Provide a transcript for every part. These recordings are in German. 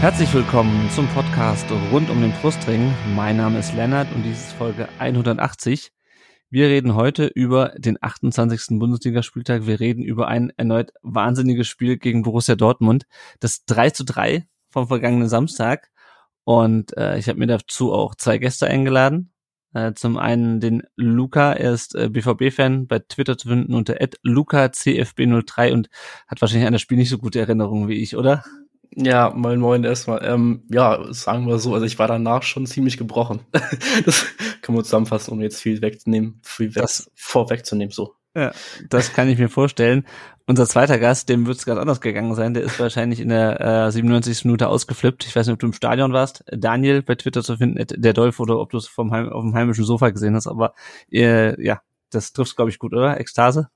Herzlich willkommen zum Podcast rund um den Brustring. Mein Name ist Lennart und dies ist Folge 180. Wir reden heute über den 28. Bundesligaspieltag. Wir reden über ein erneut wahnsinniges Spiel gegen Borussia Dortmund. Das 3 zu 3 vom vergangenen Samstag. Und äh, ich habe mir dazu auch zwei Gäste eingeladen. Äh, zum einen den Luca, er ist äh, BVB-Fan, bei Twitter zu finden unter lucacfb03 und hat wahrscheinlich an das Spiel nicht so gute Erinnerungen wie ich, oder? Ja, moin moin erstmal. Ähm, ja, sagen wir so, also ich war danach schon ziemlich gebrochen. das kann man zusammenfassen, um jetzt viel wegzunehmen, viel weg, das, vorwegzunehmen, so. Ja, das kann ich mir vorstellen. Unser zweiter Gast, dem wird es ganz anders gegangen sein, der ist wahrscheinlich in der äh, 97. Minute ausgeflippt. Ich weiß nicht, ob du im Stadion warst. Daniel bei Twitter zu finden, der Dolph, oder ob du es vom Heim, auf dem heimischen Sofa gesehen hast, aber äh, ja, das trifft glaube ich gut, oder? Ekstase?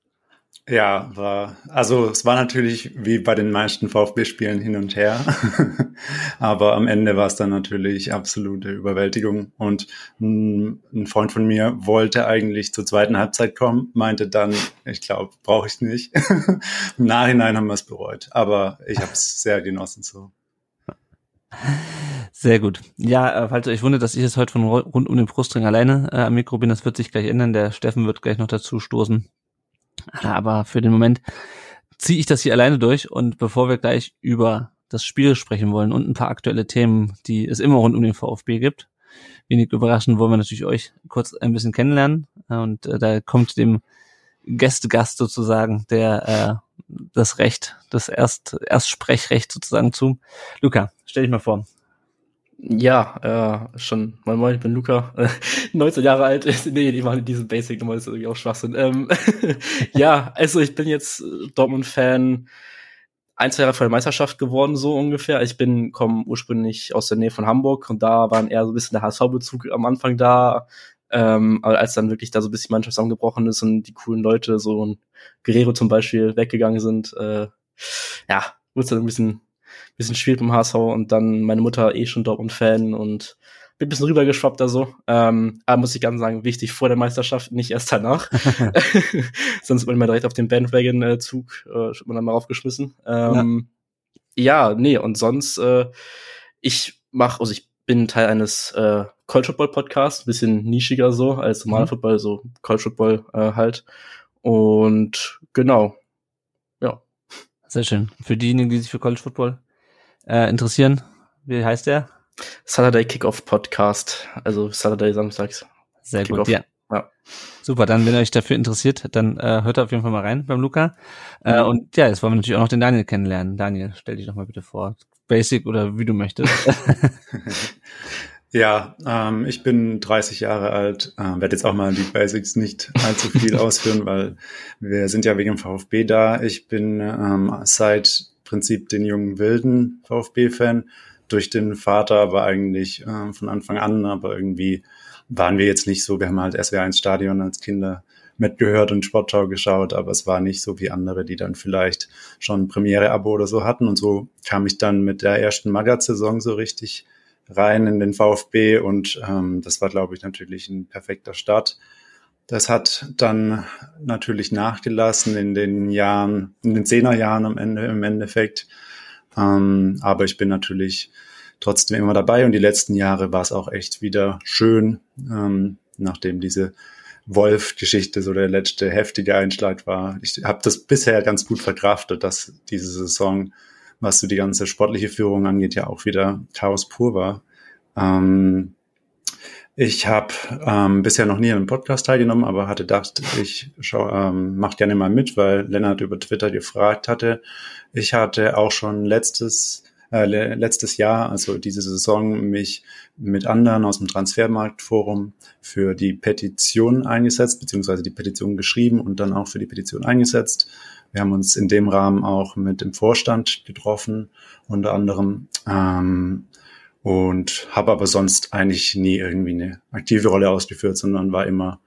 Ja, war, also es war natürlich wie bei den meisten VfB-Spielen hin und her. Aber am Ende war es dann natürlich absolute Überwältigung. Und ein Freund von mir wollte eigentlich zur zweiten Halbzeit kommen, meinte dann, ich glaube, brauche ich nicht. Im Nachhinein haben wir es bereut. Aber ich habe es sehr genossen so. Sehr gut. Ja, äh, falls euch wundert, dass ich jetzt heute von rund um den Brustring alleine äh, am Mikro bin, das wird sich gleich ändern. Der Steffen wird gleich noch dazu stoßen. Aber für den Moment ziehe ich das hier alleine durch und bevor wir gleich über das Spiel sprechen wollen und ein paar aktuelle Themen, die es immer rund um den VfB gibt, wenig überraschend wollen wir natürlich euch kurz ein bisschen kennenlernen und äh, da kommt dem Gästegast sozusagen der äh, das Recht, das Erst Erstsprechrecht sozusagen zu. Luca, stell dich mal vor. Ja, äh, schon, moin moin, ich bin Luca, äh, 19 Jahre alt. nee, die machen diesen Basic nochmal, das ist irgendwie auch Schwachsinn. Ähm, ja, also ich bin jetzt Dortmund-Fan, ein, zwei Jahre vor der Meisterschaft geworden, so ungefähr. Ich bin, komme ursprünglich aus der Nähe von Hamburg und da waren eher so ein bisschen der HSV-Bezug am Anfang da. Ähm, aber als dann wirklich da so ein bisschen die Mannschaft zusammengebrochen ist und die coolen Leute, so ein Guerrero zum Beispiel, weggegangen sind, äh, ja, wurde es dann ein bisschen bisschen schwierig beim HSV und dann meine Mutter eh schon Dortmund-Fan und bin ein bisschen rübergeschwappt da so. Ähm, aber muss ich ganz sagen, wichtig vor der Meisterschaft, nicht erst danach. Sonst wird man direkt auf den Bandwagon-Zug, äh, man dann mal aufgeschmissen. Ähm, ja. ja, nee, und sonst, äh, ich mach, also ich bin Teil eines äh, College Football Podcasts, bisschen nischiger so als normaler mhm. Football, so College Football äh, halt. Und genau, ja. Sehr schön. Für diejenigen, die sich für College Football äh, interessieren, wie heißt der? Saturday Kickoff Podcast, also Saturday samstags. Sehr gut, ja. ja. Super, dann wenn ihr euch dafür interessiert, dann äh, hört auf jeden Fall mal rein beim Luca. Äh, mhm. und ja, jetzt wollen wir natürlich auch noch den Daniel kennenlernen. Daniel, stell dich doch mal bitte vor. Basic oder wie du möchtest. Ja, ähm, ich bin 30 Jahre alt, äh, werde jetzt auch mal die Basics nicht allzu viel ausführen, weil wir sind ja wegen dem VfB da. Ich bin ähm, seit Prinzip den jungen Wilden VfB-Fan. Durch den Vater, aber eigentlich äh, von Anfang an, aber irgendwie waren wir jetzt nicht so, wir haben halt SW1 Stadion als Kinder mitgehört und Sportschau geschaut, aber es war nicht so wie andere, die dann vielleicht schon Premiere-Abo oder so hatten. Und so kam ich dann mit der ersten Magat-Saison so richtig rein in den VfB und ähm, das war, glaube ich, natürlich ein perfekter Start. Das hat dann natürlich nachgelassen in den Jahren, in den Zehnerjahren am Ende, im Endeffekt. Ähm, aber ich bin natürlich trotzdem immer dabei und die letzten Jahre war es auch echt wieder schön, ähm, nachdem diese Wolf-Geschichte so der letzte heftige Einschlag war. Ich habe das bisher ganz gut verkraftet, dass diese Saison, was so die ganze sportliche Führung angeht, ja auch wieder Chaos pur war. Ähm, ich habe ähm, bisher noch nie an einem Podcast teilgenommen, aber hatte gedacht, ich ähm, mach gerne mal mit, weil Lennart über Twitter gefragt hatte. Ich hatte auch schon letztes äh, letztes Jahr, also diese Saison, mich mit anderen aus dem Transfermarktforum für die Petition eingesetzt, beziehungsweise die Petition geschrieben und dann auch für die Petition eingesetzt. Wir haben uns in dem Rahmen auch mit dem Vorstand getroffen, unter anderem. Ähm, und habe aber sonst eigentlich nie irgendwie eine aktive Rolle ausgeführt, sondern war immer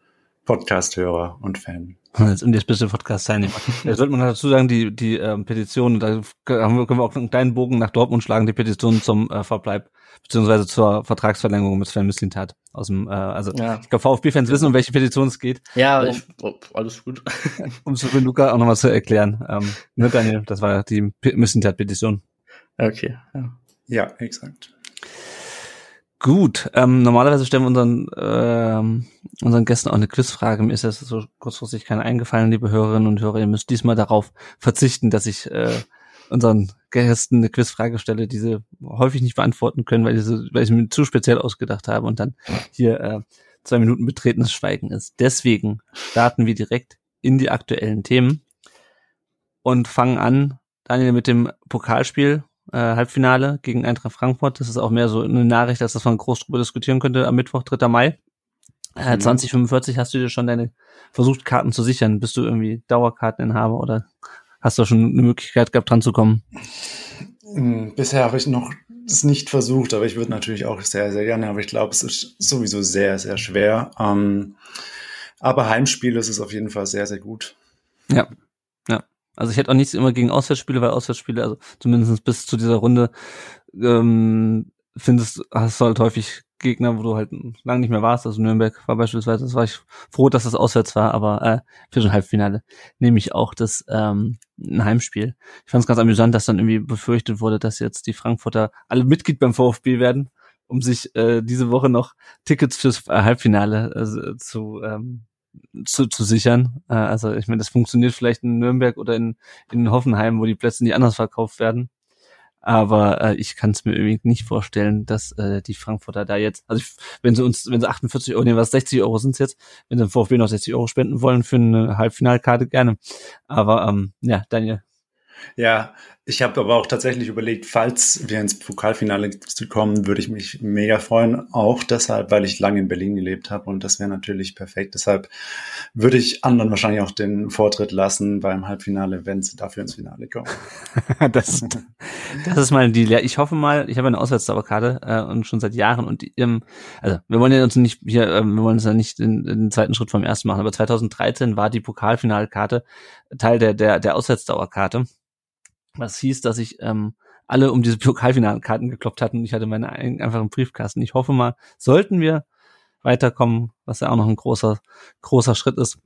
Podcast-Hörer und Fan. Und jetzt bist du Podcast-Teilnehmer. Jetzt sollte man dazu sagen, die, die ähm, Petition, da haben wir, können wir auch einen kleinen Bogen nach Dortmund schlagen, die Petition zum äh, Verbleib, beziehungsweise zur Vertragsverlängerung mit Sven Mislintat aus dem, äh, also Ja. ich glaube, VfB-Fans wissen, um welche Petition es geht. Ja, Um- ich, oh, alles gut. Um es für Luca auch nochmal zu erklären. Ähm, ne, Daniel, das war die Mislintat-Petition. okay. Ja. Ja, exakt. Gut, ähm, normalerweise stellen wir unseren, ähm, unseren Gästen auch eine Quizfrage. Mir ist jetzt so kurzfristig keine eingefallen, liebe Hörerinnen und Hörer. Ihr müsst diesmal darauf verzichten, dass ich äh, unseren Gästen eine Quizfrage stelle, die sie häufig nicht beantworten können, weil ich, sie, weil ich mir zu speziell ausgedacht habe und dann hier äh, zwei Minuten betretenes Schweigen ist. Deswegen starten wir direkt in die aktuellen Themen und fangen an, Daniel, mit dem Pokalspiel äh, Halbfinale gegen Eintracht Frankfurt. Das ist auch mehr so eine Nachricht, dass man groß drüber diskutieren könnte am Mittwoch, 3. Mai. Äh, Mhm. 2045 hast du dir schon deine versucht, Karten zu sichern. Bist du irgendwie Dauerkarteninhaber oder hast du schon eine Möglichkeit gehabt, dran zu kommen? Hm, Bisher habe ich noch es nicht versucht, aber ich würde natürlich auch sehr, sehr gerne, aber ich glaube, es ist sowieso sehr, sehr schwer. Ähm, aber Heimspiel ist es auf jeden Fall sehr, sehr gut. Ja. Ja. Also ich hätte auch nichts immer gegen Auswärtsspiele, weil Auswärtsspiele, also zumindest bis zu dieser Runde, ähm, findest, hast du halt häufig Gegner, wo du halt lange nicht mehr warst. Also Nürnberg war beispielsweise, das war ich froh, dass das auswärts war, aber äh, für so ein Halbfinale nehme ich auch das ähm, ein Heimspiel. Ich fand es ganz amüsant, dass dann irgendwie befürchtet wurde, dass jetzt die Frankfurter alle Mitglied beim VfB werden, um sich äh, diese Woche noch Tickets fürs äh, Halbfinale äh, zu ähm, zu, zu sichern. Äh, also ich meine, das funktioniert vielleicht in Nürnberg oder in, in Hoffenheim, wo die Plätze nicht anders verkauft werden. Aber äh, ich kann es mir irgendwie nicht vorstellen, dass äh, die Frankfurter da jetzt, also ich, wenn sie uns, wenn sie 48 Euro nehmen, was 60 Euro sind jetzt, wenn sie dem VfB noch 60 Euro spenden wollen für eine Halbfinalkarte, gerne. Aber ähm, ja, Daniel. Ja, ich habe aber auch tatsächlich überlegt, falls wir ins Pokalfinale kommen, würde ich mich mega freuen. Auch deshalb, weil ich lange in Berlin gelebt habe und das wäre natürlich perfekt. Deshalb würde ich anderen wahrscheinlich auch den Vortritt lassen beim Halbfinale, wenn sie dafür ins Finale kommen. das, das ist mal. Ja, ich hoffe mal, ich habe eine Auswärtsdauerkarte äh, und schon seit Jahren und ähm, also wir wollen ja uns nicht hier, ähm, wir wollen uns ja nicht den, den zweiten Schritt vom ersten machen, aber 2013 war die Pokalfinalkarte Teil der der der Auswärtsdauerkarte. Was hieß, dass ich ähm, alle um diese Pokalfinalkarten gekloppt hatten und ich hatte meine ein- einfachen Briefkasten. Ich hoffe mal, sollten wir weiterkommen, was ja auch noch ein großer großer Schritt ist,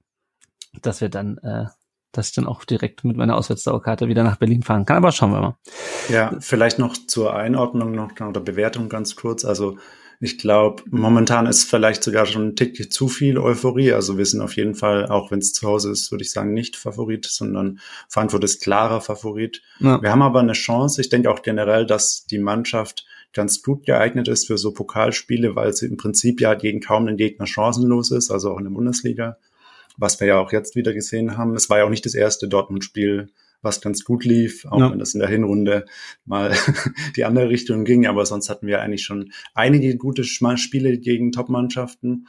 dass wir dann äh, dass ich dann auch direkt mit meiner Auswärtsdauerkarte wieder nach Berlin fahren kann. Aber schauen wir mal. Ja, vielleicht noch zur Einordnung noch oder Bewertung ganz kurz. Also ich glaube, momentan ist vielleicht sogar schon ein Tick zu viel Euphorie. Also wir sind auf jeden Fall, auch wenn es zu Hause ist, würde ich sagen, nicht Favorit, sondern Frankfurt ist klarer Favorit. Ja. Wir haben aber eine Chance. Ich denke auch generell, dass die Mannschaft ganz gut geeignet ist für so Pokalspiele, weil sie im Prinzip ja gegen kaum einen Gegner chancenlos ist, also auch in der Bundesliga, was wir ja auch jetzt wieder gesehen haben. Es war ja auch nicht das erste Dortmund-Spiel, was ganz gut lief, auch Ja. wenn das in der Hinrunde mal die andere Richtung ging, aber sonst hatten wir eigentlich schon einige gute Spiele gegen Top-Mannschaften.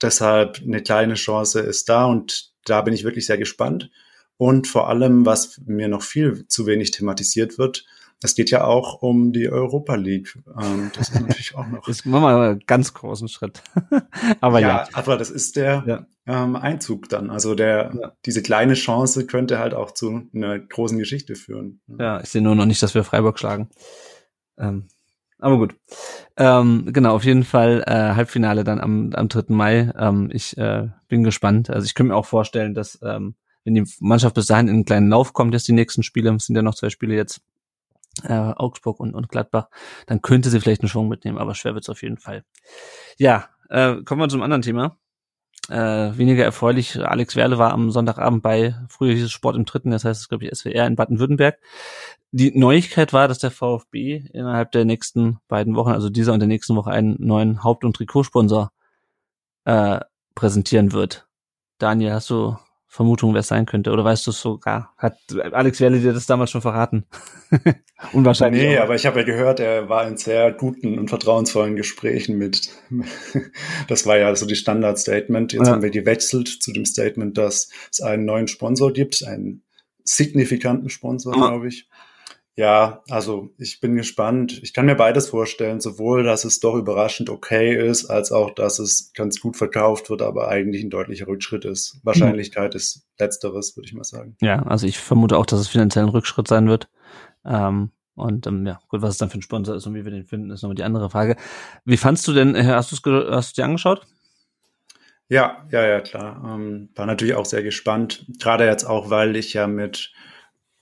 Deshalb eine kleine Chance ist da und da bin ich wirklich sehr gespannt. Und vor allem, was mir noch viel zu wenig thematisiert wird, es geht ja auch um die Europa League. Ähm, das ist natürlich auch noch. Jetzt machen wir mal einen ganz großen Schritt. Aber ja. ja, aber das ist der Ja. ähm, Einzug dann. Also der, Ja. diese kleine Chance könnte halt auch zu einer großen Geschichte führen. Ja, ich sehe nur noch nicht, dass wir Freiburg schlagen. Ähm, aber gut. Ähm, genau, auf jeden Fall äh, Halbfinale dann am, am 3. Mai. Ähm, ich äh, bin gespannt. Also ich könnte mir auch vorstellen, dass ähm, wenn die Mannschaft bis dahin in einen kleinen Lauf kommt, jetzt die nächsten Spiele, es sind ja noch zwei Spiele jetzt, äh, Augsburg und, und Gladbach, dann könnte sie vielleicht einen Schwung mitnehmen, aber schwer wird's auf jeden Fall. Ja, äh, kommen wir zum anderen Thema. Äh, weniger erfreulich, Alex Werle war am Sonntagabend bei, früher hieß es Sport im Dritten, das heißt, glaube ich SWR in Baden-Württemberg. Die Neuigkeit war, dass der VfB innerhalb der nächsten beiden Wochen, also dieser und der nächsten Woche, einen neuen Haupt- und Trikotsponsor äh, präsentieren wird. Daniel, hast du Vermutung, wer es sein könnte? Oder weißt du es sogar? Hat Alex Werle dir das damals schon verraten? Unwahrscheinlich. Nee, auch. aber ich habe ja gehört, er war in sehr guten und vertrauensvollen Gesprächen mit. Das war ja so die Standardstatement. Jetzt Ja. haben wir gewechselt zu dem Statement, dass es einen neuen Sponsor gibt, einen signifikanten Sponsor, Ja. glaube ich. Ja, also ich bin gespannt. Ich kann mir beides vorstellen, sowohl, dass es doch überraschend okay ist, als auch, dass es ganz gut verkauft wird, aber eigentlich ein deutlicher Rückschritt ist. Wahrscheinlichkeit mhm. ist letzteres, würde ich mal sagen. Ja, also ich vermute auch, dass es finanziell ein Rückschritt sein wird. Ähm, und ähm, ja, gut, was es dann für ein Sponsor ist und wie wir den finden, ist nochmal die andere Frage. Wie fandst du denn, hast du es hast du dir angeschaut? Ja, ja, ja, klar. Ähm, war natürlich auch sehr gespannt. Gerade jetzt auch, weil ich ja mit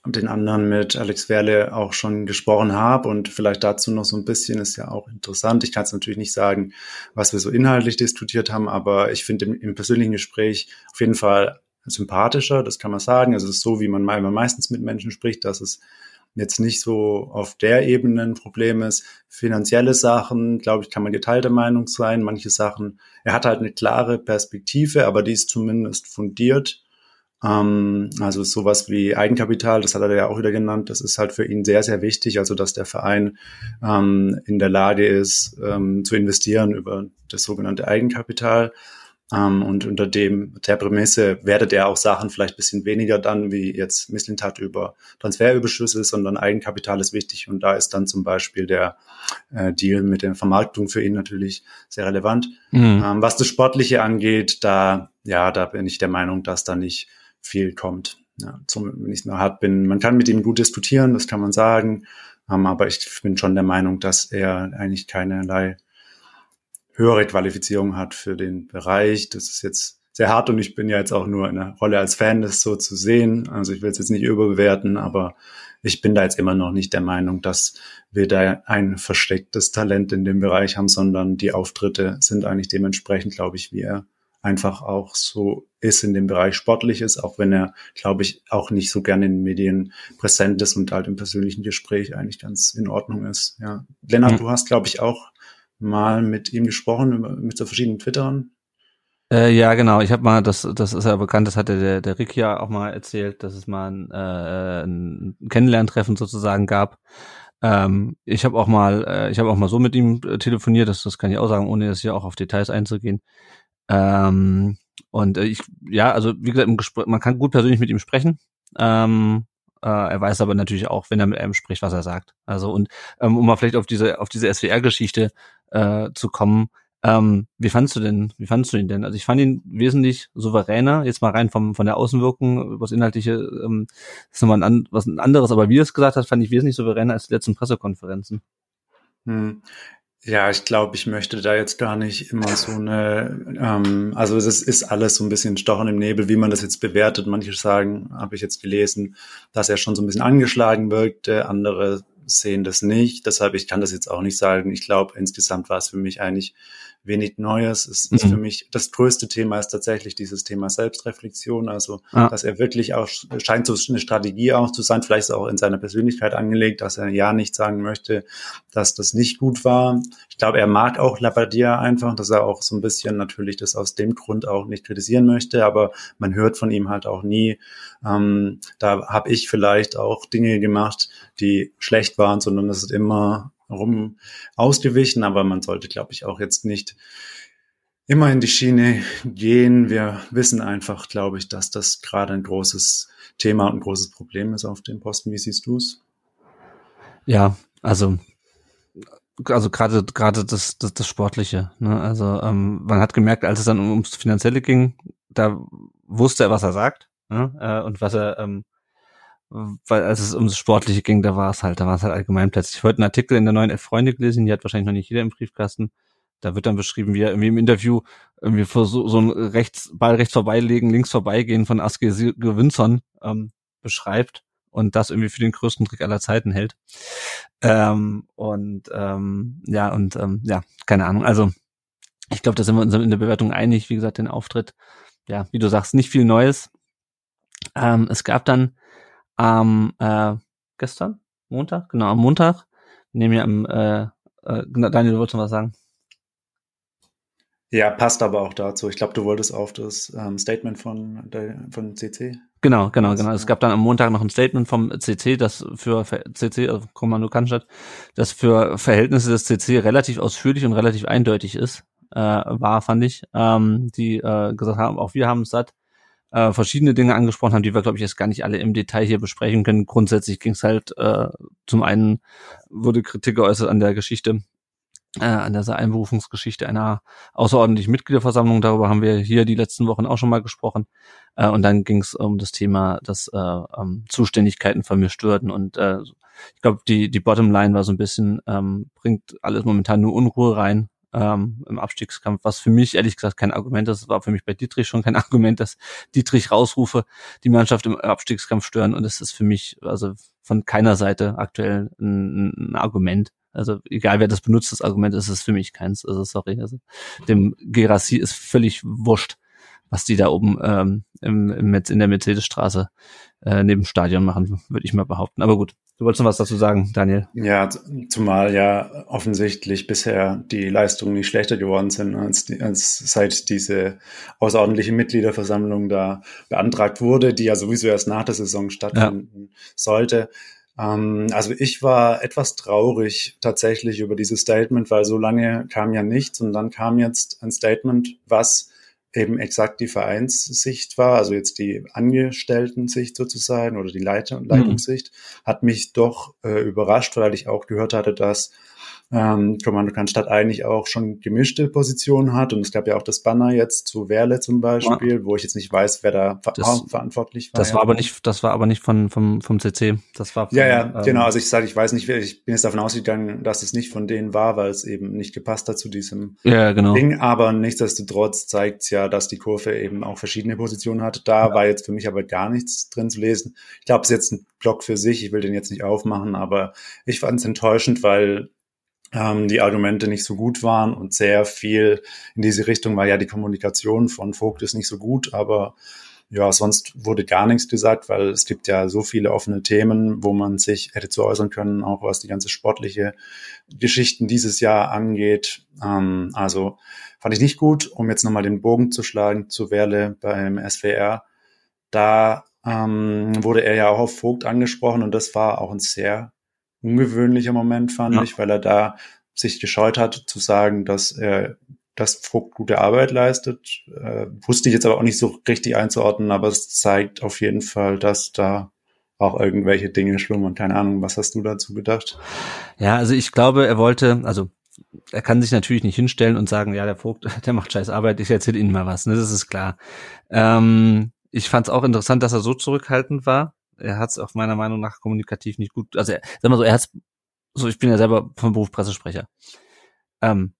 den anderen mit Alex Werle auch schon gesprochen habe und vielleicht dazu noch so ein bisschen ist ja auch interessant. Ich kann es natürlich nicht sagen, was wir so inhaltlich diskutiert haben, aber ich finde im, im, persönlichen Gespräch auf jeden Fall sympathischer, das kann man sagen. Also es ist so, wie man meistens mit Menschen spricht, dass es jetzt nicht so auf der Ebene ein Problem ist. Finanzielle Sachen, glaube ich, kann man geteilter Meinung sein. Manche Sachen, er hat halt eine klare Perspektive, aber die ist zumindest fundiert ähm, also sowas wie Eigenkapital, das hat er ja auch wieder genannt, das ist halt für ihn sehr, sehr wichtig, also dass der Verein ähm, in der Lage ist, ähm, zu investieren über das sogenannte Eigenkapital. Um, ähm, und unter dem der Prämisse wertet er auch Sachen vielleicht bisschen weniger dann, wie jetzt Misslintat über Transferüberschüsse, sondern Eigenkapital ist wichtig. Und da ist dann zum Beispiel der äh, Deal mit der Vermarktung für ihn natürlich sehr relevant. Mhm. Um, ähm, was das Sportliche angeht, da, ja, da bin ich der Meinung, dass da nicht viel kommt. Ja, zum, wenn ich nur hart bin, man kann mit ihm gut diskutieren, das kann man sagen, ähm, aber ich bin schon der Meinung, dass er eigentlich keinerlei höhere Qualifizierung hat für den Bereich. Das ist jetzt sehr hart und ich bin ja jetzt auch nur in der Rolle als Fan, das so zu sehen. Also ich will es jetzt nicht überbewerten, aber ich bin da jetzt immer noch nicht der Meinung, dass wir da ein verstecktes Talent in dem Bereich haben, sondern die Auftritte sind eigentlich dementsprechend, glaube ich, wie er einfach auch so ist in dem Bereich Sportliches, auch wenn er, glaube ich, auch nicht so gerne in den Medien präsent ist und halt im persönlichen Gespräch eigentlich ganz in Ordnung ist. Ja. Lennart, mhm. du hast, glaube ich, auch mal mit ihm gesprochen, mit so verschiedenen Twittern. Äh, ja, genau. Ich habe mal, das, das ist ja bekannt, das hatte der, der Rick ja auch mal erzählt, dass es mal ein, äh, ein Kennenlerntreffen sozusagen gab. Ähm, ich habe auch mal, äh, ich habe auch mal so mit ihm äh, telefoniert, das, das kann ich auch sagen, ohne jetzt hier auch auf Details einzugehen. Ähm, und äh, ich, ja, also wie gesagt, man kann gut persönlich mit ihm sprechen. Ähm, äh, er weiß aber natürlich auch, wenn er mit einem spricht, was er sagt. Also und ähm, um mal vielleicht auf diese auf diese SWR-Geschichte äh, zu kommen, ähm, wie fandst du denn, wie fandst du ihn denn? Also ich fand ihn wesentlich souveräner, jetzt mal rein vom, von der Außenwirkung, was Inhaltliche, ähm, ist nochmal ein, was ein anderes, aber wie er es gesagt hat, fand ich wesentlich souveräner als die letzten Pressekonferenzen. Hm. Ja, ich glaube, ich möchte da jetzt gar nicht immer so eine, ähm, also es ist alles so ein bisschen Stochen im Nebel, wie man das jetzt bewertet. Manche sagen, habe ich jetzt gelesen, dass er schon so ein bisschen angeschlagen wirkte, andere sehen das nicht. Deshalb, ich kann das jetzt auch nicht sagen. Ich glaube, insgesamt war es für mich eigentlich wenig Neues. Es ist mhm. für mich das größte Thema ist tatsächlich dieses Thema Selbstreflexion. Also, ja. dass er wirklich auch scheint so eine Strategie auch zu sein, vielleicht auch in seiner Persönlichkeit angelegt, dass er ja nicht sagen möchte, dass das nicht gut war. Ich glaube, er mag auch Labadia einfach, dass er auch so ein bisschen natürlich das aus dem Grund auch nicht kritisieren möchte, aber man hört von ihm halt auch nie. Ähm, da habe ich vielleicht auch Dinge gemacht, die schlecht waren, sondern es ist immer rum ausgewichen, aber man sollte, glaube ich, auch jetzt nicht immer in die Schiene gehen. Wir wissen einfach, glaube ich, dass das gerade ein großes Thema und ein großes Problem ist auf dem Posten. Wie siehst du es? Ja, also also gerade gerade das, das das sportliche. Ne? Also ähm, man hat gemerkt, als es dann ums finanzielle ging, da wusste er, was er sagt ne? äh, und was er ähm, weil als es ums Sportliche ging, da war es halt, da war es halt allgemein plötzlich. Ich heute einen Artikel in der neuen F-Freunde gelesen, die hat wahrscheinlich noch nicht jeder im Briefkasten. Da wird dann beschrieben, wie er irgendwie im Interview irgendwie vor so, so ein rechts, Ball rechts vorbeilegen, links vorbeigehen von Aske Gewinson ähm, beschreibt und das irgendwie für den größten Trick aller Zeiten hält. Ähm, und ähm, ja, und ähm, ja, keine Ahnung. Also ich glaube, da sind wir uns in der Bewertung einig, wie gesagt, den Auftritt. Ja, wie du sagst, nicht viel Neues. Ähm, es gab dann am äh, gestern, Montag, genau, am Montag, nehmen wir am, äh, äh, Daniel, du wolltest noch was sagen? Ja, passt aber auch dazu. Ich glaube, du wolltest auf das ähm, Statement von, der, von CC. Genau, genau, genau. Es gab dann am Montag noch ein Statement vom CC, das für CC, also Kommando Cannstatt, das für Verhältnisse des CC relativ ausführlich und relativ eindeutig ist, äh, war, fand ich. Ähm, die äh, gesagt haben, auch wir haben es satt, äh, verschiedene Dinge angesprochen haben, die wir, glaube ich, jetzt gar nicht alle im Detail hier besprechen können. Grundsätzlich ging es halt äh, zum einen, wurde Kritik geäußert an der Geschichte, äh, an dieser Einberufungsgeschichte einer außerordentlichen Mitgliederversammlung. Darüber haben wir hier die letzten Wochen auch schon mal gesprochen. Äh, und dann ging es um das Thema, dass äh, ähm, Zuständigkeiten vermischt würden. Und äh, ich glaube, die, die Bottomline war so ein bisschen, ähm, bringt alles momentan nur Unruhe rein ähm, im Abstiegskampf, was für mich ehrlich gesagt kein Argument ist. Das war für mich bei Dietrich schon kein Argument, dass Dietrich Rausrufe die Mannschaft im Abstiegskampf stören. Und das ist für mich also von keiner Seite aktuell ein, ein Argument. Also egal wer das benutzt, das Argument ist es für mich keins. Also sorry. Also dem Gerassi ist völlig wurscht, was die da oben ähm, im, im, in der Mercedesstraße äh, neben dem Stadion machen, würde ich mal behaupten. Aber gut, du wolltest noch was dazu sagen, Daniel. Ja, zumal ja offensichtlich bisher die Leistungen nicht schlechter geworden sind, als, als seit diese außerordentliche Mitgliederversammlung da beantragt wurde, die ja sowieso erst nach der Saison stattfinden ja. sollte. Ähm, also ich war etwas traurig tatsächlich über dieses Statement, weil so lange kam ja nichts und dann kam jetzt ein Statement, was eben exakt die Vereinssicht war, also jetzt die Angestellten-Sicht sozusagen oder die mhm. Leitungssicht, mhm. hat mich doch äh, überrascht, weil ich auch gehört hatte, dass ähm, Kommando Cannstatt eigentlich auch schon gemischte Positionen hat. Und es gab ja auch das Banner jetzt zu Werle zum Beispiel, ja. wo ich jetzt nicht weiß, wer da das, verantwortlich war. Das war ja. aber nicht, das war aber nicht von, vom, vom CC. Das war von, Ja, ja, ähm, genau. Also ich sage, ich weiß nicht, ich bin jetzt davon ausgegangen, dass es nicht von denen war, weil es eben nicht gepasst hat zu diesem ja, genau. Ding. Aber nichtsdestotrotz zeigt es ja, dass die Kurve eben auch verschiedene Positionen hat. Da ja. war jetzt für mich aber gar nichts drin zu lesen. Ich glaube, es ist jetzt ein Blog für sich. Ich will den jetzt nicht aufmachen, aber ich fand es enttäuschend, weil ähm, die Argumente nicht so gut waren und sehr viel in diese Richtung war ja die Kommunikation von Vogt ist nicht so gut, aber ja, sonst wurde gar nichts gesagt, weil es gibt ja so viele offene Themen, wo man sich hätte zu äußern können, auch was die ganze sportliche Geschichten dieses Jahr angeht. Ähm, also fand ich nicht gut, um jetzt nochmal den Bogen zu schlagen zu Werle beim SWR. Da ähm, wurde er ja auch auf Vogt angesprochen und das war auch ein sehr ungewöhnlicher Moment, fand ja. ich, weil er da sich gescheut hat zu sagen, dass er dass Vogt gute Arbeit leistet. Äh, wusste ich jetzt aber auch nicht so richtig einzuordnen, aber es zeigt auf jeden Fall, dass da auch irgendwelche Dinge schlummern. Keine Ahnung, was hast du dazu gedacht? Ja, also ich glaube, er wollte, also er kann sich natürlich nicht hinstellen und sagen, ja, der Vogt, der macht scheiß Arbeit, ich erzähle Ihnen mal was, ne? Das ist klar. Ähm, ich fand es auch interessant, dass er so zurückhaltend war er hat es auch meiner Meinung nach kommunikativ nicht gut, also er, sag mal so, er hat so, ich bin ja selber vom Beruf Pressesprecher. Ähm,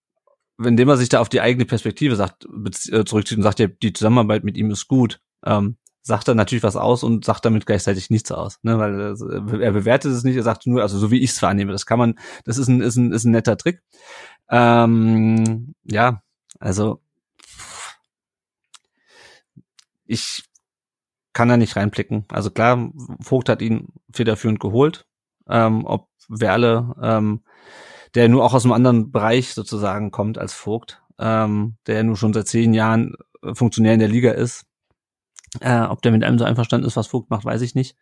indem er sich da auf die eigene Perspektive sagt, äh, zurückzieht und sagt, ja, die Zusammenarbeit mit ihm ist gut, ähm, sagt er natürlich was aus und sagt damit gleichzeitig nichts aus, ne, weil äh, er bewertet es nicht, er sagt nur, also so wie ich es wahrnehme, das kann man, das ist ein, ist ein, ist ein netter Trick. Ähm, ja, also ich kann er nicht reinblicken. Also klar, Vogt hat ihn federführend geholt. Ähm, ob Werle, ähm, der nur auch aus einem anderen Bereich sozusagen kommt als Vogt, ähm, der nur schon seit zehn Jahren äh, Funktionär in der Liga ist. Äh, ob der mit einem so einverstanden ist, was Vogt macht, weiß ich nicht.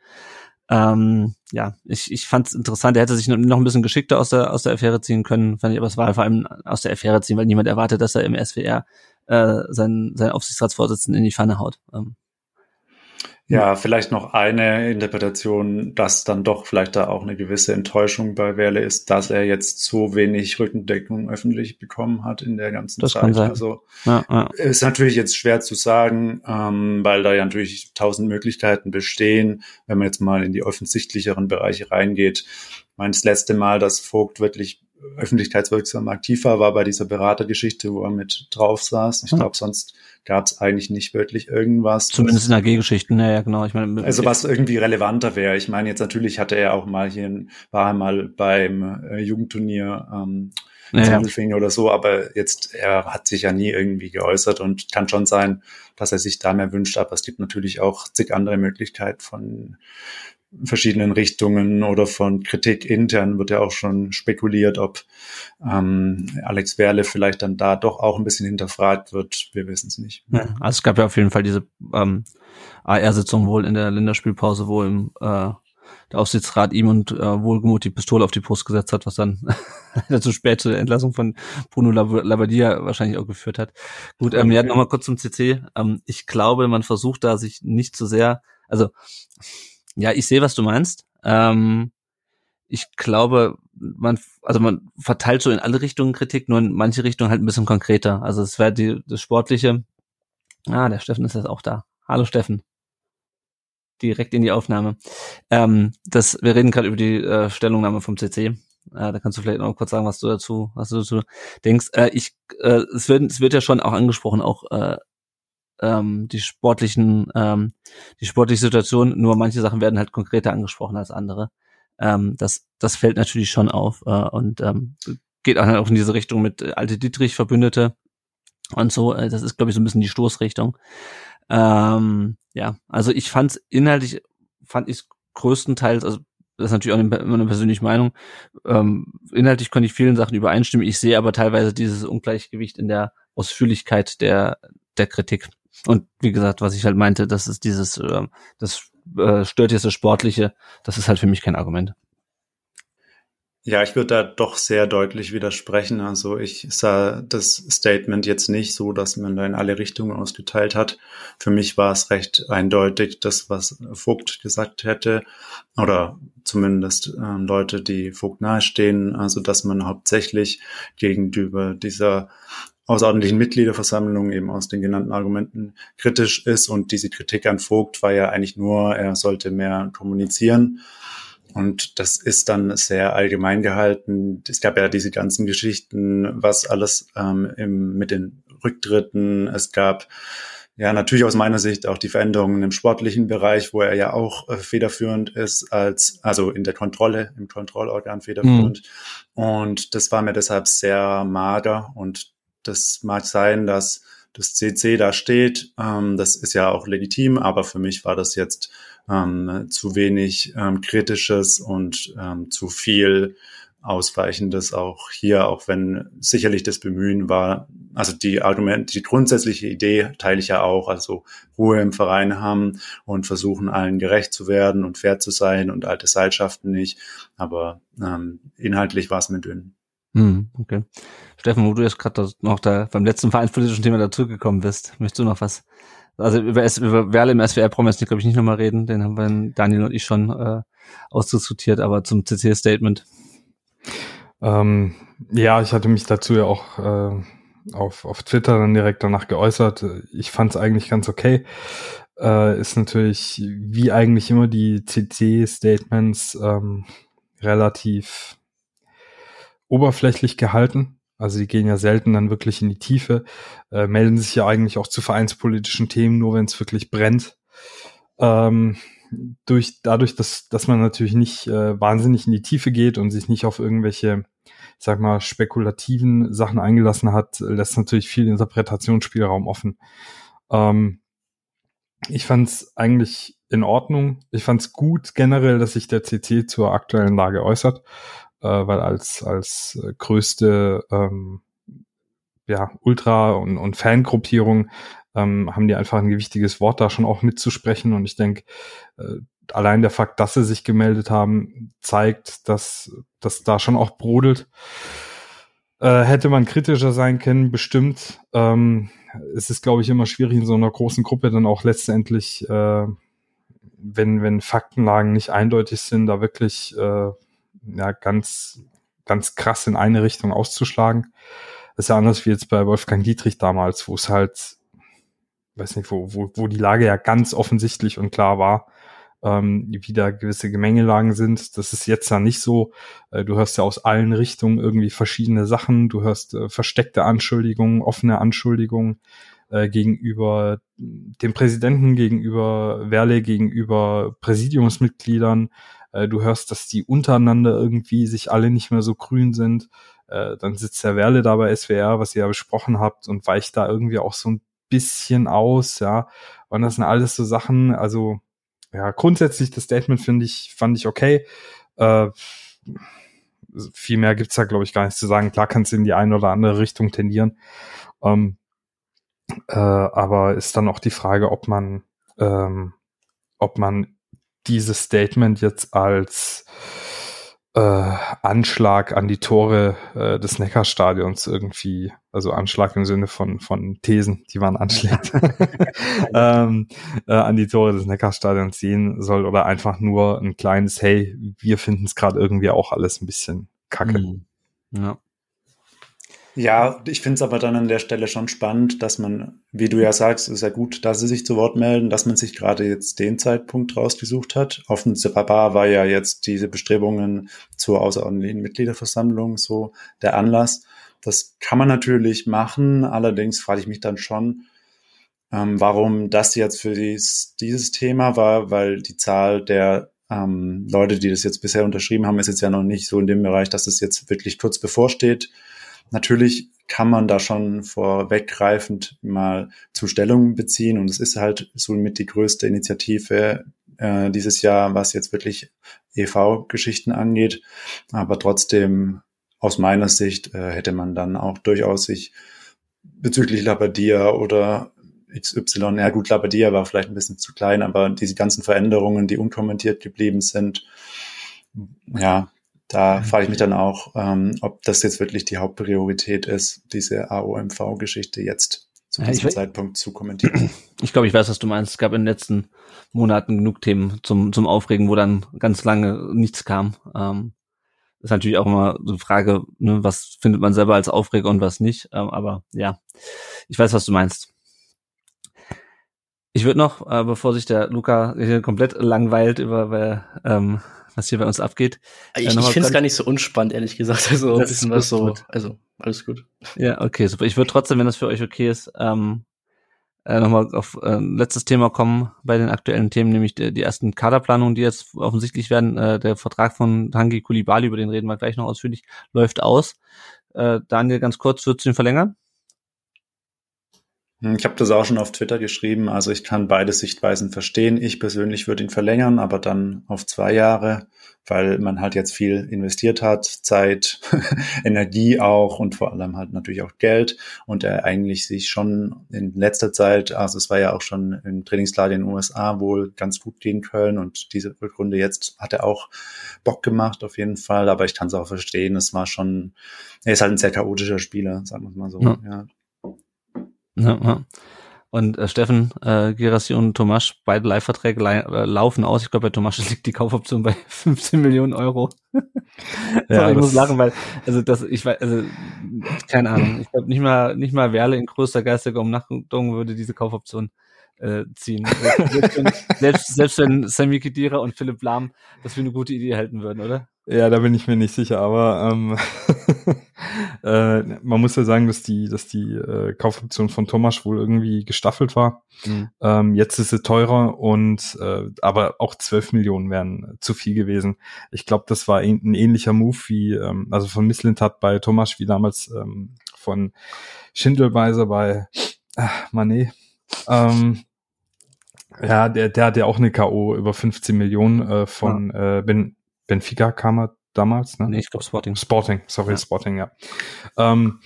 Ähm, ja, ich, ich fand es interessant. Er hätte sich noch ein bisschen geschickter aus der, aus der Affäre ziehen können, fand ich, aber es war vor allem aus der Affäre ziehen, weil niemand erwartet, dass er im SWR äh, seinen, seinen Aufsichtsratsvorsitzenden in die Pfanne haut. Ähm, ja, vielleicht noch eine Interpretation, dass dann doch vielleicht da auch eine gewisse Enttäuschung bei Werle ist, dass er jetzt so wenig Rückendeckung öffentlich bekommen hat in der ganzen das Zeit. Kann sein. Also ja, ja. ist natürlich jetzt schwer zu sagen, ähm, weil da ja natürlich tausend Möglichkeiten bestehen, wenn man jetzt mal in die offensichtlicheren Bereiche reingeht. Ich meine, das letzte Mal, dass Vogt wirklich öffentlichkeitswirksam aktiv war, war bei dieser Beratergeschichte, wo er mit drauf saß. Ich glaube, sonst gab es eigentlich nicht wirklich irgendwas. Zumindest in AG-Geschichten, ja, ja, genau. Ich meine, also was irgendwie relevanter wäre. Ich meine, jetzt natürlich hatte er auch mal hier, war er mal beim äh, Jugendturnier ähm, ja, ja. oder so, aber jetzt, er hat sich ja nie irgendwie geäußert und kann schon sein, dass er sich da mehr wünscht, aber es gibt natürlich auch zig andere Möglichkeiten von verschiedenen Richtungen oder von Kritik intern wird ja auch schon spekuliert, ob ähm, Alex Werle vielleicht dann da doch auch ein bisschen hinterfragt wird. Wir wissen es nicht. Ja, also es gab ja auf jeden Fall diese ähm, AR-Sitzung wohl in der Länderspielpause, wo im äh, der Aufsichtsrat ihm und äh, wohlgemut die Pistole auf die Brust gesetzt hat, was dann zu spät zu der Entlassung von Bruno Labbadia wahrscheinlich auch geführt hat. Gut, ähm, ja, nochmal kurz zum CC. Ähm, ich glaube, man versucht da sich nicht zu so sehr, also ja, ich sehe, was du meinst. Ähm, ich glaube, man, also man verteilt so in alle Richtungen Kritik, nur in manche Richtungen halt ein bisschen konkreter. Also es wäre die das Sportliche. Ah, der Steffen ist jetzt auch da. Hallo Steffen. Direkt in die Aufnahme. Ähm, das, wir reden gerade über die äh, Stellungnahme vom CC. Äh, da kannst du vielleicht noch kurz sagen, was du dazu, was du dazu denkst. Äh, ich, äh, es wird, es wird ja schon auch angesprochen, auch äh, ähm, die sportlichen, ähm, die sportliche Situation. Nur manche Sachen werden halt konkreter angesprochen als andere. Ähm, das, das fällt natürlich schon auf äh, und ähm, geht auch in diese Richtung mit äh, alte Dietrich Verbündete und so. Äh, das ist, glaube ich, so ein bisschen die Stoßrichtung. Ähm, ja, also ich fand inhaltlich, fand ich größtenteils, also das ist natürlich auch immer eine persönliche Meinung. Ähm, inhaltlich konnte ich vielen Sachen übereinstimmen. Ich sehe aber teilweise dieses Ungleichgewicht in der Ausführlichkeit der, der Kritik. Und wie gesagt, was ich halt meinte, das ist dieses, äh, das äh, stört jetzt das Sportliche, das ist halt für mich kein Argument. Ja, ich würde da doch sehr deutlich widersprechen. Also ich sah das Statement jetzt nicht so, dass man da in alle Richtungen ausgeteilt hat. Für mich war es recht eindeutig, das, was Vogt gesagt hätte, oder zumindest äh, Leute, die Vogt nahestehen, also dass man hauptsächlich gegenüber dieser außerordentlichen Mitgliederversammlung eben aus den genannten Argumenten kritisch ist. Und diese Kritik an Vogt war ja eigentlich nur, er sollte mehr kommunizieren. Und das ist dann sehr allgemein gehalten. Es gab ja diese ganzen Geschichten, was alles ähm, im, mit den Rücktritten. Es gab ja natürlich aus meiner Sicht auch die Veränderungen im sportlichen Bereich, wo er ja auch äh, federführend ist als, also in der Kontrolle, im Kontrollorgan federführend. Mhm. Und das war mir deshalb sehr mager und das mag sein, dass das CC da steht. Ähm, das ist ja auch legitim, aber für mich war das jetzt ähm, zu wenig ähm, kritisches und ähm, zu viel Ausweichendes auch hier, auch wenn sicherlich das Bemühen war, also die Argumente, die grundsätzliche Idee teile ich ja auch, also Ruhe im Verein haben und versuchen allen gerecht zu werden und fair zu sein und alte Seilschaften nicht, aber ähm, inhaltlich war es mir dünn. Hm, okay. Steffen, wo du jetzt gerade noch da beim letzten vereinspolitischen Thema dazugekommen bist, möchtest du noch was? Also über, S über Werle im SWR brauchen wir jetzt, glaube ich, nicht nochmal reden. Den haben wir Daniel und ich schon äh, ausdiskutiert, aber zum CC-Statement. Ähm, ja, ich hatte mich dazu ja auch äh, auf, auf Twitter dann direkt danach geäußert. Ich fand es eigentlich ganz okay. Äh, ist natürlich, wie eigentlich immer, die CC-Statements ähm, relativ oberflächlich gehalten. Also die gehen ja selten dann wirklich in die Tiefe, äh, melden sich ja eigentlich auch zu vereinspolitischen Themen, nur wenn es wirklich brennt. Ähm, durch, dadurch, dass, dass man natürlich nicht äh, wahnsinnig in die Tiefe geht und sich nicht auf irgendwelche, ich sag mal, spekulativen Sachen eingelassen hat, lässt natürlich viel Interpretationsspielraum offen. Ähm, ich fand es eigentlich in Ordnung. Ich fand es gut generell, dass sich der CC zur aktuellen Lage äußert äh, weil als, als äh, größte ähm, ja, Ultra- und, und Fangruppierung ähm, haben die einfach ein gewichtiges Wort da schon auch mitzusprechen. Und ich denke, äh, allein der Fakt, dass sie sich gemeldet haben, zeigt, dass das da schon auch brodelt. Äh, hätte man kritischer sein können, bestimmt. Ähm, es ist, glaube ich, immer schwierig in so einer großen Gruppe dann auch letztendlich, äh, wenn, wenn Faktenlagen nicht eindeutig sind, da wirklich äh, ja, ganz, ganz krass in eine Richtung auszuschlagen. Das ist ja anders wie jetzt bei Wolfgang Dietrich damals, wo es halt, weiß nicht, wo, wo, wo die Lage ja ganz offensichtlich und klar war, ähm, wie da gewisse Gemengelagen sind. Das ist jetzt ja nicht so. Äh, du hörst ja aus allen Richtungen irgendwie verschiedene Sachen. Du hörst äh, versteckte Anschuldigungen, offene Anschuldigungen äh, gegenüber dem Präsidenten, gegenüber Werle, gegenüber Präsidiumsmitgliedern, äh, du hörst, dass die untereinander irgendwie sich alle nicht mehr so grün sind. Äh, dann sitzt der Werle da bei SWR, was ihr ja besprochen habt, und weicht da irgendwie auch so ein bisschen aus, ja. Und das sind alles so Sachen, also ja, grundsätzlich das Statement finde ich, fand ich okay. Äh, viel mehr gibt's da, glaube ich, gar nicht zu sagen. Klar kannst du in die eine oder andere Richtung tendieren. Ähm, äh, aber ist dann auch die Frage, ob man, ähm, ob man dieses Statement jetzt als äh, Anschlag an die Tore äh, des Neckarstadions irgendwie, also Anschlag im Sinne von von Thesen, die waren Anschläge, ähm, äh, an die Tore des Neckarstadions sehen soll oder einfach nur ein kleines Hey, wir finden es gerade irgendwie auch alles ein bisschen kacke. Mhm. Ja. Ja, ich finde es aber dann an der Stelle schon spannend, dass man, wie du ja sagst, ist ja gut, dass sie sich zu Wort melden, dass man sich gerade jetzt den Zeitpunkt rausgesucht hat. Offenbar war ja jetzt diese Bestrebungen zur außerordentlichen Mitgliederversammlung so der Anlass. Das kann man natürlich machen, allerdings frage ich mich dann schon, ähm, warum das jetzt für dies, dieses Thema war, weil die Zahl der ähm, Leute, die das jetzt bisher unterschrieben haben, ist jetzt ja noch nicht so in dem Bereich, dass es das jetzt wirklich kurz bevorsteht. Natürlich kann man da schon vorweggreifend mal Zustellung beziehen und es ist halt somit die größte Initiative äh, dieses Jahr, was jetzt wirklich EV-Geschichten angeht. Aber trotzdem aus meiner Sicht äh, hätte man dann auch durchaus sich bezüglich Labadia oder XY, ja gut, Labadia war vielleicht ein bisschen zu klein, aber diese ganzen Veränderungen, die unkommentiert geblieben sind, ja, da mhm. frage ich mich dann auch, ähm, ob das jetzt wirklich die Hauptpriorität ist, diese AOMV-Geschichte jetzt zu diesem ja, Zeitpunkt zu kommentieren. Ich glaube, ich weiß, was du meinst. Es gab in den letzten Monaten genug Themen zum, zum Aufregen, wo dann ganz lange nichts kam. Ähm, ist natürlich auch immer so eine Frage, ne, was findet man selber als Aufreger und was nicht. Ähm, aber ja, ich weiß, was du meinst. Ich würde noch, äh, bevor sich der Luca hier komplett langweilt über ähm, was hier bei uns abgeht. Ich, äh, ich finde es gar nicht so unspannend, ehrlich gesagt. Also das ist was so, also alles gut. Ja, okay, super. Ich würde trotzdem, wenn das für euch okay ist, ähm, äh, nochmal auf äh, letztes Thema kommen bei den aktuellen Themen, nämlich die, die ersten Kaderplanungen, die jetzt offensichtlich werden. Äh, der Vertrag von Tangi Kulibali, über den reden wir gleich noch ausführlich, läuft aus. Äh, Daniel, ganz kurz, würdest du ihn verlängern? Hm, ich habe das auch schon auf Twitter geschrieben. Also ich kann beide Sichtweisen verstehen. Ich persönlich würde ihn verlängern, aber dann auf zwei Jahre, weil man halt jetzt viel investiert hat, Zeit, Energie auch und vor allem halt natürlich auch Geld und er eigentlich sich schon in letzter Zeit, also es war ja auch schon im Trainingslager in den USA wohl ganz gut gehen können und diese Rückrunde jetzt hat er auch Bock gemacht auf jeden Fall, aber ich kann es auch verstehen. Es war schon, er ist halt ein sehr chaotischer Spieler, sagen wir mal so. Ja. ja. Ja, ja. Und äh, Steffen, äh, Girassi und Tomasch, beide Live-Verträge äh, laufen aus. Ich glaube, bei Tomasch liegt die Kaufoption bei 15 Millionen Euro. ja, ich muss lachen, weil, also das, ich weiß, also, keine Ahnung. Ich glaube nicht mal, nicht mal Werle in größter geistiger Umnachtung würde diese Kaufoption äh, ziehen. selbst, wenn, selbst, selbst wenn Sammy Kedira und Philipp Lahm das für eine gute Idee halten würden, oder? Ja, da bin ich mir nicht sicher, aber ähm, äh, man muss ja sagen, dass die, dass die äh, Kaufoption von Thomas wohl irgendwie gestaffelt war. Mhm. Ähm, jetzt ist sie teurer und äh, aber auch 12 Millionen wären zu viel gewesen. Ich glaube, das war ein, ein, ähnlicher Move wie, ähm, also von Misslintat bei Thomas wie damals ähm, von Schindelweiser bei äh, Manet. Ähm, ja, der, der hat ja auch eine K.O. über 15 Millionen äh, von ja. äh, ben, Benfica kam er damals, ne? Nee, ich glaube Sporting. Sporting, sorry, ja. Sporting, ja. Ähm,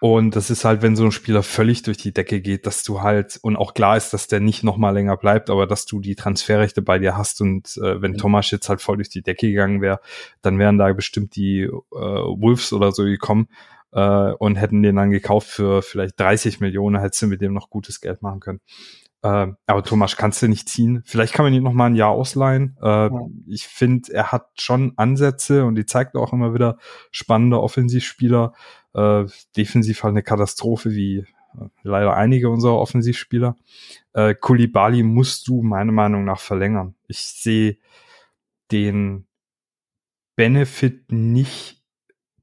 und das ist halt, wenn so ein Spieler völlig durch die Decke geht, dass du halt, und auch klar ist, dass der nicht noch mal länger bleibt, aber dass du die Transferrechte bei dir hast und äh, wenn ja. Thomas jetzt halt voll durch die Decke gegangen wäre, dann wären da bestimmt die äh, Wolves oder so gekommen äh, und hätten den dann gekauft für vielleicht 30 Millionen, hättest du mit dem noch gutes Geld machen können. Äh, aber Thomas kannst du nicht ziehen. Vielleicht kann man ihn noch mal ein Jahr ausleihen. Äh, ja. Ich finde, er hat schon Ansätze und die zeigt auch immer wieder spannende Offensivspieler. Äh, defensiv halt eine Katastrophe wie äh, leider einige unserer Offensivspieler. Äh, Kulibali musst du meiner Meinung nach verlängern. Ich sehe den Benefit nicht,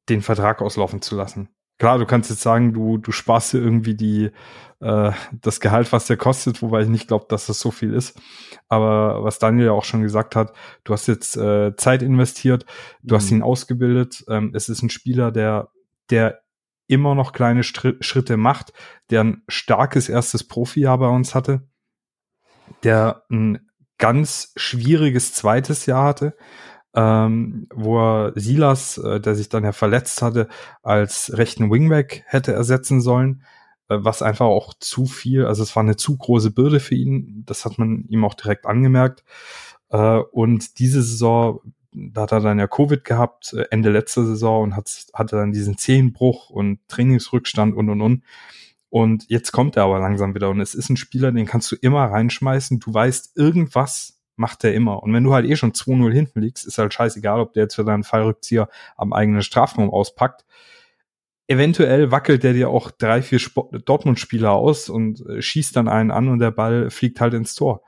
den Vertrag auslaufen zu lassen. Klar, du kannst jetzt sagen, du, du sparst dir irgendwie die, äh, das Gehalt, was der kostet, wobei ich nicht glaube, dass das so viel ist. Aber was Daniel ja auch schon gesagt hat, du hast jetzt äh, Zeit investiert, du mhm. hast ihn ausgebildet. Ähm, es ist ein Spieler, der, der immer noch kleine Schritte macht, der ein starkes erstes Profijahr bei uns hatte, der ein ganz schwieriges zweites Jahr hatte, ähm, wo er Silas, äh, der sich dann ja verletzt hatte, als rechten Wingback hätte ersetzen sollen, äh, was einfach auch zu viel, also es war eine zu große Bürde für ihn, das hat man ihm auch direkt angemerkt. Äh, und diese Saison, da hat er dann ja Covid gehabt, äh, Ende letzter Saison und hat, hatte dann diesen Zehenbruch und Trainingsrückstand und und und. Und jetzt kommt er aber langsam wieder. Und es ist ein Spieler, den kannst du immer reinschmeißen. Du weißt, irgendwas macht er immer. Und wenn du halt eh schon 2-0 hinten liegst, ist halt scheißegal, ob der jetzt für deinen Fallrückzieher am eigenen Strafraum auspackt. Eventuell wackelt der dir auch drei, vier Dortmund-Spieler aus und äh, schießt dann einen an und der Ball fliegt halt ins Tor.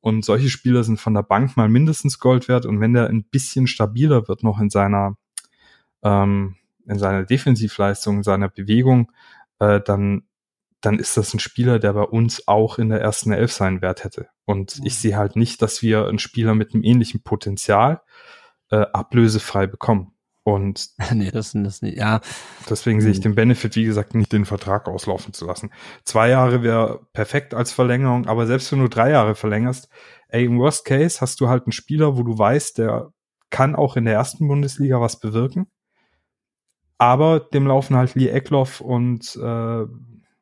Und solche Spieler sind von der Bank mal mindestens Gold wert. Und wenn der ein bisschen stabiler wird noch in seiner, ähm, in seiner Defensivleistung, in seiner Bewegung, äh, dann, dann ist das ein Spieler, der bei uns auch in der ersten Elf seinen Wert hätte. Und mhm. ich sehe halt nicht, dass wir einen Spieler mit einem ähnlichen Potenzial äh, ablösefrei bekommen. Und nee, das sind das nicht, ja. Deswegen sehe ich hm. den Benefit, wie gesagt, nicht den Vertrag auslaufen zu lassen. Zwei Jahre wäre perfekt als Verlängerung, aber selbst wenn du drei Jahre verlängerst, ey, im Worst Case hast du halt einen Spieler, wo du weißt, der kann auch in der ersten Bundesliga was bewirken. Aber dem laufen halt Lee Eckloff und, äh,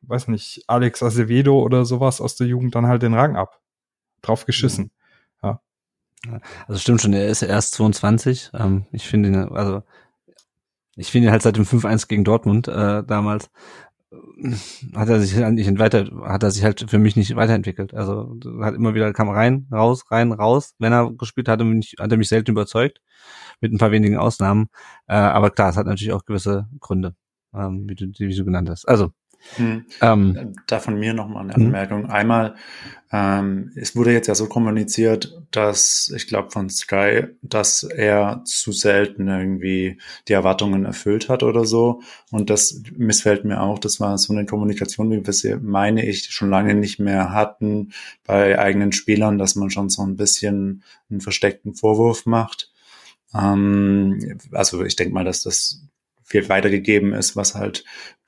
weiß nicht, Alex Acevedo oder sowas aus der Jugend dann halt den Rang ab. Drauf geschissen. Mhm. Also stimmt schon, er ist erst 22. Ähm, ich finde ihn, also ich finde ihn halt seit dem 5-1 gegen Dortmund äh, damals äh, hat er sich halt nicht weiter, hat er sich halt für mich nicht weiterentwickelt. Also hat immer wieder kam rein, raus, rein, raus. Wenn er gespielt hat, hat er mich, hat er mich selten überzeugt, mit ein paar wenigen Ausnahmen. Äh, aber klar, es hat natürlich auch gewisse Gründe, ähm, wie du, wie du genannt hast. Also hm. Ähm, da von mir nochmal eine hm. Anmerkung. Hm. Einmal, ähm, es wurde jetzt ja so kommuniziert, dass ich glaube von Sky, dass er zu selten irgendwie die Erwartungen erfüllt hat oder so. Und das missfällt mir auch. Das war so eine Kommunikation, wie wir sie, meine ich, schon lange nicht mehr hatten bei eigenen Spielern, dass man schon so ein bisschen einen versteckten Vorwurf macht. Ähm, also ich denke mal, dass das weitergegeben ist, was halt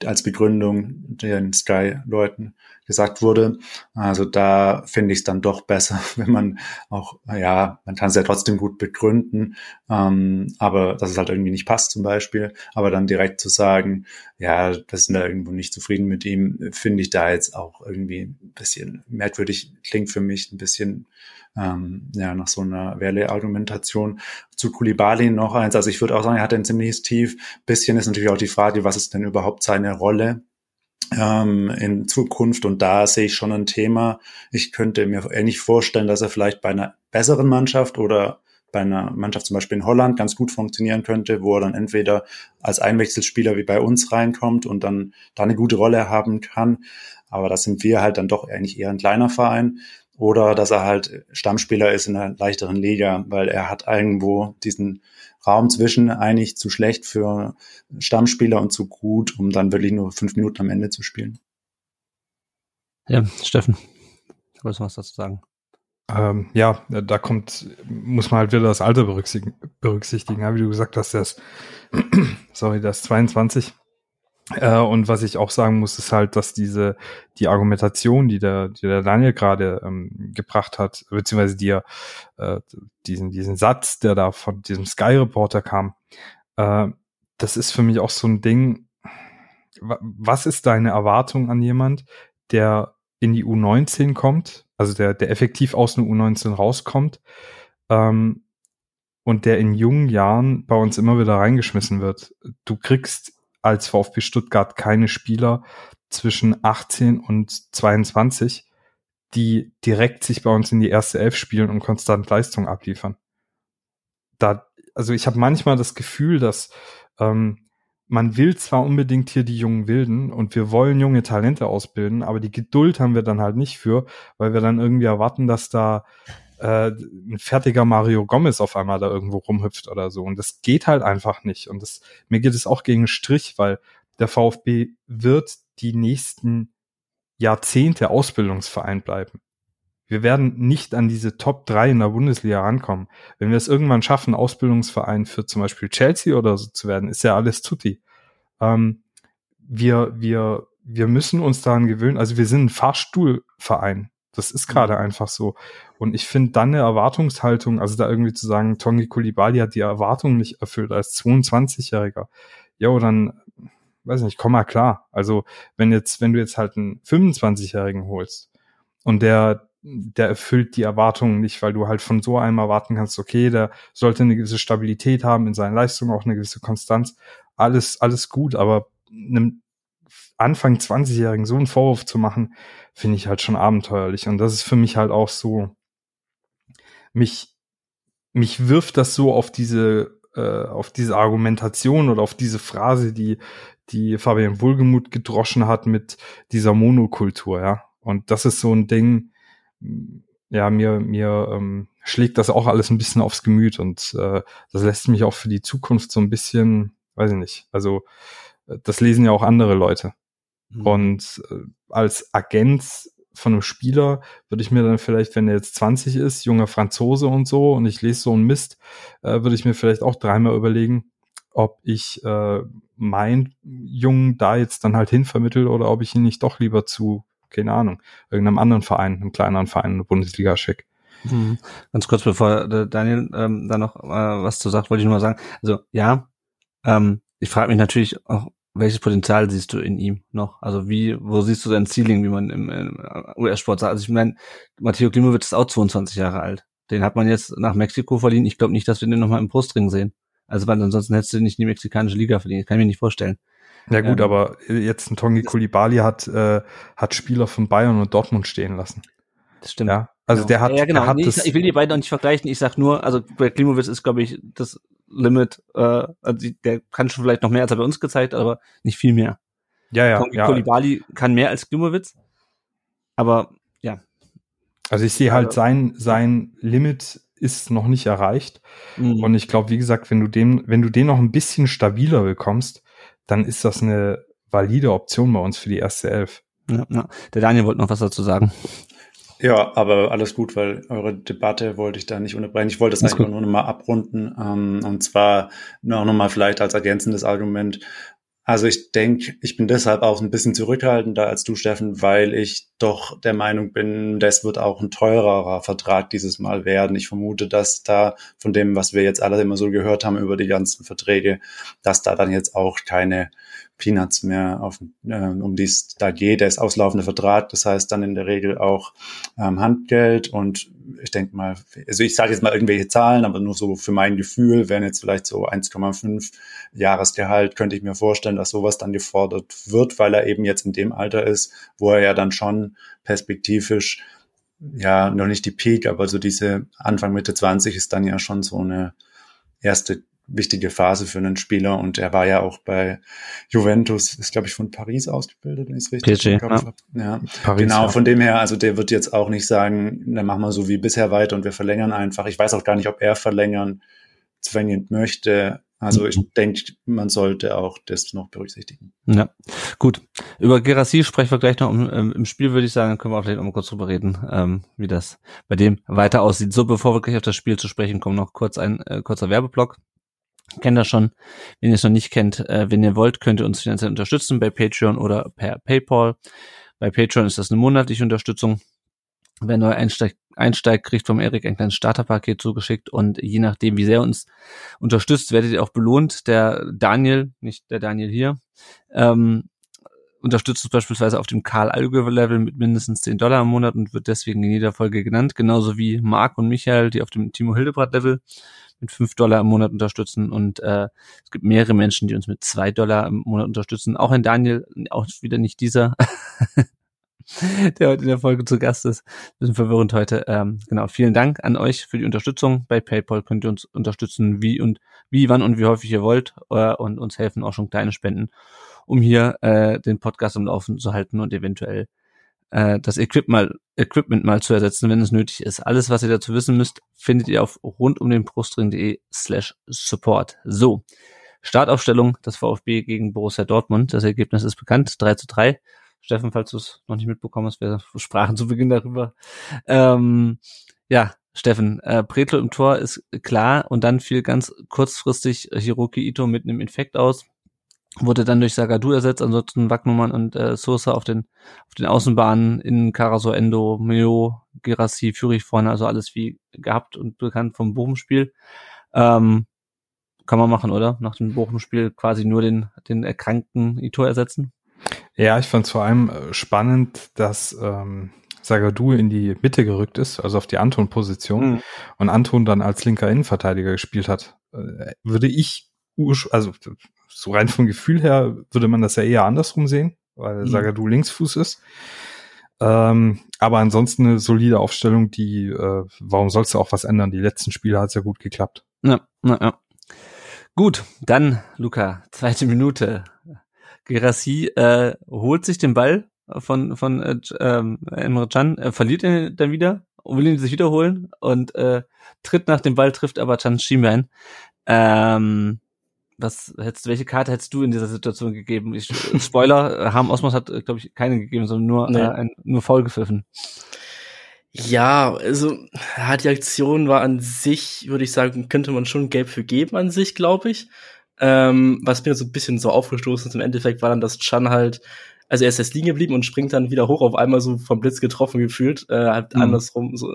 als Begründung den Sky-Leuten gesagt wurde. Also da finde ich es dann doch besser, wenn man auch, ja, man kann es ja trotzdem gut begründen, ähm, aber dass es halt irgendwie nicht passt zum Beispiel, aber dann direkt zu sagen, ja, das sind da irgendwo nicht zufrieden mit ihm, finde ich da jetzt auch irgendwie ein bisschen merkwürdig, klingt für mich ein bisschen ähm, ja, nach so einer Welle-Argumentation. Zu Kulibali noch eins. Also ich würde auch sagen, er hat ein ziemliches Tief. Bisschen ist natürlich auch die Frage, was ist denn überhaupt seine Rolle? Ähm, in Zukunft. Und da sehe ich schon ein Thema. Ich könnte mir ähnlich vorstellen, dass er vielleicht bei einer besseren Mannschaft oder bei einer Mannschaft zum Beispiel in Holland ganz gut funktionieren könnte, wo er dann entweder als Einwechselspieler wie bei uns reinkommt und dann da eine gute Rolle haben kann. Aber da sind wir halt dann doch eigentlich eher ein kleiner Verein oder dass er halt Stammspieler ist in einer leichteren Liga, weil er hat irgendwo diesen Raum zwischen eigentlich zu schlecht für Stammspieler und zu gut, um dann wirklich nur fünf Minuten am Ende zu spielen. Ja, Steffen, du wolltest was dazu sagen? Ähm, ja, da kommt, muss man halt wieder das Alter berücksichtigen, berücksichtigen. Ja, wie du gesagt hast, der ist, sorry, der ist 22. Äh, und was ich auch sagen muss, ist halt, dass diese, die Argumentation, die der, die der Daniel gerade ähm, gebracht hat, beziehungsweise die, äh, diesen, diesen Satz, der da von diesem Sky Reporter kam, äh, das ist für mich auch so ein Ding, was ist deine Erwartung an jemand, der in die U19 kommt, also der, der effektiv aus einer U19 rauskommt, ähm, und der in jungen Jahren bei uns immer wieder reingeschmissen wird. Du kriegst als VfB Stuttgart keine Spieler zwischen 18 und 22, die direkt sich bei uns in die erste Elf spielen und konstant Leistung abliefern. Da, also ich habe manchmal das Gefühl, dass ähm, man will zwar unbedingt hier die jungen Wilden und wir wollen junge Talente ausbilden, aber die Geduld haben wir dann halt nicht für, weil wir dann irgendwie erwarten, dass da äh, ein fertiger Mario Gomez auf einmal da irgendwo rumhüpft oder so. Und das geht halt einfach nicht. Und das, mir geht es auch gegen Strich, weil der VfB wird die nächsten Jahrzehnte Ausbildungsverein bleiben. Wir werden nicht an diese Top 3 in der Bundesliga rankommen. Wenn wir es irgendwann schaffen, Ausbildungsverein für zum Beispiel Chelsea oder so zu werden, ist ja alles tutti. Ähm, wir, wir, wir müssen uns daran gewöhnen. Also wir sind ein Fahrstuhlverein. Das ist gerade mhm. einfach so. Und ich finde dann eine Erwartungshaltung, also da irgendwie zu sagen, Tongi Kulibali hat die Erwartung nicht erfüllt als 22-Jähriger. Ja, dann, weiß nicht, komm mal klar. Also, wenn jetzt, wenn du jetzt halt einen 25-Jährigen holst und der, der erfüllt die Erwartungen nicht, weil du halt von so einem erwarten kannst, okay, der sollte eine gewisse Stabilität haben in seinen Leistungen, auch eine gewisse Konstanz. Alles, alles gut, aber einem Anfang 20-Jährigen so einen Vorwurf zu machen, finde ich halt schon abenteuerlich. Und das ist für mich halt auch so, mich, mich wirft das so auf diese, äh, auf diese Argumentation oder auf diese Phrase, die, die Fabian Wohlgemuth gedroschen hat mit dieser Monokultur, ja. Und das ist so ein Ding, ja, mir, mir ähm, schlägt das auch alles ein bisschen aufs Gemüt und äh, das lässt mich auch für die Zukunft so ein bisschen, weiß ich nicht, also äh, das lesen ja auch andere Leute. Mhm. Und äh, als Agent von einem Spieler würde ich mir dann vielleicht, wenn er jetzt 20 ist, junger Franzose und so, und ich lese so einen Mist, äh, würde ich mir vielleicht auch dreimal überlegen, ob ich äh, mein Jungen da jetzt dann halt hinvermittel oder ob ich ihn nicht doch lieber zu, keine Ahnung, irgendeinem anderen Verein, einem kleineren Verein in der Bundesliga schicke. Mhm. Ganz kurz, bevor Daniel ähm, da noch äh, was zu sagt, wollte ich nur mal sagen, also ja, ähm, ich frage mich natürlich auch, welches Potenzial siehst du in ihm noch? Also wie, wo siehst du sein Ceiling, wie man im, im US-Sport sagt? Also ich meine, Matteo Klimowitz ist auch 22 Jahre alt. Den hat man jetzt nach Mexiko verliehen. Ich glaube nicht, dass wir den nochmal im Brustring sehen. Also weil ansonsten hättest du nicht in die mexikanische Liga verliehen. kann ich mir nicht vorstellen. Ja gut, ähm, aber jetzt ein Tongi Kulibali hat, äh, hat Spieler von Bayern und Dortmund stehen lassen. Das stimmt. Ja, also genau. der hat, ja, genau. der hat nee, das, ich, ich will die beiden auch nicht vergleichen. Ich sag nur, also bei Klimowitz ist, glaube ich, das Limit, äh, also der kann schon vielleicht noch mehr, als er bei uns gezeigt, aber nicht viel mehr. Ja, ja. Tongi ja. Kulibali kann mehr als Klimowitz, aber ja. Also ich sehe halt sein, sein Limit ist noch nicht erreicht. Mhm. Und ich glaube, wie gesagt, wenn du den, wenn du den noch ein bisschen stabiler bekommst, dann ist das eine valide Option bei uns für die erste Elf. Ja, ja. Der Daniel wollte noch was dazu sagen. Ja, aber alles gut, weil eure Debatte wollte ich da nicht unterbrechen. Ich wollte das Alles einfach gut. nur nochmal abrunden. Ähm, und zwar noch nochmal vielleicht als ergänzendes Argument. Also ich denke, ich bin deshalb auch ein bisschen zurückhaltender als du, Steffen, weil ich doch der Meinung bin, das wird auch ein teurerer Vertrag dieses Mal werden. Ich vermute, dass da von dem, was wir jetzt alle immer so gehört haben über die ganzen Verträge, dass da dann jetzt auch keine Peanuts mehr auf, äh, um die es da geht. Der ist auslaufender Vertrag, das heißt dann in der Regel auch ähm, Handgeld und ich denke mal, also ich sage jetzt mal irgendwelche Zahlen, aber nur so für mein Gefühl, wären jetzt vielleicht so 1,5 Jahresgehalt, könnte ich mir vorstellen, dass sowas dann gefordert wird, weil er eben jetzt in dem Alter ist, wo er ja dann schon perspektivisch ja noch nicht die Peak, aber so diese Anfang Mitte 20 ist dann ja schon so eine erste wichtige Phase für einen Spieler und er war ja auch bei Juventus, ist glaube ich von Paris ausgebildet, wenn ich es richtig PSG, im Kopf ja. habe. Ja, Paris, genau, ja. von dem her, also der wird jetzt auch nicht sagen, dann machen wir so wie bisher weiter und wir verlängern einfach. Ich weiß auch gar nicht, ob er verlängern zwingend möchte. Also ich denke, man sollte auch das noch berücksichtigen. Ja, gut. Über Gerassi sprechen wir gleich noch im, ähm, im Spiel, würde ich sagen. Können wir auch vielleicht noch mal kurz drüber reden, ähm, wie das bei dem weiter aussieht. So, bevor wir gleich auf das Spiel zu sprechen kommen, noch kurz ein äh, kurzer Werbeblock. Kennt ihr schon. Wenn ihr es noch nicht kennt, äh, wenn ihr wollt, könnt ihr uns finanziell unterstützen bei Patreon oder per PayPal. Bei Patreon ist das eine monatliche Unterstützung. Wer neu einsteigt, einsteigt, kriegt vom Erik ein kleines Starterpaket zugeschickt und je nachdem, wie sehr uns unterstützt, werdet ihr auch belohnt. Der Daniel, nicht der Daniel hier, ähm, unterstützt uns beispielsweise auf dem Karl Allgöwer Level mit mindestens 10 Dollar im Monat und wird deswegen in jeder Folge genannt, genauso wie Marc und Michael, die auf dem Timo Hildebrand Level mit 5 Dollar im Monat unterstützen und äh, es gibt mehrere Menschen, die uns mit 2 Dollar im Monat unterstützen. Auch ein Daniel, auch wieder nicht dieser, der heute in der Folge zu Gast ist. Bisschen verwirrend heute. Ähm, genau, vielen Dank an euch für die Unterstützung. Bei PayPal könnt ihr uns unterstützen, wie und wie, wann und wie häufig ihr wollt äh, und uns helfen auch schon kleine Spenden, um hier äh, den Podcast am Laufen zu halten und eventuell äh, das Equip mal, Equipment mal zu ersetzen, wenn es nötig ist. Alles, was ihr dazu wissen müsst, findet ihr auf rundumdenbrustring.de slash support. So, Startaufstellung des VfB gegen Borussia Dortmund. Das Ergebnis ist bekannt, 3 zu 3. Steffen, falls du es noch nicht mitbekommen hast, wir sprachen zu Beginn darüber. Ähm, ja, Steffen, äh, Pretlo im Tor ist klar und dann fiel ganz kurzfristig Hiroki Ito mit einem Infekt aus, wurde dann durch Sagadu ersetzt, ansonsten Wagnumann und äh, Sosa auf den auf den Außenbahnen in Karaso, Endo, Meo, Gerassi, Fürich vorne, also alles wie gehabt und bekannt vom Bochum-Spiel. Ähm, kann man machen, oder? Nach dem Bochum-Spiel quasi nur den den erkrankten Ito ersetzen. Ja, ich fand es vor allem äh, spannend, dass ähm, Sagadu in die Mitte gerückt ist, also auf die Anton-Position, mhm. und Anton dann als linker Innenverteidiger gespielt hat, äh, würde ich, also so rein vom Gefühl her, würde man das ja eher andersrum sehen, weil mhm. Sagadu Linksfuß ist. Ähm, aber ansonsten eine solide Aufstellung, die, äh, warum sollst du auch was ändern? Die letzten Spiele hat es ja gut geklappt. Ja, ja, ja. Gut, dann, Luca, zweite Minute. Gerassi äh, holt sich den Ball von, von äh, ähm, Emre Can, äh, verliert ihn dann wieder, will ihn sich wiederholen und äh, tritt nach dem Ball, trifft aber Can Schienbein. Ähm, was hättest, welche Karte hättest du in dieser Situation gegeben? Ich, Spoiler, Harm Osmos hat, glaube ich, keine gegeben, sondern nur, nee. äh, ein, nur faul gepfiffen. Ja, also ja, die Aktion war an sich, würde ich sagen, könnte man schon gelb für geben an sich, glaube ich. Ähm, was mir so ein bisschen so aufgestoßen ist im Endeffekt, war dann, dass Chan halt also er ist jetzt liegen geblieben und springt dann wieder hoch, auf einmal so vom Blitz getroffen gefühlt, äh, halt mhm. andersrum, so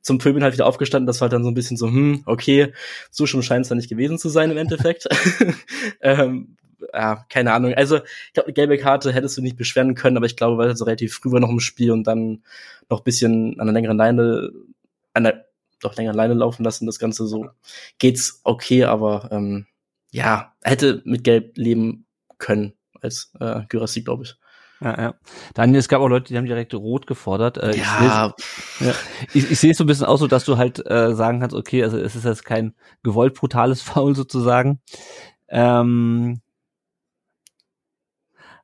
zum Pöbeln halt wieder aufgestanden, das war halt dann so ein bisschen so, hm, okay, so schon scheint es dann nicht gewesen zu sein im Endeffekt. ähm, ja, keine Ahnung. Also, ich glaube, eine gelbe Karte hättest du nicht beschweren können, aber ich glaube, weil er so relativ früh war noch im Spiel und dann noch ein bisschen an einer längeren Leine, an der doch länger Leine laufen lassen, das Ganze so geht's okay, aber ähm, ja, hätte mit Gelb leben können als äh, Gyrassi, glaube ich. Ja, ja. Daniel, es gab auch Leute, die haben direkt rot gefordert. Äh, ja. Ich, ja. ich, ich sehe es so ein bisschen aus, so dass du halt äh, sagen kannst, okay, also es ist jetzt kein gewollt brutales Foul sozusagen. Ähm,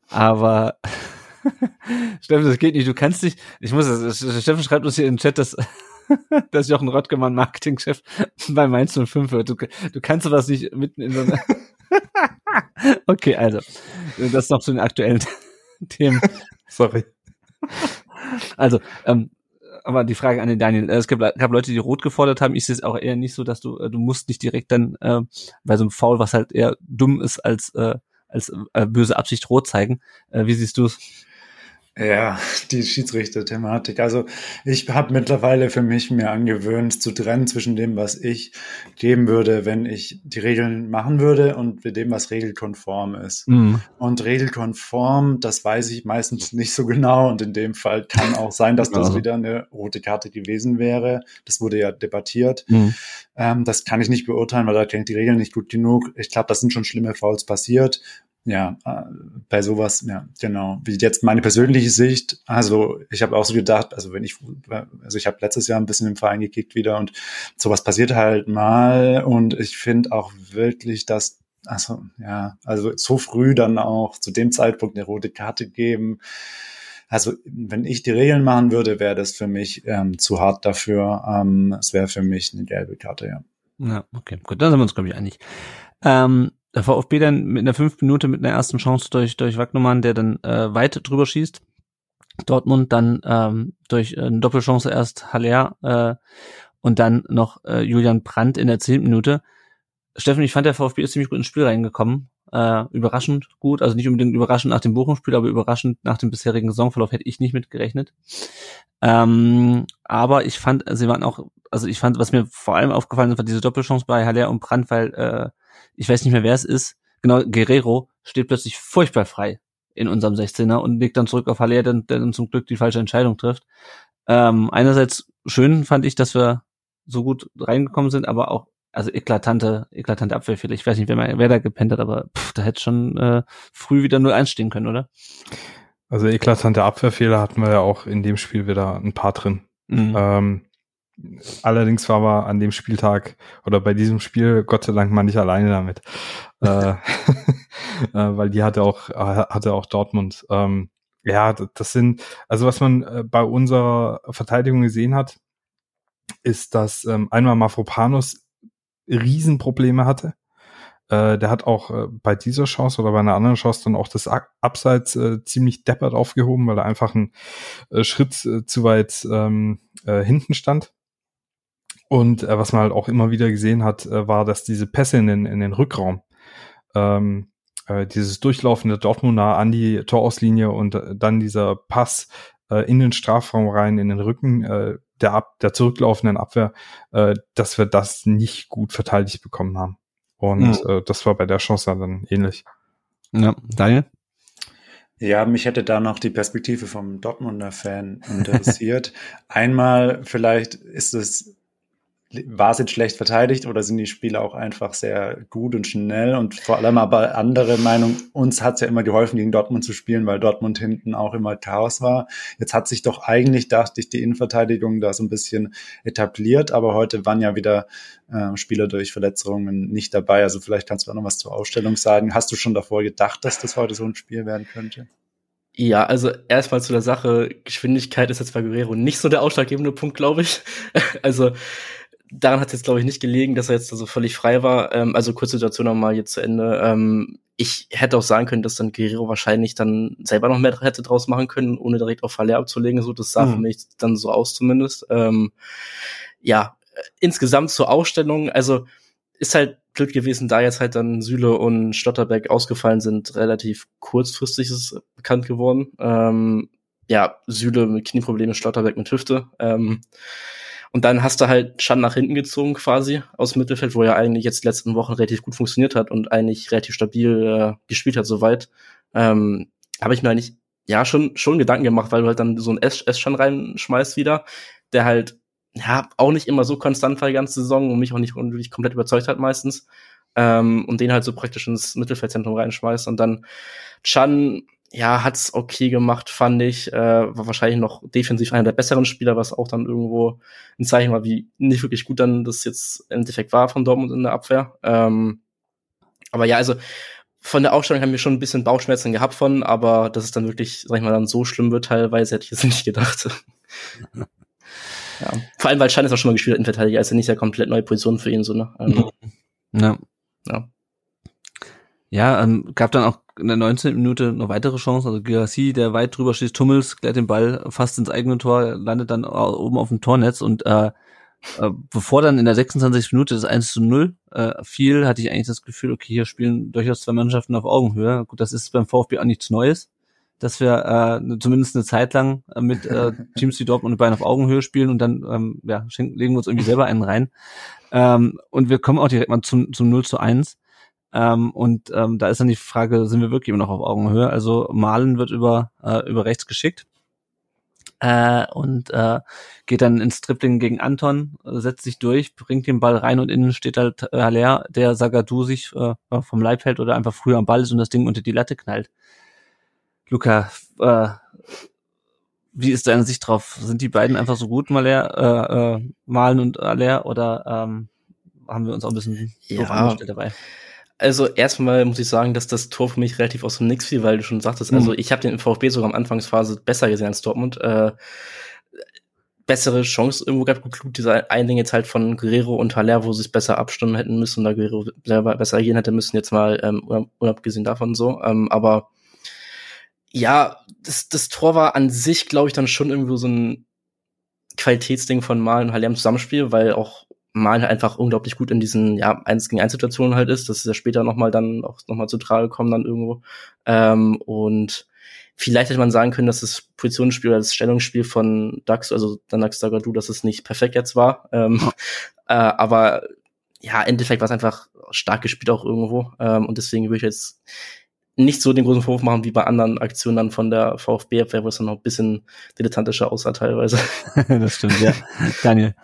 aber Steffen, das geht nicht. Du kannst nicht. Ich muss das. Steffen schreibt uns hier in den Chat, dass, dass Jochen Rottgemann Marketingchef bei Mainz 05 wird. Du, du kannst sowas nicht mitten in so einer okay, also, das noch zu den aktuellen Themen. Sorry. Also, ähm, aber die Frage an den Daniel, es gab, gab Leute, die rot gefordert haben. Ich sehe es auch eher nicht so, dass du, äh, du musst nicht direkt dann äh, bei so einem Foul, was halt eher dumm ist, als, äh, als äh, böse Absicht rot zeigen. Äh, wie siehst du es? Ja, die Schiedsrichter-Thematik. Also ich habe mittlerweile für mich mir angewöhnt zu trennen zwischen dem, was ich geben würde, wenn ich die Regeln machen würde und mit dem, was regelkonform ist. Mhm. Und regelkonform, das weiß ich meistens nicht so genau und in dem Fall kann auch sein, dass das wieder eine rote Karte gewesen wäre. Das wurde ja debattiert. Mhm. Ähm, das kann ich nicht beurteilen, weil da klingt die Regeln nicht gut genug. Ich glaube, das sind schon schlimme Fouls passiert ja, äh, bei sowas, ja, genau. Wie jetzt meine persönliche Sicht, also ich habe auch so gedacht, also wenn ich, also ich habe letztes Jahr ein bisschen im Verein gekickt wieder und sowas passiert halt mal und ich finde auch wirklich, dass, also ja, also so früh dann auch zu dem Zeitpunkt eine rote Karte geben. Also wenn ich die Regeln machen würde, wäre das für mich ähm, zu hart dafür. Ähm, es wäre für mich eine gelbe Karte, ja. Ja, okay, gut, dann sind wir uns, glaube ich, einig. Ähm, der VfB dann mit einer fünf Minute mit einer ersten Chance durch, durch Wagnumann, der dann äh, weit drüber schießt. Dortmund dann ähm, durch äh, eine Doppelchance erst Haller äh, und dann noch äh, Julian Brandt in der zehnten Minute. Steffen, ich fand der VfB ist ziemlich gut ins Spiel reingekommen. Äh, überraschend gut, also nicht unbedingt überraschend nach dem Bochum-Spiel, aber überraschend nach dem bisherigen Saisonverlauf hätte ich nicht mitgerechnet. Ähm, aber ich fand, sie waren auch, also ich fand, was mir vor allem aufgefallen ist, war diese Doppelchance bei Haller und Brandt, weil äh, ich weiß nicht mehr, wer es ist, genau, Guerrero steht plötzlich furchtbar frei in unserem 16er und legt dann zurück auf Haller, der, der dann zum Glück die falsche Entscheidung trifft. Ähm, einerseits schön fand ich, dass wir so gut reingekommen sind, aber auch also eklatante, eklatante Abwehrfehler. Ich weiß nicht, wer, wer da gepennt hat, aber pff, da hätte schon äh, früh wieder 0-1 stehen können, oder? Also eklatante Abwehrfehler hatten wir ja auch in dem Spiel wieder ein paar drin. Mhm. Ähm, Allerdings war wir an dem Spieltag oder bei diesem Spiel Gott sei Dank mal nicht alleine damit, äh, äh, weil die hatte auch hatte auch Dortmund. Ähm, ja, das sind also was man äh, bei unserer Verteidigung gesehen hat, ist, dass ähm, einmal Mafropanos Riesenprobleme hatte. Äh, der hat auch äh, bei dieser Chance oder bei einer anderen Chance dann auch das Abseits äh, ziemlich deppert aufgehoben, weil er einfach einen äh, Schritt zu weit ähm, äh, hinten stand. Und äh, was man halt auch immer wieder gesehen hat, äh, war, dass diese Pässe in den, in den Rückraum, ähm, äh, dieses durchlaufende Dortmunder an die Torauslinie und äh, dann dieser Pass äh, in den Strafraum rein, in den Rücken äh, der, ab, der zurücklaufenden Abwehr, äh, dass wir das nicht gut verteidigt bekommen haben. Und mhm. äh, das war bei der Chance dann ähnlich. Ja, Daniel? Ja, mich hätte da noch die Perspektive vom Dortmunder Fan interessiert. Einmal vielleicht ist es war es jetzt schlecht verteidigt oder sind die Spiele auch einfach sehr gut und schnell und vor allem aber andere Meinung, uns hat es ja immer geholfen, gegen Dortmund zu spielen, weil Dortmund hinten auch immer Chaos war. Jetzt hat sich doch eigentlich, dachte ich, die Innenverteidigung da so ein bisschen etabliert, aber heute waren ja wieder äh, Spieler durch Verletzungen nicht dabei. Also vielleicht kannst du auch noch was zur Ausstellung sagen. Hast du schon davor gedacht, dass das heute so ein Spiel werden könnte? Ja, also erstmal zu der Sache, Geschwindigkeit ist jetzt bei Guerrero nicht so der ausschlaggebende Punkt, glaube ich. also daran hat es jetzt, glaube ich, nicht gelegen, dass er jetzt so also völlig frei war. Ähm, also kurze Situation nochmal jetzt zu Ende. Ähm, ich hätte auch sagen können, dass dann Guerrero wahrscheinlich dann selber noch mehr hätte draus machen können, ohne direkt auf Haller abzulegen. So, das sah mhm. für mich dann so aus zumindest. Ähm, ja, insgesamt zur Ausstellung, also ist halt blöd gewesen, da jetzt halt dann Süle und Stotterbeck ausgefallen sind, relativ kurzfristig ist es bekannt geworden. Ähm, ja, Süle mit Knieproblemen, Stotterbeck mit Hüfte. Ähm, und dann hast du halt Schan nach hinten gezogen quasi aus dem Mittelfeld, wo er eigentlich jetzt die letzten Wochen relativ gut funktioniert hat und eigentlich relativ stabil äh, gespielt hat soweit. Ähm, Habe ich mir eigentlich ja schon schon Gedanken gemacht, weil du halt dann so einen S-Schan reinschmeißt wieder, der halt ja auch nicht immer so konstant war die ganze Saison und mich auch nicht wirklich komplett überzeugt hat meistens. Ähm, und den halt so praktisch ins Mittelfeldzentrum reinschmeißt und dann Chan ja, hat's okay gemacht, fand ich. Äh, war wahrscheinlich noch defensiv einer der besseren Spieler, was auch dann irgendwo ein Zeichen war, wie nicht wirklich gut dann das jetzt im Endeffekt war von Dortmund in der Abwehr. Ähm, aber ja, also von der Aufstellung haben wir schon ein bisschen Bauchschmerzen gehabt von, aber dass es dann wirklich, sag ich mal, dann so schlimm wird teilweise, hätte ich jetzt nicht gedacht. ja. Vor allem, weil Schein ist auch schon mal gespielt in Verteidiger, also nicht ja komplett neue Position für ihn, so, ne? Ähm, ja. ja. Ja, ähm, gab dann auch in der 19. Minute noch weitere Chancen. Also Girassi, der weit drüber schießt, Tummels klärt den Ball fast ins eigene Tor, landet dann oben auf dem Tornetz und äh, äh, bevor dann in der 26. Minute das 1 zu 0 äh, fiel, hatte ich eigentlich das Gefühl, okay, hier spielen durchaus zwei Mannschaften auf Augenhöhe. Gut, das ist beim VfB auch nichts Neues, dass wir äh, zumindest eine Zeit lang äh, mit äh, Teams wie Dortmund und Bayern auf Augenhöhe spielen und dann ähm, ja, legen wir uns irgendwie selber einen rein. Ähm, und wir kommen auch direkt mal zum, zum 0 zu 1. Ähm, und ähm, da ist dann die Frage, sind wir wirklich immer noch auf Augenhöhe? Also Malen wird über, äh, über rechts geschickt äh, und äh, geht dann ins Tripling gegen Anton, setzt sich durch, bringt den Ball rein und innen steht halt äh, Haller, der Sagadu sich äh, vom Leib hält oder einfach früher am Ball ist und das Ding unter die Latte knallt. Luca, äh, wie ist deine Sicht drauf? Sind die beiden einfach so gut, Maler, äh, äh, Malen und Aller, oder ähm, haben wir uns auch ein bisschen ja. dabei? Also erstmal muss ich sagen, dass das Tor für mich relativ aus dem Nix fiel, weil du schon sagtest, also mhm. also ich habe den VfB sogar am Anfangsphase besser gesehen als Dortmund. Äh, bessere Chance irgendwo gab gut diese ein Ding jetzt halt von Guerrero und Haller, wo sie es besser abstimmen hätten müssen, da Guerrero selber besser agieren hätte müssen, jetzt mal ähm, unabgesehen davon so. Ähm, aber ja, das, das Tor war an sich, glaube ich, dann schon irgendwo so ein Qualitätsding von Malen und Haller im Zusammenspiel, weil auch Mal einfach unglaublich gut in diesen ja eins gegen eins Situationen halt ist. Das ist ja später noch mal dann auch noch mal zu Trage kommen dann irgendwo. Ähm, und vielleicht hätte man sagen können, dass das Positionsspiel oder das Stellungsspiel von Dax, also dann Dax Dagadu, dass es nicht perfekt jetzt war. Ähm, äh, aber ja, im Endeffekt war es einfach stark gespielt auch irgendwo. Ähm, und deswegen würde ich jetzt nicht so den großen Vorwurf machen wie bei anderen Aktionen dann von der VfB-Abwehr, wo es dann noch ein bisschen dilettantischer aussah teilweise. das stimmt, ja. Daniel.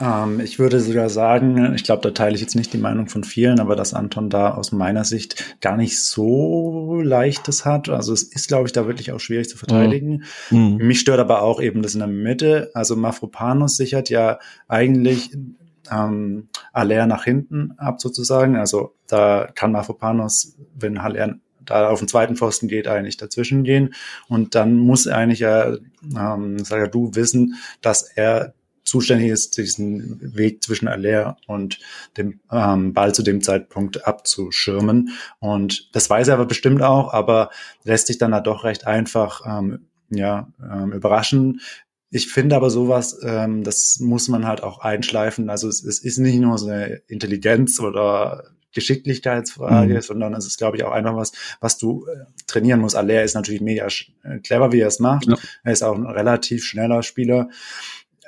Ähm, ich würde sogar sagen, ich glaube, da teile ich jetzt nicht die Meinung von vielen, aber dass Anton da aus meiner Sicht gar nicht so leichtes hat. Also es ist, glaube ich, da wirklich auch schwierig zu verteidigen. Mhm. Mich stört aber auch eben das in der Mitte. Also Mafropanos sichert ja eigentlich ähm, Aller nach hinten ab sozusagen. Also da kann Mafropanos, wenn Aller da auf den zweiten Pfosten geht, eigentlich dazwischen gehen. Und dann muss eigentlich ja, ähm, sag du, wissen, dass er zuständig ist, diesen Weg zwischen Aller und dem ähm, Ball zu dem Zeitpunkt abzuschirmen. Und das weiß er aber bestimmt auch, aber lässt sich dann da doch recht einfach ähm, ja, ähm, überraschen. Ich finde aber sowas, ähm, das muss man halt auch einschleifen. Also es, es ist nicht nur so eine Intelligenz oder Geschicklichkeitsfrage, mhm. sondern es ist, glaube ich, auch einfach was, was du äh, trainieren musst. Aller ist natürlich mega äh, clever, wie er es macht. Ja. Er ist auch ein relativ schneller Spieler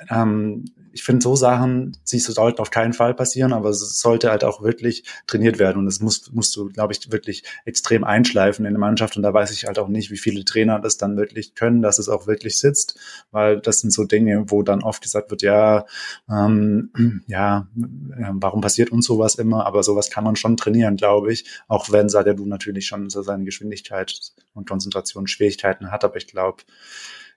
ähm, ich finde, so Sachen, sie sollten auf keinen Fall passieren, aber es sollte halt auch wirklich trainiert werden. Und das muss, musst du, glaube ich, wirklich extrem einschleifen in der Mannschaft. Und da weiß ich halt auch nicht, wie viele Trainer das dann wirklich können, dass es auch wirklich sitzt, weil das sind so Dinge, wo dann oft gesagt wird, ja, ähm, ja, warum passiert uns sowas immer? Aber sowas kann man schon trainieren, glaube ich. Auch wenn du natürlich schon so seine Geschwindigkeit und Konzentrationsschwierigkeiten hat. Aber ich glaube,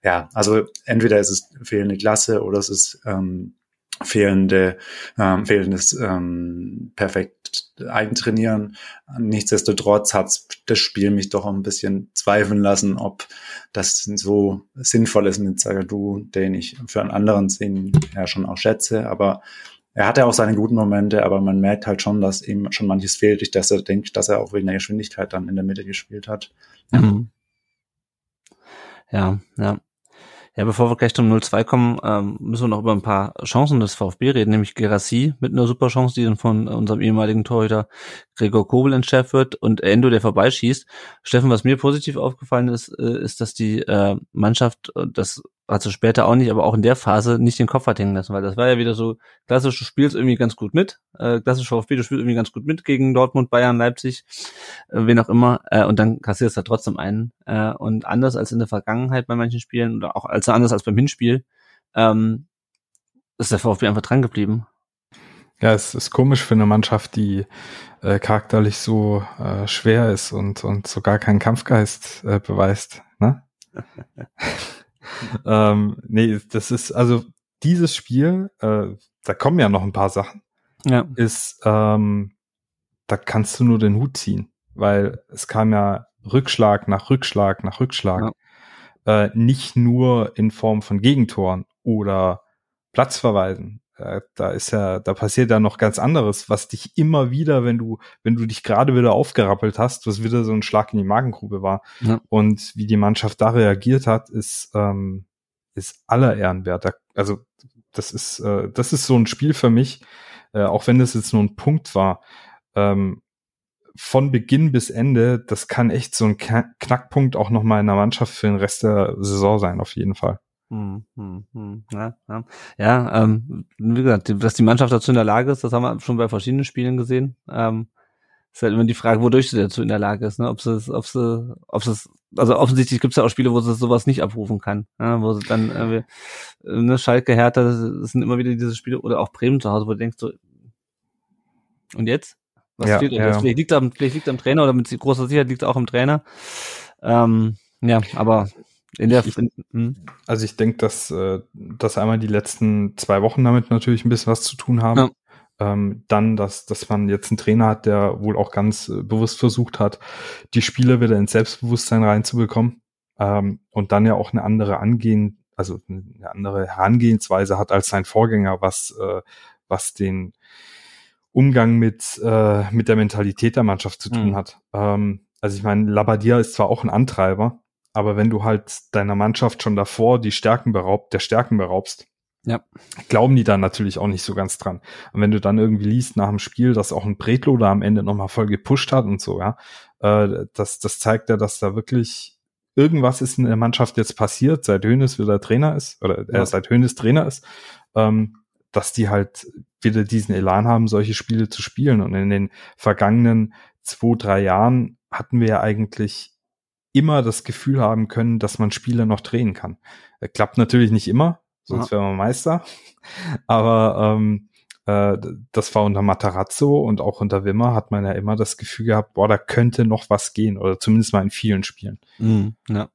ja, also entweder ist es fehlende Klasse oder es ist ähm, fehlende, ähm, fehlendes ähm, perfekt Eigentrainieren. Nichtsdestotrotz hat das Spiel mich doch ein bisschen zweifeln lassen, ob das so sinnvoll ist mit Zagadou, den ich für einen anderen Sinn ja schon auch schätze, aber er hatte auch seine guten Momente, aber man merkt halt schon, dass ihm schon manches fehlt, dass er denkt, dass er auch wegen der Geschwindigkeit dann in der Mitte gespielt hat. Mhm. ja. ja. Ja, bevor wir gleich zum 0-2 kommen, ähm, müssen wir noch über ein paar Chancen des VfB reden, nämlich Gerassi mit einer super Chance, die dann von unserem ehemaligen Torhüter Gregor Kobel entschärft wird und Endo, der vorbeischießt. Steffen, was mir positiv aufgefallen ist, äh, ist, dass die äh, Mannschaft, das also später auch nicht, aber auch in der Phase nicht den Kopf hat hängen lassen, weil das war ja wieder so klassisch, du spielst irgendwie ganz gut mit, äh, klassisch VfB, du spielst irgendwie ganz gut mit gegen Dortmund, Bayern, Leipzig, äh, wen auch immer, äh, und dann kassierst du da trotzdem einen. Äh, und anders als in der Vergangenheit bei manchen Spielen oder auch als anders als beim Hinspiel, ähm, ist der VfB einfach dran geblieben. Ja, es ist komisch für eine Mannschaft, die äh, charakterlich so äh, schwer ist und, und sogar keinen Kampfgeist äh, beweist. Ne? ähm, nee, das ist also dieses Spiel, äh, da kommen ja noch ein paar Sachen. Ja. Ist, ähm, da kannst du nur den Hut ziehen, weil es kam ja Rückschlag nach Rückschlag nach Rückschlag. Ja. Äh, nicht nur in Form von Gegentoren oder Platzverweisen, da, ist ja, da passiert ja noch ganz anderes, was dich immer wieder, wenn du, wenn du dich gerade wieder aufgerappelt hast, was wieder so ein Schlag in die Magengrube war. Ja. Und wie die Mannschaft da reagiert hat, ist, ähm, ist aller Ehrenwert. Also das ist, äh, das ist so ein Spiel für mich, äh, auch wenn das jetzt nur ein Punkt war. Ähm, von Beginn bis Ende, das kann echt so ein Knackpunkt auch nochmal in der Mannschaft für den Rest der Saison sein, auf jeden Fall. Hm, hm, hm. Ja, ja. ja ähm, wie gesagt, dass die Mannschaft dazu in der Lage ist, das haben wir schon bei verschiedenen Spielen gesehen. Ähm, ist halt immer die Frage, wodurch sie dazu in der Lage ist, ne? Ob sie, ob sie, ob sie, also offensichtlich gibt es ja auch Spiele, wo sie sowas nicht abrufen kann, ja? wo sie dann äh, ne Schalke, Hertha, das sind immer wieder diese Spiele oder auch Bremen zu Hause, wo du denkst so, und jetzt? Was ja, fehlt ja. Vielleicht liegt am, vielleicht liegt am Trainer oder mit großer Sicherheit liegt auch am Trainer. Ähm, ja, aber in der, ich, hm. also ich denke, dass, äh, dass einmal die letzten zwei Wochen damit natürlich ein bisschen was zu tun haben. Ja. Ähm, dann, dass, dass man jetzt einen Trainer hat, der wohl auch ganz äh, bewusst versucht hat, die Spieler wieder ins Selbstbewusstsein reinzubekommen. Ähm, und dann ja auch eine andere Angehen, also eine andere Herangehensweise hat als sein Vorgänger, was, äh, was den Umgang mit, äh, mit der Mentalität der Mannschaft zu tun mhm. hat. Ähm, also ich meine, Labadia ist zwar auch ein Antreiber, aber wenn du halt deiner Mannschaft schon davor die Stärken beraubt, der Stärken beraubst, ja. glauben die dann natürlich auch nicht so ganz dran. Und wenn du dann irgendwie liest nach dem Spiel, dass auch ein Bretlo da am Ende nochmal voll gepusht hat und so, ja, äh, das, das zeigt ja, dass da wirklich irgendwas ist in der Mannschaft jetzt passiert, seit Hönes wieder Trainer ist, oder ja. äh, seit Hönes Trainer ist, ähm, dass die halt wieder diesen Elan haben, solche Spiele zu spielen. Und in den vergangenen zwei, drei Jahren hatten wir ja eigentlich immer das Gefühl haben können, dass man Spiele noch drehen kann. Äh, klappt natürlich nicht immer, sonst ja. wäre man Meister. Aber ähm, äh, das war unter Matarazzo und auch unter Wimmer hat man ja immer das Gefühl gehabt, boah, da könnte noch was gehen oder zumindest mal in vielen Spielen. Mhm, ja.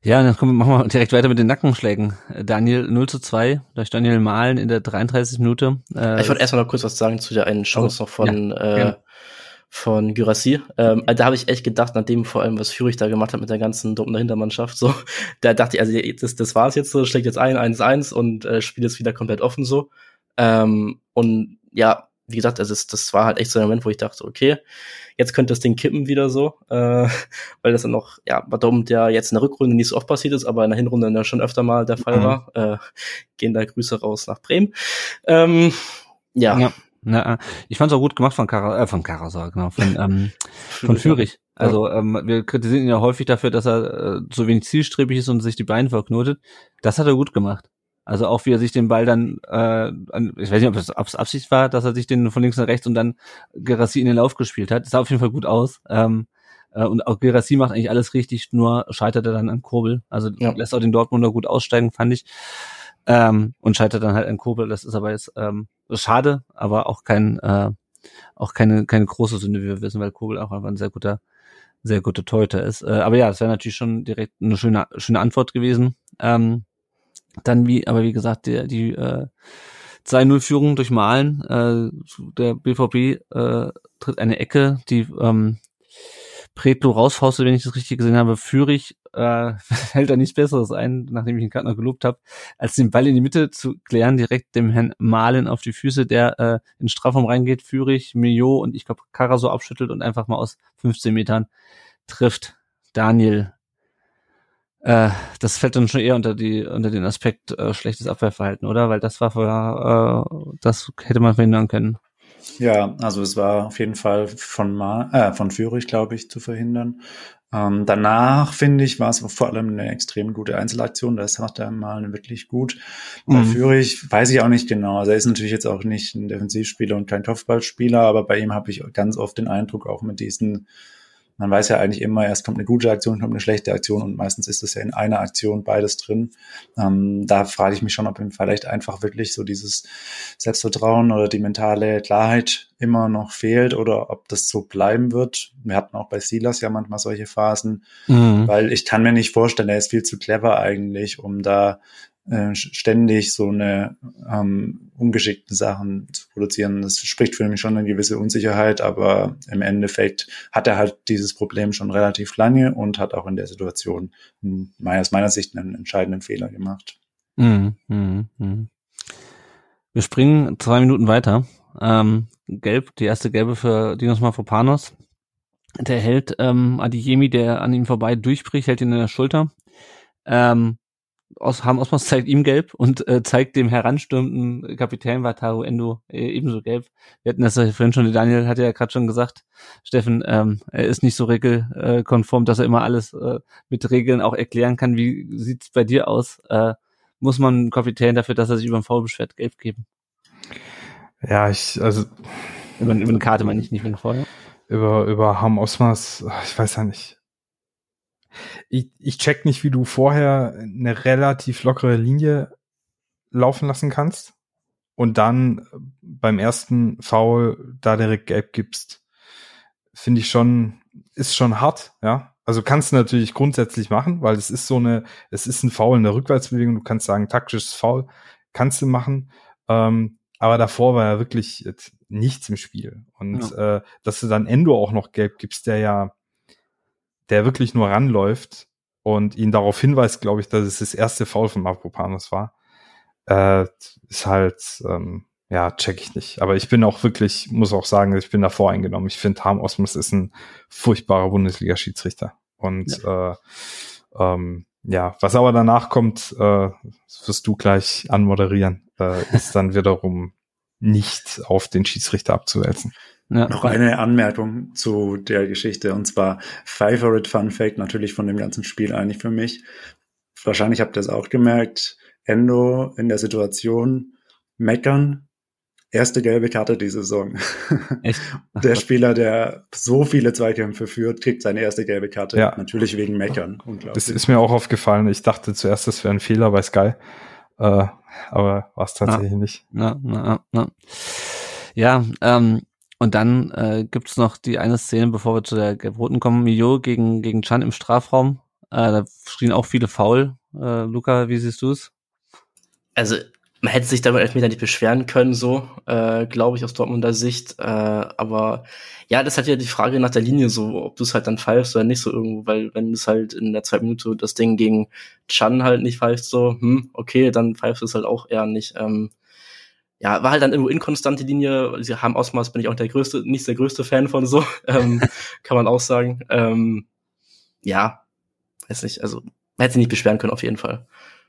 Ja, dann kommen, machen wir direkt weiter mit den Nackenschlägen. Daniel 0 zu 2 durch Daniel Mahlen in der 33. Minute. Äh, ich wollte erstmal noch kurz was sagen zu der einen Chance oh, noch von ja, äh, von Gyrassi. Ähm, da habe ich echt gedacht, nachdem vor allem, was Führig da gemacht hat mit der ganzen Dortmunder Hintermannschaft, so, da dachte ich, also das, das war es jetzt so, schlägt jetzt ein, 1-1 und äh, spielt jetzt wieder komplett offen so. Ähm, und ja, wie gesagt, also das, das war halt echt so ein Moment, wo ich dachte, okay, jetzt könnte das Ding kippen wieder so, äh, weil das dann noch, ja, bei Dortmund ja jetzt in der Rückrunde nicht so oft passiert ist, aber in der Hinrunde ja schon öfter mal der Fall mhm. war. Äh, gehen da Grüße raus nach Bremen. Ähm, ja. ja. Na, äh, ich fand es auch gut gemacht von Kara, äh, von Karasor, genau, von, ähm, von Fürich. Also ähm, wir kritisieren ihn ja häufig dafür, dass er äh, so wenig zielstrebig ist und sich die Beine verknotet. Das hat er gut gemacht. Also auch wie er sich den Ball dann, äh, an, ich weiß nicht, ob es Absicht war, dass er sich den von links nach rechts und dann Gerassi in den Lauf gespielt hat. Das sah auf jeden Fall gut aus. Ähm, äh, und auch Gerassi macht eigentlich alles richtig, nur scheitert er dann an Kurbel. Also Ja. lässt auch den Dortmunder gut aussteigen, fand ich. Ähm, und scheitert dann halt an Kurbel. Das ist aber jetzt ähm, schade, aber auch kein, äh, auch keine, keine große Sünde, wie wir wissen, weil Kurbel auch einfach ein sehr guter, sehr guter Torhüter ist. Äh, aber ja, es wäre natürlich schon direkt eine schöne, schöne Antwort gewesen. Ähm, dann wie, aber wie gesagt, die, die äh, 2-0-Führung durch Malen. Äh, der BVB äh, tritt eine Ecke, die ähm, Pretlo rausfaustet, wenn ich das richtig gesehen habe. Führig äh, hält da nichts Besseres ein, nachdem ich ihn gerade noch gelobt habe, als den Ball in die Mitte zu klären, direkt dem Herrn Malen auf die Füße, der äh, in den Strafraum reingeht, Führig, Mio und ich glaube Karaso abschüttelt und einfach mal aus 15 Metern trifft. Daniel äh, das fällt dann schon eher unter die unter den Aspekt äh, schlechtes Abwehrverhalten, oder? Weil das war vorher, äh, das hätte man verhindern können. Ja, also es war auf jeden Fall von Ma äh, von Führig, glaube ich, zu verhindern. Ähm, danach finde ich, war es vor allem eine extrem gute Einzelaktion. Das macht er mal wirklich gut. Bei Mhm. Führig weiß ich auch nicht genau. Also er ist natürlich jetzt auch nicht ein Defensivspieler und kein Kopfballspieler, aber bei ihm habe ich ganz oft den Eindruck, auch mit diesen man weiß ja eigentlich immer, erst kommt eine gute Aktion, kommt eine schlechte Aktion und meistens ist es ja in einer Aktion beides drin. Ähm, da frage ich mich schon, ob ihm vielleicht einfach wirklich so dieses Selbstvertrauen oder die mentale Klarheit immer noch fehlt oder ob das so bleiben wird. Wir hatten auch bei Silas ja manchmal solche Phasen, Mhm. weil ich kann mir nicht vorstellen, er ist viel zu clever eigentlich, um da äh, ständig so eine ähm, ungeschickten Sachen zu produzieren. Das spricht für mich schon eine gewisse Unsicherheit, aber im Endeffekt hat er halt dieses Problem schon relativ lange und hat auch in der Situation hm, aus meiner Sicht einen entscheidenden Fehler gemacht. Mhm. Mhm. Mhm. Wir springen zwei Minuten weiter. Ähm, gelb, die erste gelbe für Dinos Mafropanos. Der hält ähm, Adiyemi, der an ihm vorbei durchbricht, hält ihn in der Schulter. Ähm, Os Ham Osmos zeigt ihm gelb und äh, zeigt dem heranstürmenden Kapitän Wataru Endo äh, ebenso gelb. Wir hatten das ja vorhin schon, Daniel hatte ja gerade schon gesagt, Steffen, ähm, er ist nicht so regelkonform, dass er immer alles äh, mit Regeln auch erklären kann. Wie sieht's bei dir aus? Äh, muss man einem Kapitän dafür, dass er sich über den Foul beschwert, gelb geben? Ja, ich, also Über, über eine Karte meine ich nicht, wenn vorher. über, über Ham Osmas, ich weiß ja nicht. Ich, ich check nicht, wie du vorher eine relativ lockere Linie laufen lassen kannst und dann beim ersten Foul da direkt gelb gibst. Finde ich schon, ist schon hart, ja. Also kannst du natürlich grundsätzlich machen, weil es ist so eine, es ist ein Foul in der Rückwärtsbewegung. Du kannst sagen, taktisches Foul kannst du machen. Ähm, aber davor war ja wirklich jetzt nichts im Spiel. Und äh, dass du dann Endo auch noch gelb gibst, der ja, der wirklich nur ranläuft und ihn darauf hinweist, glaube ich, dass es das erste Foul von Mavropanos war, äh, ist halt, ähm, ja, check ich nicht. Aber ich bin auch wirklich, muss auch sagen, ich bin da voreingenommen. Ich finde, Harm Osmus ist ein furchtbarer Bundesliga-Schiedsrichter. Und ja. Äh, ähm, ja, was aber danach kommt, äh, wirst du gleich anmoderieren, äh, ist dann wiederum nicht auf den Schiedsrichter abzuwälzen. Ja, Noch eine Anmerkung zu der Geschichte und zwar Favorite Fun Fact natürlich von dem ganzen Spiel eigentlich für mich. Wahrscheinlich habt ihr es auch gemerkt. Endo in der Situation meckern. Erste gelbe Karte die Saison. Echt? Der Spieler, der so viele Zweikämpfe führt, kriegt seine erste gelbe Karte. Ja. Natürlich wegen Meckern. Das ist mir auch aufgefallen. Ich dachte zuerst, das wäre ein Fehler bei Sky. Äh, aber war es tatsächlich ja. nicht. Ja, ja, ja. ja ähm, und dann äh, gibt es noch die eine Szene, bevor wir zu der Gelb-Roten kommen, Mio gegen, gegen Chan im Strafraum. Äh, da schrien auch viele faul. Äh, Luca, wie siehst du es? Also man hätte sich damit Elfmeter nicht beschweren können, so, äh, glaube ich, aus Dortmunder Sicht. Äh, aber ja, das ist halt ja die Frage nach der Linie, so, ob du es halt dann pfeifst oder nicht so irgendwo, weil wenn es halt in der zweiten Minute das Ding gegen Chan halt nicht pfeifst, so, hm, okay, dann pfeifst du es halt auch eher nicht. Ähm, ja, war halt dann irgendwo inkonstant die Linie. Sie haben Ausmaß, bin ich auch der größte, nicht der größte Fan von so, ähm, kann man auch sagen. Ähm, ja, weiß nicht, also man hätte sich nicht beschweren können auf jeden Fall.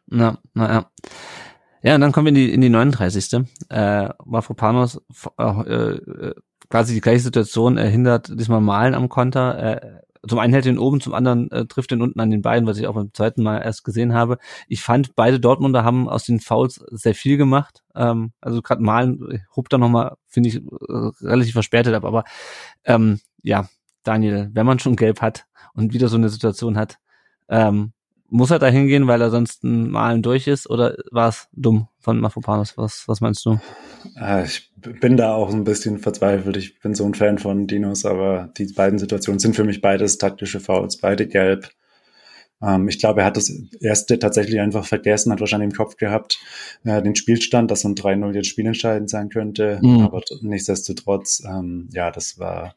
Na, naja. Ja, und dann kommen wir in die, in die 39. Äh, Mafropanos äh, äh, quasi die gleiche Situation, er hindert diesmal Malen am Konter, er zum einen hält den oben, zum anderen äh, trifft den unten an den Beinen, was ich auch beim zweiten Mal erst gesehen habe. Ich fand, beide Dortmunder haben aus den Fouls sehr viel gemacht. Ähm, also gerade Malen hob da nochmal, finde ich, äh, relativ verspätet ab. Aber ähm, ja, Daniel, wenn man schon gelb hat und wieder so eine Situation hat, ähm, muss er da hingehen, weil er sonst ein Malen durch ist oder war es dumm von Mafropanos? Was, was meinst du? Ah, ich bin da auch ein bisschen verzweifelt. Ich bin so ein Fan von Dinos, aber die beiden Situationen sind für mich beides taktische Fouls, beide gelb. Ähm, ich glaube, er hat das erste tatsächlich einfach vergessen, hat wahrscheinlich im Kopf gehabt, äh, den Spielstand, dass so ein 3-0 jetzt spielentscheidend sein könnte. Mhm. Aber nichtsdestotrotz, ähm, ja, das war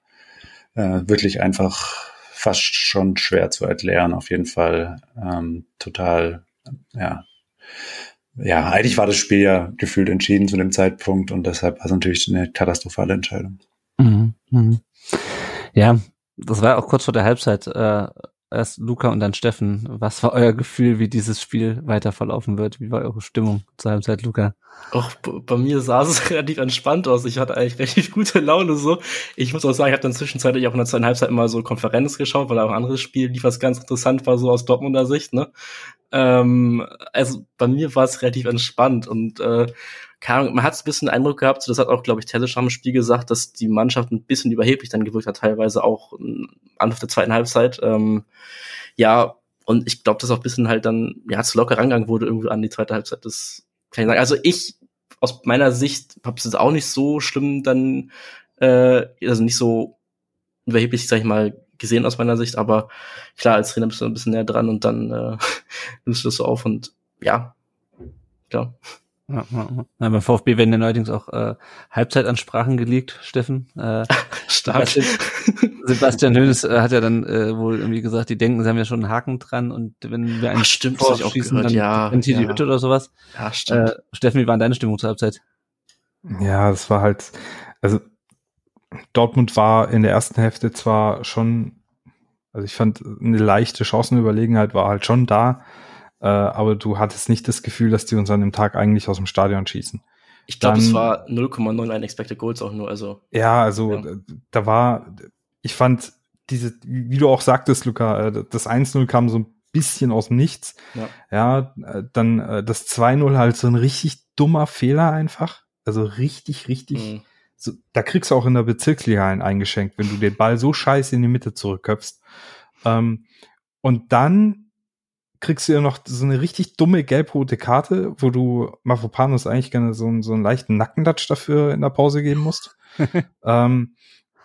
äh, wirklich einfach fast schon schwer zu erklären. Auf jeden Fall ähm, total, ja. Ja, eigentlich war das Spiel ja gefühlt entschieden zu dem Zeitpunkt und deshalb war es natürlich eine katastrophale Entscheidung. Mhm, mh. Ja, das war auch kurz vor der Halbzeit. Äh, erst Luca und dann Steffen. Was war euer Gefühl, wie dieses Spiel weiter verlaufen wird? Wie war eure Stimmung zur Halbzeit, Luca? Auch bei mir sah es relativ entspannt aus. Ich hatte eigentlich relativ gute Laune so. Ich muss auch sagen, ich habe dann zwischenzeitlich auch in der zweiten Halbzeit immer so Konferenz geschaut, weil auch ein anderes Spiel lief, was ganz interessant war, so aus Dortmunder Sicht. Ne? Ähm, also bei mir war es relativ entspannt und äh, keine Ahnung, man hat ein bisschen Eindruck gehabt, das hat auch, glaube ich, Tellisch am Spiel gesagt, dass die Mannschaft ein bisschen überheblich dann gewirkt hat, teilweise auch Anfang der zweiten Halbzeit. Ähm, ja, und ich glaube, dass auch ein bisschen halt dann, ja, zu locker rangegangen wurde irgendwie an die zweite Halbzeit. Das kann ich sagen. Also ich, aus meiner Sicht, habe es auch nicht so schlimm dann, äh, also nicht so überheblich, sag ich mal, gesehen aus meiner Sicht, aber klar, als Trainer bist du ein bisschen näher dran und dann äh, nimmst du das so auf und ja, klar. Ja, ja. beim VfB werden ja neuerdings auch äh, Halbzeitansprachen gelegt, Steffen. Äh, Stark. Sebastian, Sebastian Hönes äh, hat ja dann äh, wohl irgendwie gesagt, die denken, sie haben ja schon einen Haken dran und wenn wir einen Ach, stimmt, Tor ich auch gehört, dann ja, rennt hier ja. die Hütte oder sowas. Ja, stimmt. Äh, Steffen, wie war deine Stimmung zur Halbzeit? Ja, das war halt, also Dortmund war in der ersten Hälfte zwar schon, also ich fand eine leichte Chancenüberlegenheit war halt schon da, äh, aber du hattest nicht das Gefühl, dass die uns an dem Tag eigentlich aus dem Stadion schießen. ich glaube, es war 0,91 Expected Goals auch nur, also Ja, also Ja. äh, da war, ich fand diese, wie du auch sagtest, Luca, äh, das 1-0 kam so ein bisschen aus dem Nichts. Ja. Ja, äh, dann das 2-0 halt so ein richtig dummer Fehler einfach. Also richtig, richtig. mh, So, da kriegst du auch in der Bezirksliga einen eingeschenkt, wenn du den Ball so scheiße in die Mitte zurückköpfst. Ähm, und dann kriegst du ja noch so eine richtig dumme gelb-rote Karte, wo du Mafropanos eigentlich gerne so, einen- so einen leichten Nackendatsch dafür in der Pause geben musst. ähm,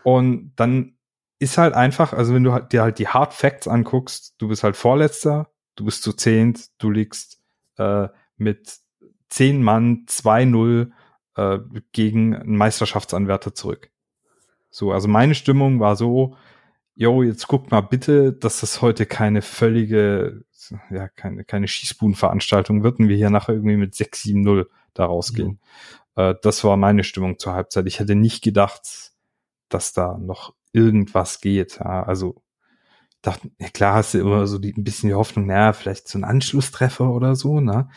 und dann ist halt einfach, also wenn du halt, dir halt die Hard Facts anguckst, du bist halt Vorletzter, du bist zu zehnt, du liegst äh, mit zehn Mann 2-0 äh, gegen einen Meisterschaftsanwärter zurück. So, also meine Stimmung war so, yo, jetzt guckt mal bitte, dass das heute keine völlige, ja, keine, keine Schießbudenveranstaltung wird und wir hier nachher irgendwie mit 6-7-0 da rausgehen. Äh, das war meine Stimmung zur Halbzeit. Ich hätte nicht gedacht, dass da noch irgendwas geht. Ja, also dachte, ja, klar hast du immer so die, ein bisschen die Hoffnung, naja, vielleicht so ein Anschlusstreffer oder so, ne?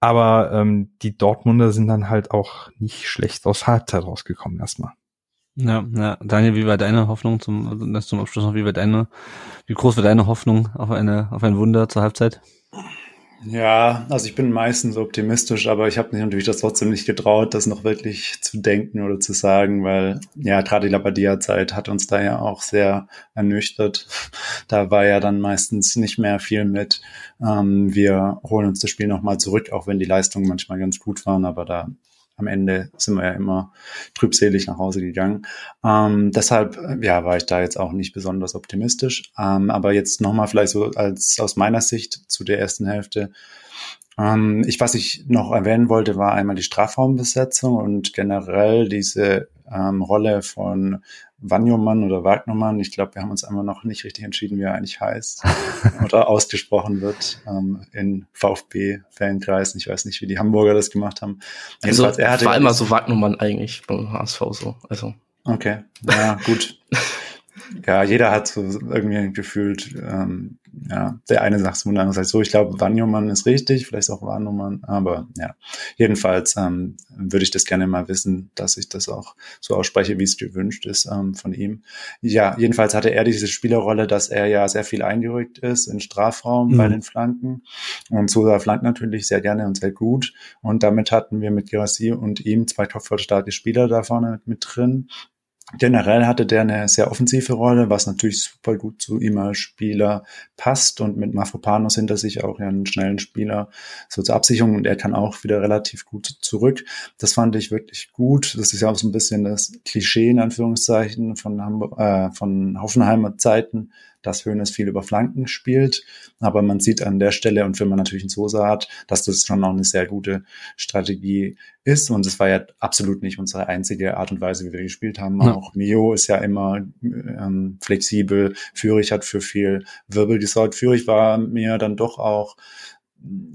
Aber ähm, die Dortmunder sind dann halt auch nicht schlecht aus Halbzeit rausgekommen erstmal. Ja, ja. Daniel, wie war deine Hoffnung zum, also zum Abschluss noch, wie war deine, wie groß war deine Hoffnung auf eine, auf ein Wunder zur Halbzeit? Ja, also ich bin meistens optimistisch, aber ich habe mich natürlich das trotzdem nicht getraut, das noch wirklich zu denken oder zu sagen, weil ja, gerade die Labadia-Zeit hat uns da ja auch sehr ernüchtert. Da war ja dann meistens nicht mehr viel mit. Ähm, wir holen uns das Spiel nochmal zurück, auch wenn die Leistungen manchmal ganz gut waren, aber da am Ende sind wir ja immer trübselig nach Hause gegangen. Ähm, deshalb, ja, war ich da jetzt auch nicht besonders optimistisch. Ähm, aber jetzt nochmal vielleicht so als aus meiner Sicht zu der ersten Hälfte. Ähm, ich, was ich noch erwähnen wollte, war einmal die Strafraumbesetzung und generell diese ähm, Rolle von Wanjomann oder Wagnermann. Ich glaube, wir haben uns einmal noch nicht richtig entschieden, wie er eigentlich heißt oder ausgesprochen wird ähm, in VfB-Fankreisen. Ich weiß nicht, wie die Hamburger das gemacht haben. also Jedenfalls, er hatte war immer so Wagnummern eigentlich beim HSV so, also Okay, ja, gut. ja, jeder hat so irgendwie gefühlt, ähm, ja, der eine sagt es und der andere sagt so, ich glaube, Wanyoman ist richtig, vielleicht auch Warnumann, aber ja, jedenfalls ähm, würde ich das gerne mal wissen, dass ich das auch so ausspreche, wie es gewünscht ist ähm, von ihm. Ja, jedenfalls hatte er diese Spielerrolle, dass er ja sehr viel eingerückt ist in Strafraum mhm. bei den Flanken. Und Sosa flankt natürlich sehr gerne und sehr gut. Und damit hatten wir mit Gerassi und ihm zwei kopfballstarke Spieler da vorne mit drin Generell hatte der eine sehr offensive Rolle, was natürlich super gut zu ihm als Spieler passt und mit Mafropanos hinter sich auch einen schnellen Spieler so zur Absicherung und er kann auch wieder relativ gut zurück. Das fand ich wirklich gut. Das ist ja auch so ein bisschen das Klischee in Anführungszeichen von, Hamburg, äh, von Hoffenheimer Zeiten, dass Hönes viel über Flanken spielt. Aber man sieht an der Stelle und wenn man natürlich einen Sosa hat, dass das schon noch eine sehr gute Strategie ist. Und es war ja absolut nicht unsere einzige Art und Weise, wie wir gespielt haben. Ja. Auch Mio ist ja immer ähm, flexibel. Führig hat für viel Wirbel gesorgt. Führig war mir dann doch auch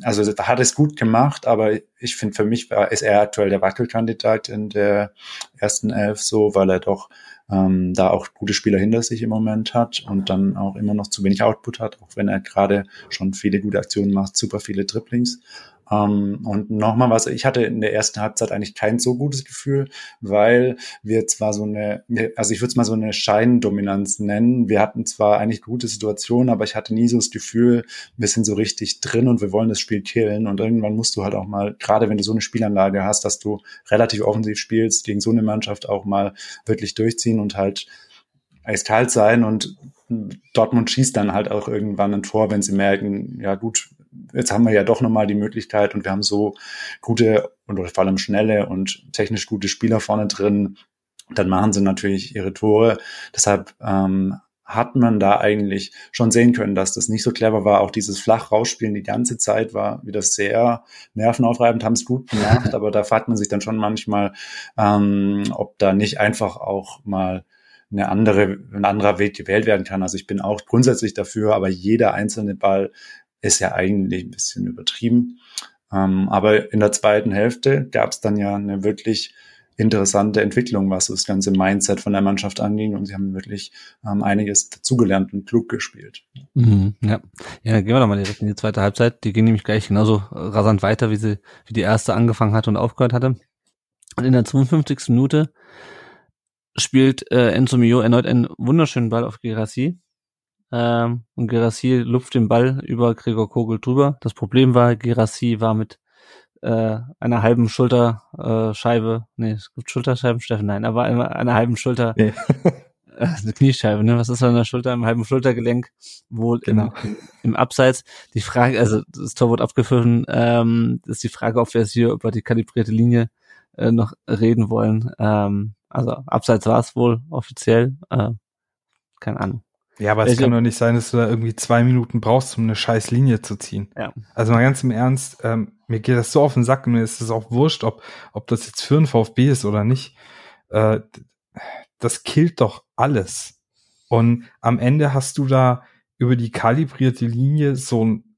also hat es gut gemacht, aber ich finde für mich war, ist er aktuell der Wackelkandidat in der ersten Elf so, weil er doch ähm, da auch gute Spieler hinter sich im Moment hat und dann auch immer noch zu wenig Output hat, auch wenn er gerade schon viele gute Aktionen macht, super viele Triplings. Ähm, und nochmal was, ich hatte in der ersten Halbzeit eigentlich kein so gutes Gefühl, weil wir zwar so eine, also ich würde es mal so eine Scheindominanz nennen. Wir hatten zwar eigentlich gute Situationen, aber ich hatte nie so das Gefühl, wir sind so richtig drin und wir wollen das Spiel killen. Und irgendwann musst du halt auch mal, gerade wenn du so eine Spielanlage hast, dass du relativ offensiv spielst, gegen so eine Mannschaft auch mal wirklich durchziehen und halt eiskalt sein und Dortmund schießt dann halt auch irgendwann ein Tor, wenn sie merken, ja gut, jetzt haben wir ja doch nochmal die Möglichkeit und wir haben so gute und vor allem schnelle und technisch gute Spieler vorne drin. Dann machen sie natürlich ihre Tore. Deshalb ähm, hat man da eigentlich schon sehen können, dass das nicht so clever war. Auch dieses flach rausspielen die ganze Zeit war wieder sehr nervenaufreibend, haben es gut gemacht, aber da fragt man sich dann schon manchmal, ähm, ob da nicht einfach auch mal eine andere, ein anderer Weg gewählt werden kann. Also ich bin auch grundsätzlich dafür, aber jeder einzelne Ball ist ja eigentlich ein bisschen übertrieben. Ähm, aber in der zweiten Hälfte gab es dann ja eine wirklich interessante Entwicklung, was das ganze Mindset von der Mannschaft anging. Und sie haben wirklich ähm, einiges dazugelernt und klug gespielt. Mhm, ja. ja, gehen wir doch mal direkt in die zweite Halbzeit. Die ging nämlich gleich genauso rasant weiter, wie sie, wie die erste angefangen hat und aufgehört hatte. Und in der 52. Minute spielt äh, Enzo Mio erneut einen wunderschönen Ball auf Gerassi ähm, und Gerassi lupft den Ball über Gregor Kogel drüber. Das Problem war, Gerassi war mit äh, einer halben Schulterscheibe, äh, nee, es gibt Schulterscheiben, Steffen, nein, aber einer, einer halben Schulter, nee. äh, eine Kniescheibe, ne? Was ist an der Schulter, im halben Schultergelenk, wohl genau. im, im Abseits. Die Frage, also das Tor wurde abgepfiffen, ähm, ist die Frage, ob wir es hier über die kalibrierte Linie äh, noch reden wollen. Ähm, also Abseits war es wohl offiziell, äh, keine Ahnung. Ja, aber es kann doch nicht sein, dass du da irgendwie zwei Minuten brauchst, um eine scheiß Linie zu ziehen. Ja. Also mal ganz im Ernst, ähm, mir geht das so auf den Sack und mir ist es auch wurscht, ob, ob das jetzt für ein VfB ist oder nicht. Äh, das killt doch alles. Und am Ende hast du da über die kalibrierte Linie so ein,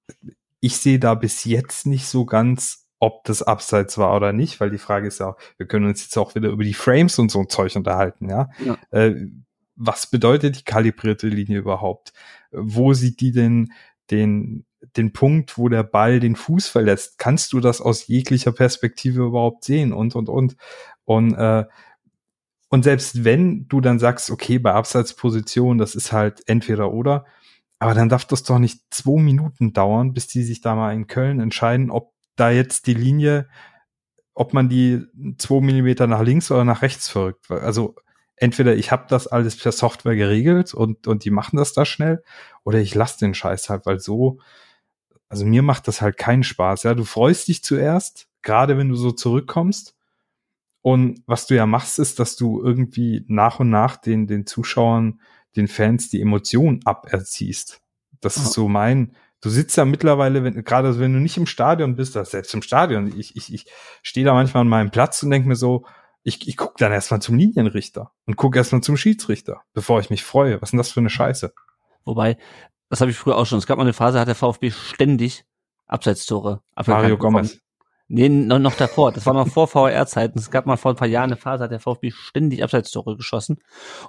ich sehe da bis jetzt nicht so ganz, ob das Abseits war oder nicht, weil die Frage ist ja, wir können uns jetzt auch wieder über die Frames und so ein Zeug unterhalten, ja. ja. Äh, was bedeutet die kalibrierte Linie überhaupt? Wo sieht die denn den, den Punkt, wo der Ball den Fuß verlässt? Kannst du das aus jeglicher Perspektive überhaupt sehen? Und, und, und. Und, äh, und selbst wenn du dann sagst, okay, bei Abseitsposition, das ist halt entweder oder, aber dann darf das doch nicht zwei Minuten dauern, bis die sich da mal in Köln entscheiden, ob da jetzt die Linie, ob man die zwei Millimeter nach links oder nach rechts verrückt. Also entweder ich habe das alles per Software geregelt und, und die machen das da schnell, oder ich lasse den Scheiß halt, weil so, also mir macht das halt keinen Spaß. Ja, du freust dich zuerst, gerade wenn du so zurückkommst. Und was du ja machst, ist, dass du irgendwie nach und nach den, den Zuschauern, den Fans die Emotionen aberziehst. Das oh. ist so mein, du sitzt ja mittlerweile, wenn, gerade wenn du nicht im Stadion bist, das selbst im Stadion, ich, ich, ich stehe da manchmal an meinem Platz und denke mir so, ich, ich gucke dann erstmal zum Linienrichter und gucke erstmal zum Schiedsrichter, bevor ich mich freue. Was ist denn das für eine Scheiße? Wobei, das habe ich früher auch schon. Es gab mal eine Phase, hat der VfB ständig Abseitstore. Mario Gomez. Nee, noch, noch davor. Das war noch vor VR-Zeiten. Es gab mal vor ein paar Jahren eine Phase, hat der VfB ständig Abseitstore geschossen.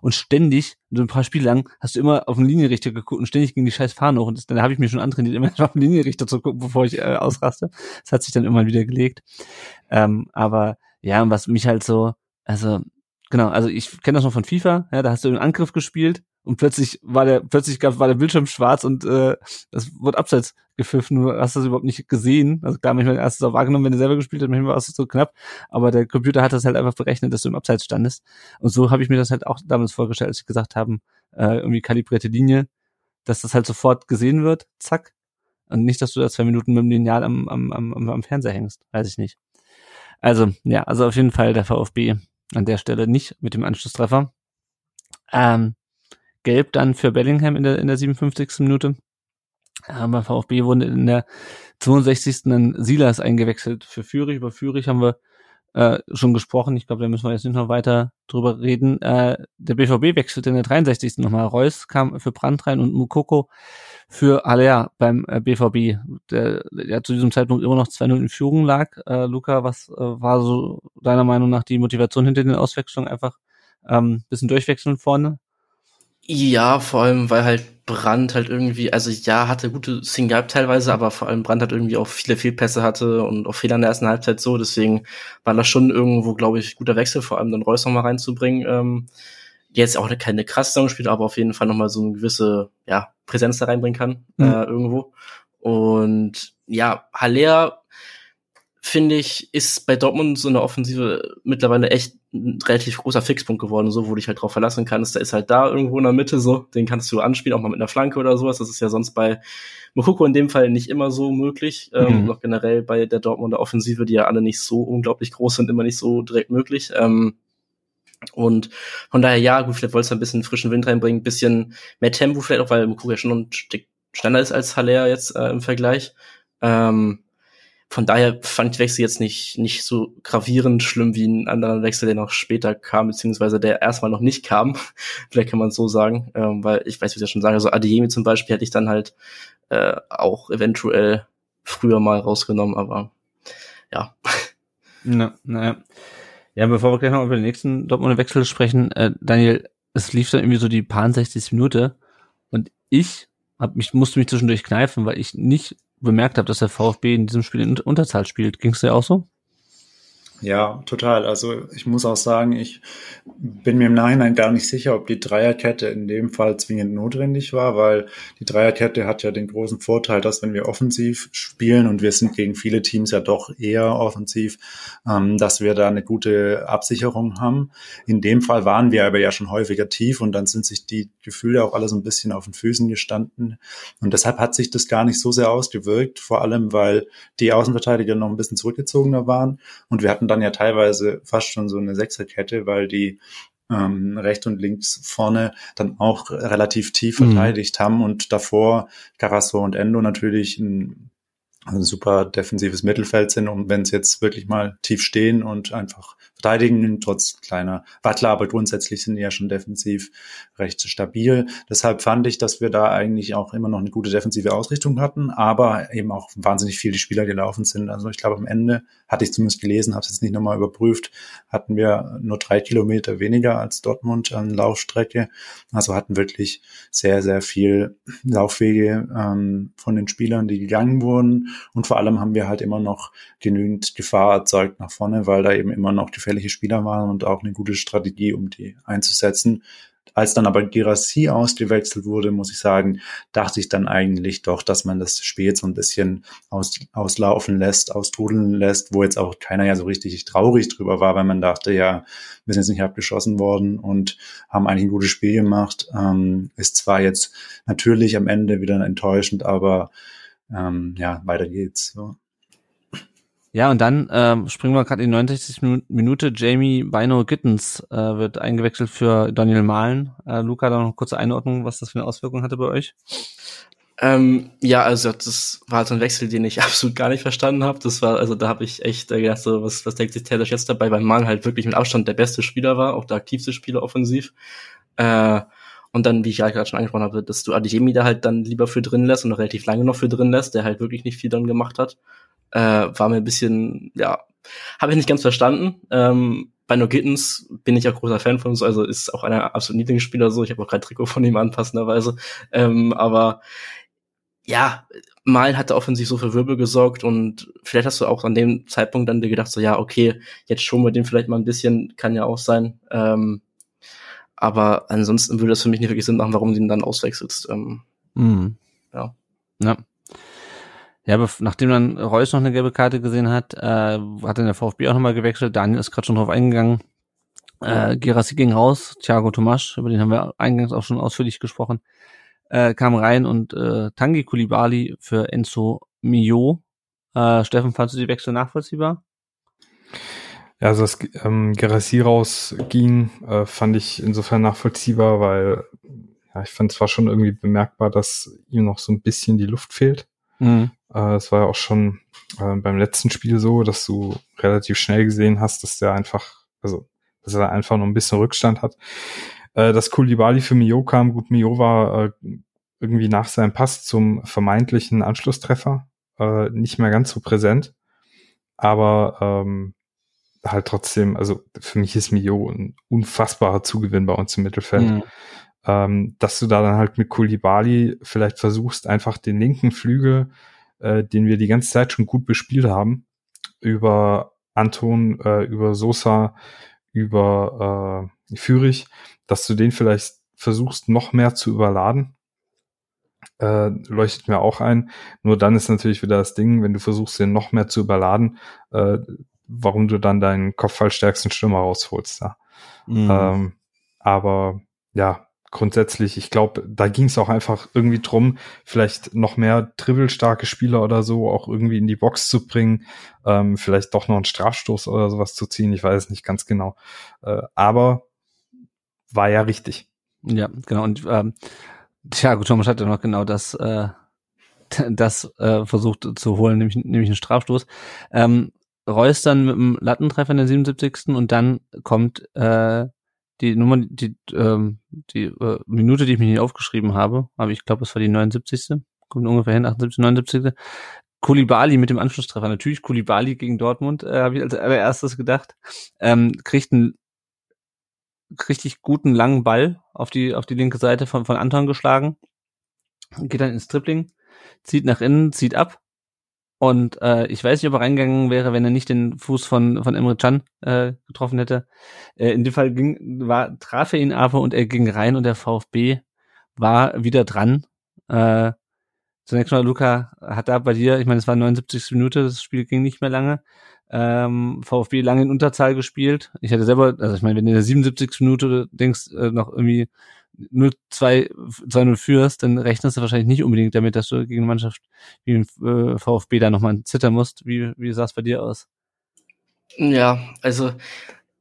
Und ständig, so ein paar Spiele lang, hast du immer auf den Linienrichter geguckt und ständig ging die scheiß Fahne hoch. Und das, dann habe ich mir schon antrainiert, immer auf den Linienrichter zu gucken, bevor ich äh, ausraste. Das hat sich dann immer wieder gelegt. Ähm, aber ja, was mich halt so, also, genau, also ich kenne das noch von FIFA, ja, da hast du einen Angriff gespielt und plötzlich war der, plötzlich gab, war der Bildschirm schwarz und äh, das wurde abseits gepfiffen, du hast das überhaupt nicht gesehen. Also klar, manchmal hast du es auch wahrgenommen, wenn du selber gespielt hast, manchmal war es so knapp, aber der Computer hat das halt einfach berechnet, dass du im Abseits standest. Und so habe ich mir das halt auch damals vorgestellt, als ich gesagt haben, äh, irgendwie kalibrierte Linie, dass das halt sofort gesehen wird, zack. Und nicht, dass du da zwei Minuten mit dem Lineal am, am, am, am Fernseher hängst. Weiß ich nicht. Also, ja, also auf jeden Fall der VfB an der Stelle nicht mit dem Anschlusstreffer. Ähm, Gelb dann für Bellingham in der, in der 57. Minute. Aber VfB wurde in der 62. dann Silas eingewechselt für Fürich. Über Fürich haben wir äh, schon gesprochen. Ich glaube, da müssen wir jetzt nicht noch weiter drüber reden. Äh, der BVB wechselte in der 63. nochmal. Reus kam für Brand rein und Mukoko für Alea beim äh, BVB, der, der zu diesem Zeitpunkt immer noch 2-0 in Führung lag. Äh, Luca, was äh, war so deiner Meinung nach die Motivation hinter den Auswechslungen? Einfach ähm, bisschen durchwechseln vorne? Ja, vor allem, weil halt Brand halt irgendwie, also ja, hatte gute Single teilweise, aber vor allem Brand hat irgendwie auch viele Fehlpässe hatte und auch Fehler in der ersten Halbzeit so, deswegen war das schon irgendwo, glaube ich, guter Wechsel, vor allem dann Reus nochmal reinzubringen. Ähm, jetzt auch keine krasse Saison spielt, aber auf jeden Fall nochmal so eine gewisse, ja, Präsenz da reinbringen kann, mhm. äh, irgendwo. Und ja, Haller finde ich, ist bei Dortmund so eine Offensive mittlerweile echt ein relativ großer Fixpunkt geworden, so wo du dich halt drauf verlassen kannst. Der ist halt da irgendwo in der Mitte, so, den kannst du anspielen, auch mal mit einer Flanke oder sowas. Das ist ja sonst bei Mokoko in dem Fall nicht immer so möglich. Ähm, mhm. Ähm, noch generell bei der Dortmunder Offensive, die ja alle nicht so unglaublich groß sind, immer nicht so direkt möglich. Ähm, und von daher, ja, gut, vielleicht wolltest du ein bisschen frischen Wind reinbringen, bisschen mehr Tempo vielleicht auch, weil Mokoko ja schon ein Stück Standard ist als Haller jetzt äh, im Vergleich. Ähm, von daher fand ich Wechsel jetzt nicht, nicht so gravierend schlimm wie ein anderer Wechsel, der noch später kam, beziehungsweise der erstmal noch nicht kam. Vielleicht kann man so sagen, ähm, weil ich weiß, wie ich ja schon sage, also Adeyemi zum Beispiel hätte ich dann halt äh, auch eventuell früher mal rausgenommen, aber ja. Na, naja. Ja, bevor wir gleich noch über den nächsten Dortmunder Wechsel sprechen, äh, Daniel, es lief dann irgendwie so die paar 60 Minute und ich hab mich, musste mich zwischendurch kneifen, weil ich nicht bemerkt habe, dass der VfB in diesem Spiel in Unterzahl spielt. Ging es dir auch so? Ja, total. Also ich muss auch sagen, ich bin mir im Nachhinein gar nicht sicher, ob die Dreierkette in dem Fall zwingend notwendig war, weil die Dreierkette hat ja den großen Vorteil, dass wenn wir offensiv spielen und wir sind gegen viele Teams ja doch eher offensiv, ähm, dass wir da eine gute Absicherung haben. In dem Fall waren wir aber ja schon häufiger tief und dann sind sich die Gefühle auch alle so ein bisschen auf den Füßen gestanden. Und deshalb hat sich das gar nicht so sehr ausgewirkt, vor allem weil die Außenverteidiger noch ein bisschen zurückgezogener waren und wir hatten dann ja teilweise fast schon so eine Sechserkette, weil die ähm, rechts und links vorne dann auch relativ tief mhm. verteidigt mhm. haben und davor Carasso und Endo natürlich ein, ein super defensives Mittelfeld sind und wenn es jetzt wirklich mal tief stehen und einfach verteidigen, trotz kleiner Wattler, aber grundsätzlich sind die ja schon defensiv recht stabil. Deshalb fand ich, dass wir da eigentlich auch immer noch eine gute defensive Ausrichtung hatten, aber eben auch wahnsinnig viele Spieler gelaufen sind. Also ich glaube, am Ende hatte ich zumindest gelesen, habe es jetzt nicht nochmal überprüft, hatten wir nur drei Kilometer weniger als Dortmund an Laufstrecke. Also hatten wirklich sehr, sehr viel Laufwege ähm, von den Spielern, die gegangen wurden. Und vor allem haben wir halt immer noch genügend Gefahr erzeugt nach vorne, weil da eben immer noch gefährliche Spieler waren und auch eine gute Strategie, um die einzusetzen. Als dann aber Girassi ausgewechselt wurde, muss ich sagen, dachte ich dann eigentlich doch, dass man das Spiel so ein bisschen aus, auslaufen lässt, austrudeln lässt, wo jetzt auch keiner ja so richtig traurig drüber war, weil man dachte, ja, wir sind jetzt nicht abgeschossen worden und haben eigentlich ein gutes Spiel gemacht. Ähm, ist zwar jetzt natürlich am Ende wieder enttäuschend, aber ähm, ja, weiter geht's. So. Ja, und dann ähm, springen wir gerade in die 69. Minute. Jamie Bino Gittens äh, wird eingewechselt für Daniel Mahlen. Äh, Luca, da noch eine kurze Einordnung, was das für eine Auswirkung hatte bei euch? Ähm, ja, also das war halt ein Wechsel, den ich absolut gar nicht verstanden habe. Das war, also da habe ich echt äh, gedacht, so, was, was denkt sich Taylor jetzt dabei, weil Mahlen halt wirklich mit Abstand der beste Spieler war, auch der aktivste Spieler offensiv. Äh, und dann, wie ich ja gerade schon angesprochen habe, dass du Adeyemi da halt dann lieber für drin lässt und noch relativ lange noch für drin lässt, der halt wirklich nicht viel dann gemacht hat. Äh, war mir ein bisschen, ja, habe ich nicht ganz verstanden. Ähm, bei No Gittens bin ich auch großer Fan von so, also ist auch einer absoluten Lieblingsspieler so. Ich habe auch kein Trikot von ihm anpassenderweise. Ähm, aber ja, mal hat er offensiv so für Wirbel gesorgt und vielleicht hast du auch an dem Zeitpunkt dann dir gedacht, so ja, okay, jetzt schon wir den vielleicht mal ein bisschen, kann ja auch sein. Ähm, aber ansonsten würde das für mich nicht wirklich Sinn machen, warum du ihn dann auswechselst. Ähm, Mhm. Ja. Ja. Ja, bef- nachdem dann Reus noch eine gelbe Karte gesehen hat, äh, hat dann der VfB auch nochmal gewechselt. Daniel ist gerade schon drauf eingegangen. Äh, Gerassi ging raus, Thiago Tomasch, über den haben wir eingangs auch schon ausführlich gesprochen, äh, kam rein und äh, Tangi Kulibali für Enzo Mio. Äh, Steffen, fandst du die Wechsel nachvollziehbar? Ja, also dass ähm, Gerassi rausging, äh, fand ich insofern nachvollziehbar, weil ja, ich fand zwar schon irgendwie bemerkbar, dass ihm noch so ein bisschen die Luft fehlt. Mhm. Äh, Es war ja auch schon äh, beim letzten Spiel so, dass du relativ schnell gesehen hast, dass der einfach, also dass er einfach noch ein bisschen Rückstand hat. Äh, Dass Koulibaly für Mio kam, gut, Mio war irgendwie nach seinem Pass zum vermeintlichen Anschlusstreffer nicht mehr ganz so präsent. Aber ähm, halt trotzdem, also für mich ist Mio ein unfassbarer Zugewinn bei uns im Mittelfeld Mhm. ähm, dass du da dann halt mit Koulibaly vielleicht versuchst, einfach den linken Flügel, äh, den wir die ganze Zeit schon gut bespielt haben, über Anton, äh, über Sosa, über äh, Fürich, dass du den vielleicht versuchst, noch mehr zu überladen. Äh, leuchtet mir auch ein. Nur dann ist natürlich wieder das Ding, wenn du versuchst, den noch mehr zu überladen, äh, warum du dann deinen kopfballstärksten Stürmer rausholst. Ja. Mhm. Ähm, aber ja, grundsätzlich, ich glaube, da ging es auch einfach irgendwie drum, vielleicht noch mehr dribbelstarke Spieler oder so auch irgendwie in die Box zu bringen, ähm, vielleicht doch noch einen Strafstoß oder sowas zu ziehen, ich weiß es nicht ganz genau. Äh, aber war ja richtig. Ja, genau. Und ähm, Thiago Thomas hat ja noch genau das, äh, das äh, versucht zu holen, nämlich, nämlich einen Strafstoß. Ähm, Reus dann mit dem Lattentreffer in der 77. und dann kommt äh, die Nummer, die, ähm, die äh, Minute, die ich mir hier aufgeschrieben habe, aber ich glaube, es war die 79. Kommt ungefähr hin, 78, 79. Kulibali mit dem Anschlusstreffer. Natürlich Kulibali gegen Dortmund, äh, habe ich als allererstes gedacht. Ähm, kriegt einen richtig guten langen Ball auf die auf die linke Seite von von Anton geschlagen, geht dann ins Tripling, zieht nach innen, zieht ab und äh, ich weiß nicht, ob er reingegangen wäre, wenn er nicht den Fuß von von Emre Can äh, getroffen hätte. Äh, in dem Fall ging war traf er ihn aber und er ging rein und der VfB war wieder dran. Äh, zunächst mal Luca hat da bei dir, ich meine, es war 79. Minute, das Spiel ging nicht mehr lange ähm, VfB lange in Unterzahl gespielt. Ich hatte selber, also ich meine, wenn du in der 77. Minute denkst, äh, noch irgendwie 0-2, 2-0 führst, dann rechnest du wahrscheinlich nicht unbedingt damit, dass du gegen eine Mannschaft wie den äh, VfB da nochmal zittern musst. Wie, wie sah es bei dir aus? Ja, also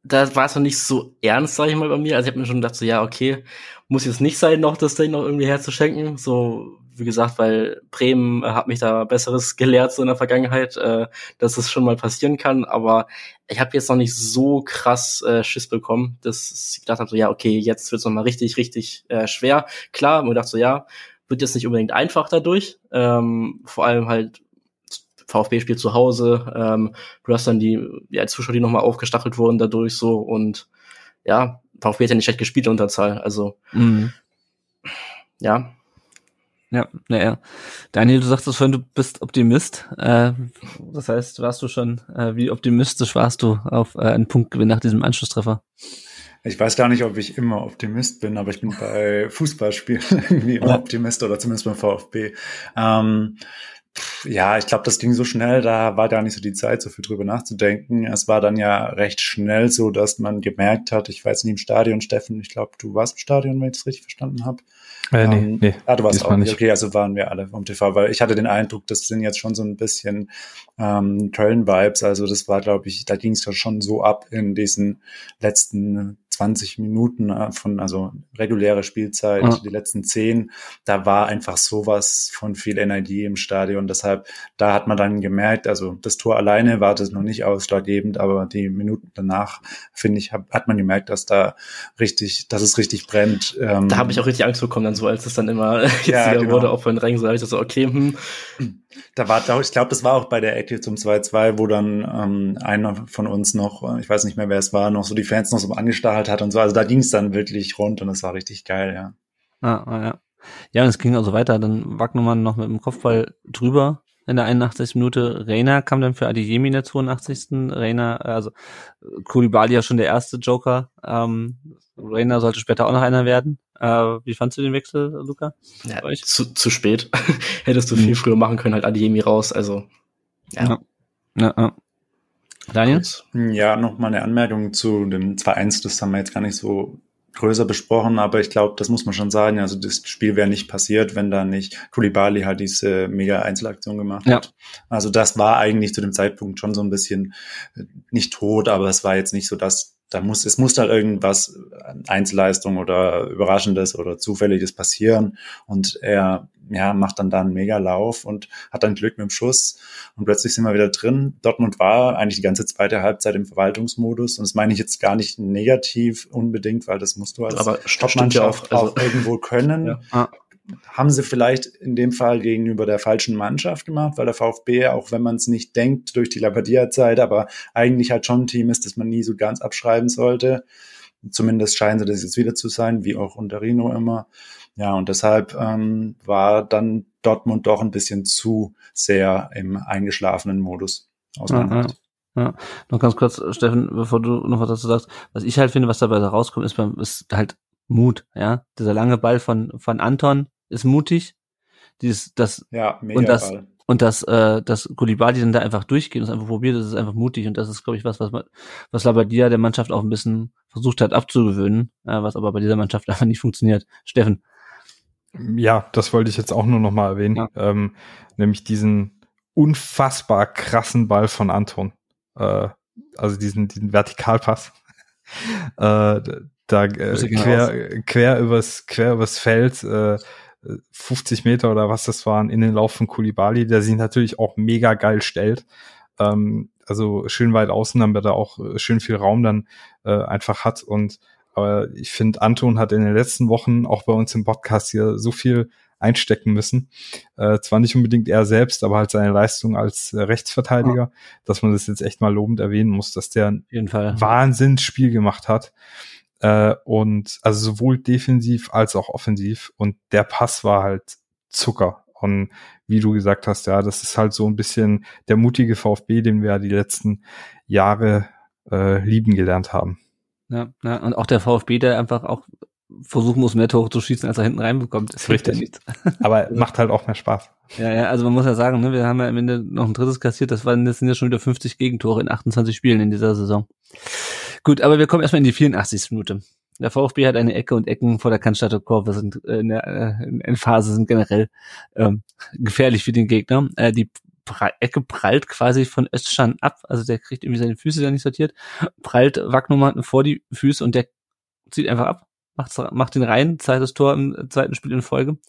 da war es noch nicht so ernst, sag ich mal, bei mir. Also ich habe mir schon gedacht, so ja, okay, muss jetzt nicht sein, noch das Ding noch irgendwie herzuschenken. So, wie gesagt, weil Bremen äh, hat mich da Besseres gelehrt so in der Vergangenheit, äh, dass es schon mal passieren kann. Aber ich habe jetzt noch nicht so krass äh, Schiss bekommen, dass ich gedacht habe, so ja, okay, jetzt wird's noch mal richtig, richtig äh, schwer. Klar, mir gedacht so ja, wird jetzt nicht unbedingt einfach dadurch. Ähm, vor allem halt VfB spielt zu Hause, ähm, du hast dann die ja, Zuschauer, die nochmal aufgestachelt wurden dadurch so und ja, VfB hat ja nicht schlecht gespielt in Unterzahl, also Mhm. ja. Ja, naja. Daniel, du sagtest vorhin, du bist Optimist. Äh, das heißt, warst du schon, äh, wie optimistisch warst du auf äh, einen Punktgewinn nach diesem Anschlusstreffer? Ich weiß gar nicht, ob ich immer Optimist bin, aber ich bin bei Fußballspielen irgendwie immer Optimist oder zumindest beim VfB. Ähm, ja, ich glaube, das ging so schnell, da war gar nicht so die Zeit, so viel drüber nachzudenken. Es war dann ja recht schnell so, dass man gemerkt hat, ich weiß nicht im Stadion, Steffen, ich glaube, du warst im Stadion, wenn ich es richtig verstanden habe. Äh, nee, Ähm, nee. Ah, du warst auch nicht. nicht. Okay, also waren wir alle vom TV, weil ich hatte den Eindruck, das sind jetzt schon so ein bisschen ähm, Köln-Vibes. Also das war, glaube ich, da ging es ja schon so ab in diesen letzten 20 Minuten äh, von, also reguläre Spielzeit, Ja. die letzten 10. Da war einfach sowas von viel Energie im Stadion. Deshalb, da hat man dann gemerkt, also das Tor alleine war das noch nicht ausschlaggebend, aber die Minuten danach, finde ich, hab, hat man gemerkt, dass da richtig, dass es richtig brennt. Ähm, Da habe ich auch richtig Angst bekommen, dann so als es dann immer Ja, jetziger genau. wurde, auch von Rängen, so habe ich das so, okay, hm, Da war, ich glaube, das war auch bei der Ecke zum 2-2, wo dann ähm, einer von uns noch, ich weiß nicht mehr, wer es war, noch so die Fans noch so angestarrt hat und so. Also da ging es dann wirklich rund und das war richtig geil, ja. Ah, ah, ja. Ja, und es ging also weiter. Dann Wagnumann noch mit dem Kopfball drüber in der 81. Minute. Reina kam dann für Adiyemi in der 82. Reina, also Koulibaly ja schon der erste Joker. Ähm, Reina sollte später auch noch einer werden. Äh, wie fandst du den Wechsel, Luca? Ja, zu, zu spät. Hättest du viel mhm. früher machen können, halt Adiyemi raus. Also, ja. ja. ja, ja. Daniel? Ja, noch mal eine Anmerkung zu dem 2-1. Das haben wir jetzt gar nicht so größer besprochen, aber ich glaube, das muss man schon sagen. Also das Spiel wäre nicht passiert, wenn da nicht Kulibali halt diese mega Einzelaktion gemacht ja. hat. Also das war eigentlich zu dem Zeitpunkt schon so ein bisschen äh, nicht tot, aber es war jetzt nicht so, dass da muss, es muss halt irgendwas, Einzelleistung oder Überraschendes oder Zufälliges passieren. Und er, ja, macht dann da einen Mega-Lauf und hat dann Glück mit dem Schuss. Und plötzlich sind wir wieder drin. Dortmund war eigentlich die ganze zweite Halbzeit im Verwaltungsmodus. Und das meine ich jetzt gar nicht negativ unbedingt, weil das musst du als Top-Mannschaft auch, also, auch irgendwo können. Ja. Ah haben sie vielleicht in dem Fall gegenüber der falschen Mannschaft gemacht, weil der VfB, auch wenn man es nicht denkt durch die Labadia-Zeit, aber eigentlich halt schon ein Team ist, das man nie so ganz abschreiben sollte. Zumindest scheinen sie das jetzt wieder zu sein, wie auch unter Rino immer. Ja, und deshalb ähm, war dann Dortmund doch ein bisschen zu sehr im eingeschlafenen Modus aus meiner Sicht. Ja, noch ganz kurz, Steffen, bevor du noch was dazu sagst, was ich halt finde, was dabei rauskommt, ist, ist halt Mut, ja. Dieser lange Ball von, von Anton, ist mutig. Dieses, das, ja, mega und das, Ball. und das, äh, das Kulibali dann da einfach durchgeht und es einfach probiert, das ist einfach mutig und das ist, glaube ich, was, was, was Labadia der Mannschaft auch ein bisschen versucht hat abzugewöhnen, äh, was aber bei dieser Mannschaft einfach nicht funktioniert. Steffen. Ja, das wollte ich jetzt auch nur noch mal erwähnen, ja. ähm, nämlich diesen unfassbar krassen Ball von Anton, äh, also diesen, diesen Vertikalpass. äh, da äh, quer, quer übers, quer übers Feld, äh, 50 Meter oder was das waren, in den Lauf von Kulibali, der sich natürlich auch mega geil stellt. Ähm, also schön weit außen, damit er auch äh, schön viel Raum dann äh, einfach hat. Und aber ich finde, Anton hat in den letzten Wochen auch bei uns im Podcast hier so viel einstecken müssen. Äh, zwar nicht unbedingt er selbst, aber halt seine Leistung als äh, Rechtsverteidiger, ja. dass man das jetzt echt mal lobend erwähnen muss, dass der ein Wahnsinnsspiel gemacht hat. Äh, und also sowohl defensiv als auch offensiv. Und der Pass war halt Zucker. Und wie du gesagt hast, ja, das ist halt so ein bisschen der mutige VfB, den wir ja die letzten Jahre äh, lieben gelernt haben. Ja, ja, und auch der VfB, der einfach auch versuchen muss, mehr Tore zu schießen, als er hinten reinbekommt. Das hilft ja nichts. Aber macht halt auch mehr Spaß. Ja, ja, also man muss ja sagen, ne, wir haben ja am Ende noch ein drittes kassiert. Das waren, das sind ja schon wieder 50 Gegentore in 28 Spielen in dieser Saison. Gut, aber wir kommen erstmal in die 84. Minute. Der VfB hat eine Ecke und Ecken vor der Cannstatter Kurve sind äh, in der äh, in Phase sind generell ähm, gefährlich für den Gegner. Äh, die Ecke prallt quasi von Özcan ab, also der kriegt irgendwie seine Füße da nicht sortiert, prallt Wagnumann vor die Füße und der zieht einfach ab, macht, macht den rein, zweites Tor im zweiten Spiel in Folge.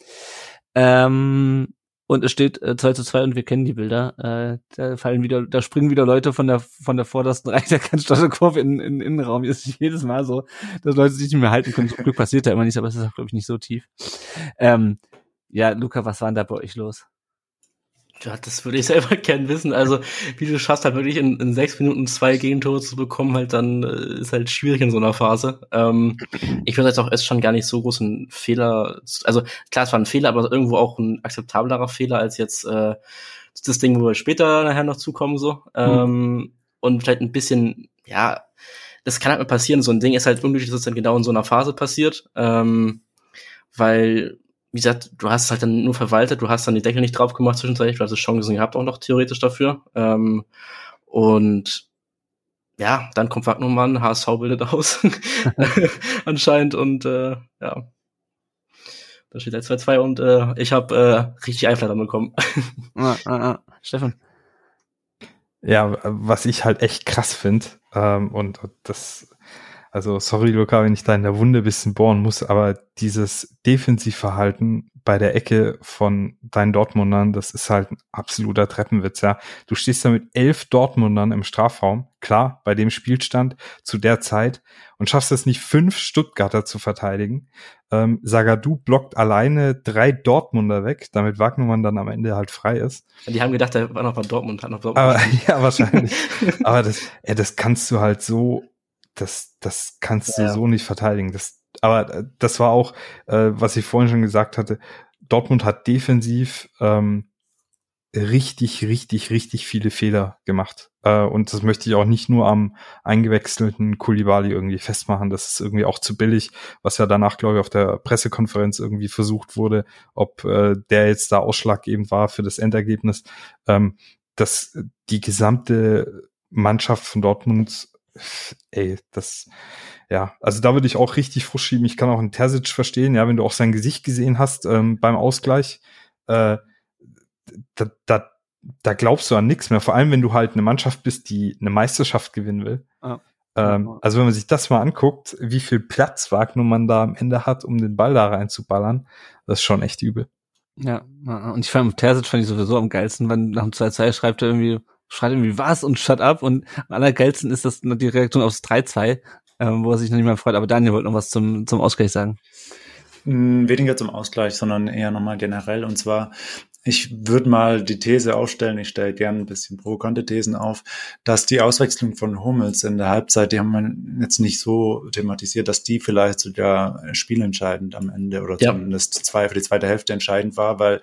Ähm, und es steht äh, 2 zu 2 und wir kennen die Bilder. Äh, da fallen wieder, da springen wieder Leute von der von der vordersten Reihe der Cannstatter in, in, in Innenraum. Es ist jedes Mal so, dass Leute sich nicht mehr halten können. Zum Glück passiert da immer nichts, aber es ist auch, glaube ich, nicht so tief. Ähm, ja, Luca, was war denn da bei euch los? Ja, das würde ich selber gern wissen. Also, wie du schaffst, halt wirklich in, in sechs Minuten zwei Gegentore zu bekommen, halt dann äh, ist halt schwierig in so einer Phase. Ähm, ich würde jetzt auch erst schon gar nicht so großen Fehler. Also klar, es war ein Fehler, aber irgendwo auch ein akzeptablerer Fehler als jetzt äh, das Ding, wo wir später nachher noch zukommen so. Ähm, mhm. Und vielleicht ein bisschen, ja, das kann halt mal passieren. So ein Ding ist halt unglücklich, dass es dann genau in so einer Phase passiert. Ähm, weil wie gesagt, du hast es halt dann nur verwaltet, du hast dann die Deckel nicht drauf gemacht zwischenzeitlich, du hast Chancen gehabt auch noch theoretisch dafür. Ähm, und ja, dann kommt Wagnumann, HSV bildet aus anscheinend und äh, ja. Da steht der 2-2 und äh, ich habe äh, richtig Eifler bekommen. ah, ah, ah. Stefan. Ja, was ich halt echt krass finde, ähm, und das Also sorry, Luca, wenn ich da in der Wunde bisschen bohren muss, aber dieses Defensivverhalten bei der Ecke von deinen Dortmundern, das ist halt ein absoluter Treppenwitz, ja. Du stehst da mit elf Dortmundern im Strafraum, klar, bei dem Spielstand zu der Zeit und schaffst es nicht, fünf Stuttgarter zu verteidigen. Ähm, Sagadu blockt alleine drei Dortmunder weg, damit Wagnermann dann am Ende halt frei ist. Die haben gedacht, er war noch bei Dortmund, hat noch Dortmund. Aber, ja, wahrscheinlich. aber das, ja, das kannst du halt so, das, das kannst ja. du so nicht verteidigen. Das, aber äh, das war auch, äh, was ich vorhin schon gesagt hatte, Dortmund hat defensiv ähm, richtig, richtig, richtig viele Fehler gemacht. Äh, und das möchte ich auch nicht nur am eingewechselten Kulibali irgendwie festmachen. Das ist irgendwie auch zu billig, was ja danach, glaube ich, auf der Pressekonferenz irgendwie versucht wurde, ob äh, der jetzt da ausschlaggebend war für das Endergebnis. Ähm, dass die gesamte Mannschaft von Dortmund, ey, das ja, also da würde ich auch richtig Frust schieben. Ich kann auch einen Terzic verstehen, ja, wenn du auch sein Gesicht gesehen hast ähm, beim Ausgleich, äh, da, da, da glaubst du an nichts mehr. Vor allem, wenn du halt eine Mannschaft bist, die eine Meisterschaft gewinnen will. Ah. Ähm, also wenn man sich das mal anguckt, wie viel Platz Wagner man da am Ende hat, um den Ball da reinzuballern, das ist schon echt übel. Ja, und ich fand Terzic fand ich sowieso am geilsten, wenn nach dem 2-2 schreibt er irgendwie, schreit irgendwie was und shut up und am allergeilsten ist das die Reaktion aufs 3-2, ähm, wo er sich noch nicht mehr freut. Aber Daniel wollte noch was zum, zum Ausgleich sagen. Hm, weniger zum Ausgleich, sondern eher nochmal generell. Und zwar, ich würde mal die These aufstellen, ich stelle gerne ein bisschen provokante Thesen auf, dass die Auswechslung von Hummels in der Halbzeit, die haben wir jetzt nicht so thematisiert, dass die vielleicht sogar spielentscheidend am Ende oder ja. zumindest zwei für die zweite Hälfte entscheidend war, weil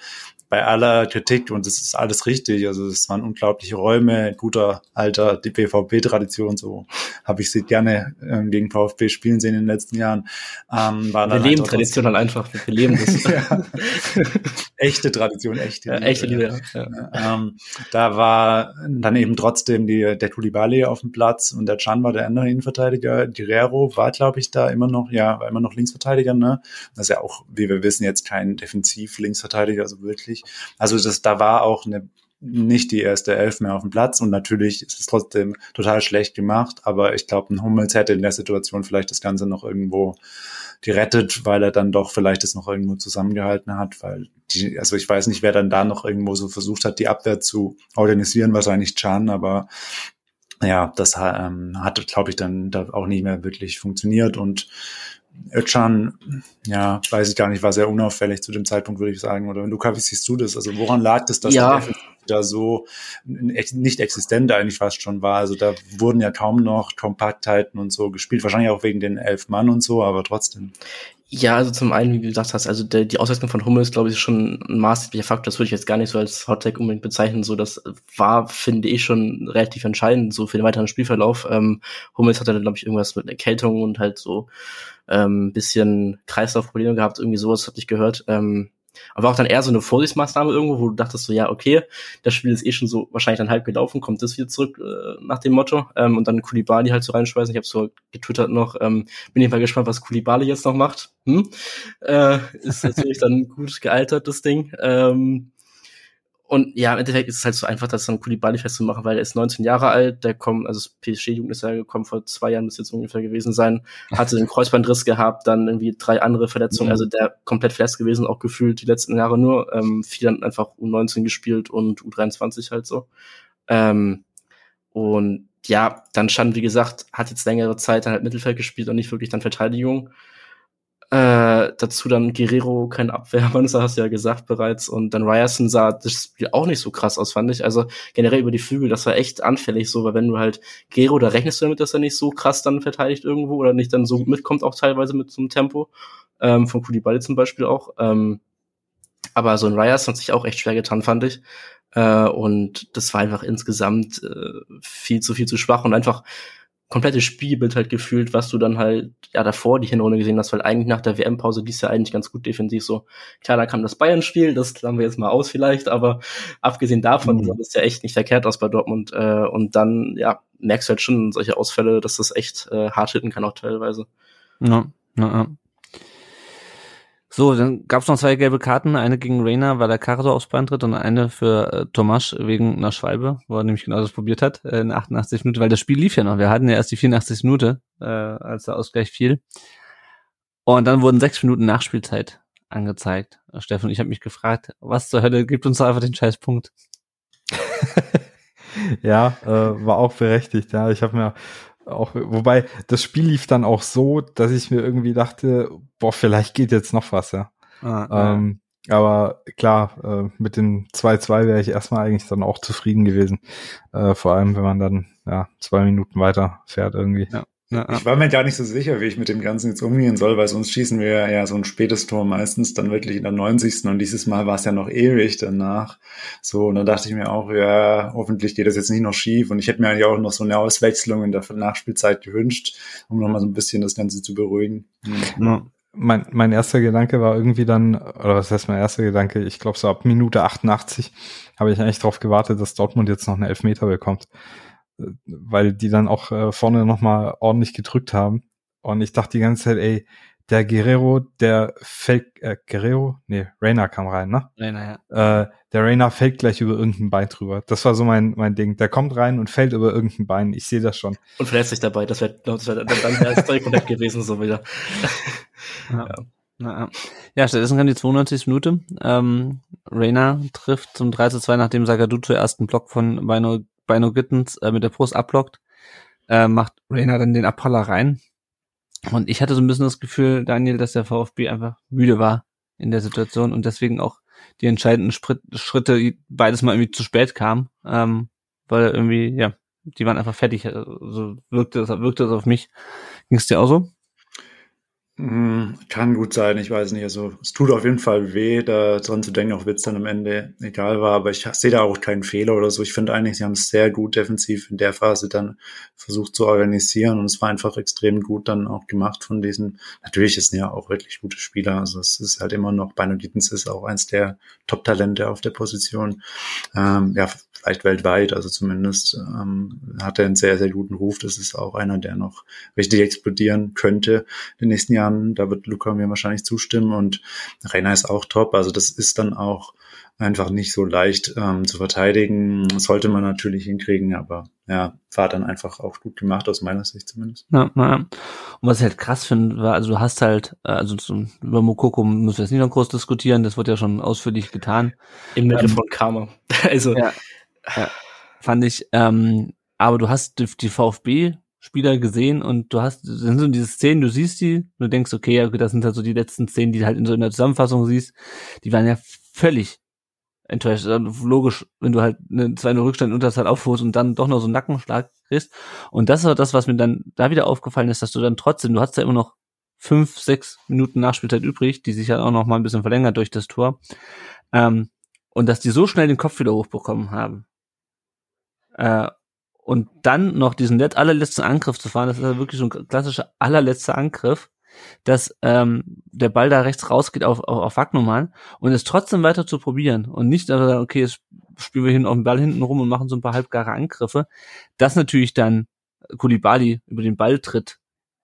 bei aller Kritik, und das ist alles richtig, also es waren unglaubliche Räume, guter alter die BVB-Tradition, so habe ich sie gerne ähm, gegen VfB spielen sehen in den letzten Jahren. Ähm, war wir leben Tradition halt einfach, wir leben das. ja. echte Tradition, echte ja, Echte Liebe, ja. ja. Ähm, da war dann eben trotzdem die, der Tulibali auf dem Platz und der Can war der andere Innenverteidiger. Guerrero war, glaube ich, da immer noch, ja, war immer noch Linksverteidiger, ne? Das ist ja auch, wie wir wissen, jetzt kein Defensiv-Linksverteidiger, also wirklich wichtig. Also das, da war auch eine nicht die erste Elf mehr auf dem Platz und natürlich ist es trotzdem total schlecht gemacht, aber ich glaube, ein Hummels hätte in der Situation vielleicht das Ganze noch irgendwo gerettet, weil er dann doch vielleicht es noch irgendwo zusammengehalten hat, weil die, also ich weiß nicht, wer dann da noch irgendwo so versucht hat, die Abwehr zu organisieren, wahrscheinlich Chan, aber ja, das ähm, hat, glaube ich, dann da auch nicht mehr wirklich funktioniert und Özcan, ja, weiß ich gar nicht, war sehr unauffällig zu dem Zeitpunkt, würde ich sagen. Oder Luca, wie siehst du das? Also woran lag das, dass ja. der da so nicht existent eigentlich fast schon war? Also da wurden ja kaum noch Kompaktheiten und so gespielt, wahrscheinlich auch wegen den elf Mann und so, aber trotzdem. Ja, also zum einen, wie du gesagt hast, also der, die Auswechslung von Hummels, glaube ich, ist schon ein maßgeblicher Faktor. Das würde ich jetzt gar nicht so als Hottag unbedingt bezeichnen. So, das war, finde ich, schon relativ entscheidend, so für den weiteren Spielverlauf. Ähm, Hummels hatte, glaube ich, irgendwas mit Erkältung und halt so ähm, bisschen Kreislaufprobleme gehabt, irgendwie sowas hatte ich gehört. Ähm, aber auch dann eher so eine Vorsichtsmaßnahme irgendwo, wo du dachtest so, ja, okay, das Spiel ist eh schon so wahrscheinlich dann halb gelaufen, kommt das wieder zurück äh, nach dem Motto ähm, und dann Kulibali halt so reinschmeißen. Ich habe so getwittert noch, ähm, bin ich mal gespannt, was Kulibali jetzt noch macht. Hm? Äh, ist natürlich dann gut gealtert, das Ding. Ähm, und ja, im Endeffekt ist es halt so einfach, das dann Kulibali festzumachen, weil er ist 19 Jahre alt, der kommt, also das PSG-Jugend ist ja gekommen, vor zwei Jahren muss jetzt ungefähr gewesen sein, hatte den Kreuzbandriss gehabt, dann irgendwie drei andere Verletzungen, mhm. also der komplett verletzt gewesen, auch gefühlt die letzten Jahre nur, ähm, viel dann einfach U19 gespielt und U23 halt so. Ähm, und ja, dann stand, wie gesagt, hat jetzt längere Zeit dann halt Mittelfeld gespielt und nicht wirklich dann Verteidigung. Äh, dazu dann Guerrero, kein Abwehrmann, das hast du ja gesagt bereits. Und dann Ryerson sah das Spiel auch nicht so krass aus, fand ich. Also generell über die Flügel, das war echt anfällig so, weil wenn du halt Guerrero, da rechnest du damit, dass er nicht so krass dann verteidigt irgendwo oder nicht dann so mitkommt, auch teilweise mit so einem Tempo. Ähm, von Koulibaly zum Beispiel auch. Ähm, aber so ein Ryerson hat sich auch echt schwer getan, fand ich. Äh, und das war einfach insgesamt äh, viel zu viel zu schwach und einfach komplette Spielbild halt gefühlt, was du dann halt ja davor die Hinrunde gesehen hast, weil eigentlich nach der WM-Pause lief ja eigentlich ganz gut defensiv so. Klar, da kam das Bayern-Spiel, das klammern wir jetzt mal aus vielleicht, aber abgesehen davon mhm. sah das ja echt nicht verkehrt aus bei Dortmund äh, und dann ja merkst du halt schon solche Ausfälle, dass das echt äh, hart hitten kann auch teilweise. Ja, ja, ja. So, dann gab es noch zwei gelbe Karten. Eine gegen Rainer, weil der Cardo aufs Bein tritt und eine für äh, Tomasch wegen einer Schwalbe, wo er nämlich genau das probiert hat, äh, in 88 Minuten, weil das Spiel lief ja noch. Wir hatten ja erst die 84. Minute, äh, als der Ausgleich fiel. Und dann wurden sechs Minuten Nachspielzeit angezeigt. Steffen, ich habe mich gefragt, was zur Hölle gibt uns da einfach den Scheißpunkt? ja, äh, war auch berechtigt. Ja, ich habe mir auch, wobei das Spiel lief dann auch so, dass ich mir irgendwie dachte, boah, vielleicht geht jetzt noch was, ja. Ah, ähm, ja. Aber klar, äh, mit den 2-2 wäre ich erstmal eigentlich dann auch zufrieden gewesen. Äh, vor allem, wenn man dann ja zwei Minuten weiter fährt irgendwie. Ja. Ja, ich war mir gar nicht so sicher, wie ich mit dem Ganzen jetzt umgehen soll, weil sonst schießen wir ja so ein spätes Tor meistens dann wirklich in der 90. und dieses Mal war es ja noch ewig danach. So, und dann dachte ich mir auch, ja, hoffentlich geht das jetzt nicht noch schief und ich hätte mir eigentlich auch noch so eine Auswechslung in der Nachspielzeit gewünscht, um nochmal so ein bisschen das Ganze zu beruhigen. Ja. Mein, mein erster Gedanke war irgendwie dann, oder was heißt mein erster Gedanke? Ich glaube, so ab Minute 88 habe ich eigentlich darauf gewartet, dass Dortmund jetzt noch einen Elfmeter bekommt weil die dann auch äh, vorne nochmal ordentlich gedrückt haben. Und ich dachte die ganze Zeit, ey, der Guerrero, der fällt, äh, Guerrero? Nee, Rainer kam rein, ne? Rainer, ja. Äh, der Rainer fällt gleich über irgendein Bein drüber. Das war so mein, mein Ding. Der kommt rein und fällt über irgendein Bein. Ich sehe das schon. Und verletzt sich dabei. Das wäre das wär, dann wäre es komplett gewesen, so wieder. ja. Ja. ja, stattdessen kam die 92. Minute. Ähm, Rainer trifft zum 3 zu 2, nachdem Sagadu zuerst einen Block von Beino Bino Gittens äh, mit der Brust abblockt, äh, macht Rainer dann den Abpraller rein. Und ich hatte so ein bisschen das Gefühl, Daniel, dass der VfB einfach müde war in der Situation und deswegen auch die entscheidenden Sprit Schritte beides mal irgendwie zu spät kamen, ähm, weil irgendwie, ja, die waren einfach fertig. Also wirkte das, wirkte das auf mich. Ging es dir auch so? Hm, kann gut sein, ich weiß nicht. Also es tut auf jeden Fall weh, da dran zu denken, auch wenn es dann am Ende egal war. Aber ich sehe da auch keinen Fehler oder so. Ich finde eigentlich, sie haben es sehr gut defensiv in der Phase dann versucht zu organisieren und es war einfach extrem gut dann auch gemacht von diesen. Natürlich ist ja auch wirklich gute Spieler. Also es ist halt immer noch, Bino Gittens ist auch eins der Top-Talente auf der Position. Ähm, ja, vielleicht weltweit, also zumindest ähm, hat er einen sehr, sehr guten Ruf. Das ist auch einer, der noch richtig explodieren könnte in den nächsten Jahren. Da wird Luca mir wahrscheinlich zustimmen und Rainer ist auch top. Also das ist dann auch einfach nicht so leicht ähm, zu verteidigen. Das sollte man natürlich hinkriegen, aber ja, war dann einfach auch gut gemacht, aus meiner Sicht zumindest. Ja, ja. Und was ich halt krass finde, war, also du hast halt, äh, also zum, über Mokoko müssen wir jetzt nicht noch groß diskutieren, das wird ja schon ausführlich getan. Im Mittel ähm, von Karma. also ja, ja, fand ich, ähm, aber du hast die, die VfB Spieler gesehen und du hast, sind so diese Szenen, du siehst die, und du denkst, okay, okay, das sind halt so die letzten Szenen, die du halt in so in der Zusammenfassung siehst, die waren ja völlig enttäuscht. Logisch, wenn du halt eine 2-0 Rückstand unter Zeit aufholst und dann doch noch so einen Nackenschlag kriegst. Und das war das, was mir dann da wieder aufgefallen ist, dass du dann trotzdem, du hast ja immer noch fünf, sechs Minuten Nachspielzeit übrig, die sich ja auch noch mal ein bisschen verlängert durch das Tor. Ähm, und dass die so schnell den Kopf wieder hochbekommen haben. Äh, und dann noch diesen allerletzten Angriff zu fahren, das ist ja wirklich so ein klassischer allerletzter Angriff, dass ähm, der Ball da rechts rausgeht auf, auf, auf Wagnumann und es trotzdem weiter zu probieren und nicht, aber okay, jetzt spielen wir hin auf den Ball hinten rum und machen so ein paar halbgare Angriffe, dass natürlich dann Kulibali über den Ball tritt,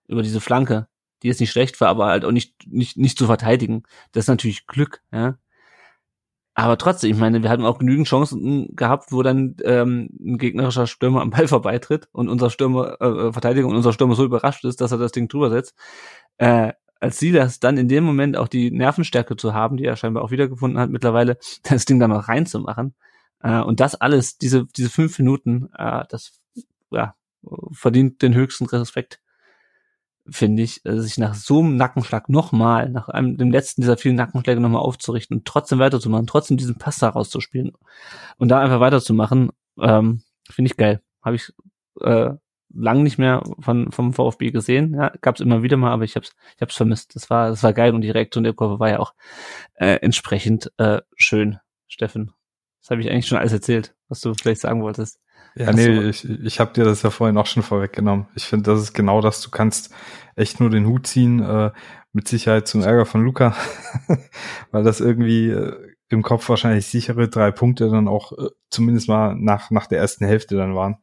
über diese Flanke, die jetzt nicht schlecht war, aber halt auch nicht, nicht, nicht zu verteidigen. Das ist natürlich Glück, ja. Aber trotzdem, ich meine, wir hatten auch genügend Chancen gehabt, wo dann ähm, ein gegnerischer Stürmer am Ball vorbeitritt und unser Stürmer, äh, äh, Verteidiger und unser Stürmer so überrascht ist, dass er das Ding drüber setzt. Äh, als sie das dann in dem Moment auch die Nervenstärke zu haben, die er scheinbar auch wiedergefunden hat mittlerweile, das Ding dann noch reinzumachen. Äh, und das alles, diese, diese fünf Minuten, äh, das ja, verdient den höchsten Respekt finde ich, äh, sich nach so einem Nackenschlag nochmal, nach einem, dem letzten dieser vielen Nackenschläge nochmal aufzurichten und trotzdem weiterzumachen, trotzdem diesen Pass da rauszuspielen und da einfach weiterzumachen, ähm, finde ich geil. Habe ich äh, lang nicht mehr von vom VfB gesehen. Ja, gab es immer wieder mal, aber ich hab's, ich hab's vermisst. Das war, das war geil und die Reaktion der Kurve war ja auch äh, entsprechend äh, schön, Steffen. Das habe ich eigentlich schon alles erzählt, was du vielleicht sagen wolltest. Ja, nee, so. ich, ich habe dir das ja vorhin auch schon vorweggenommen. Ich finde, das ist genau das. Du kannst echt nur den Hut ziehen, äh, mit Sicherheit zum Ärger von Luca, weil das irgendwie äh, im Kopf wahrscheinlich sichere drei Punkte dann auch äh, zumindest mal nach, nach der ersten Hälfte dann waren.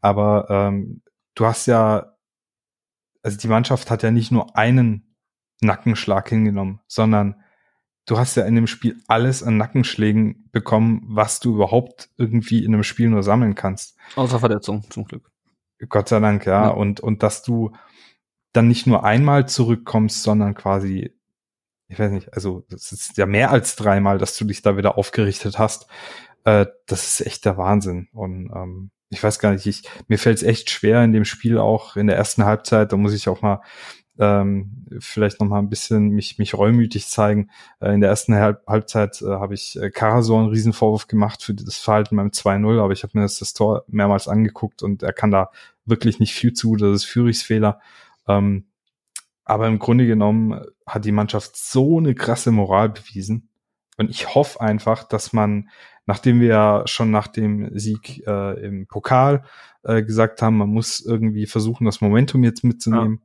Aber ähm, du hast ja, also die Mannschaft hat ja nicht nur einen Nackenschlag hingenommen, sondern du hast ja in dem Spiel alles an Nackenschlägen bekommen, was du überhaupt irgendwie in einem Spiel nur sammeln kannst. Außer Verletzung, zum Glück. Gott sei Dank, ja. ja. Und, und dass du dann nicht nur einmal zurückkommst, sondern quasi, ich weiß nicht, also das ist ja mehr als dreimal, dass du dich da wieder aufgerichtet hast. Äh, das ist echt der Wahnsinn. Und ähm, ich weiß gar nicht, ich, mir fällt es echt schwer in dem Spiel auch in der ersten Halbzeit, da muss ich auch mal ähm, vielleicht noch mal ein bisschen mich mich reumütig zeigen. Äh, in der ersten Halb Halbzeit äh, habe ich äh, Karasor einen Riesenvorwurf gemacht für das Verhalten beim 2-0, aber ich habe mir das, das Tor mehrmals angeguckt und er kann da wirklich nicht viel zu, das ist Führichs Fehler. Ähm, aber im Grunde genommen hat die Mannschaft so eine krasse Moral bewiesen. Und ich hoffe einfach, dass man, nachdem wir ja schon nach dem Sieg äh, im Pokal äh, gesagt haben, man muss irgendwie versuchen, das Momentum jetzt mitzunehmen,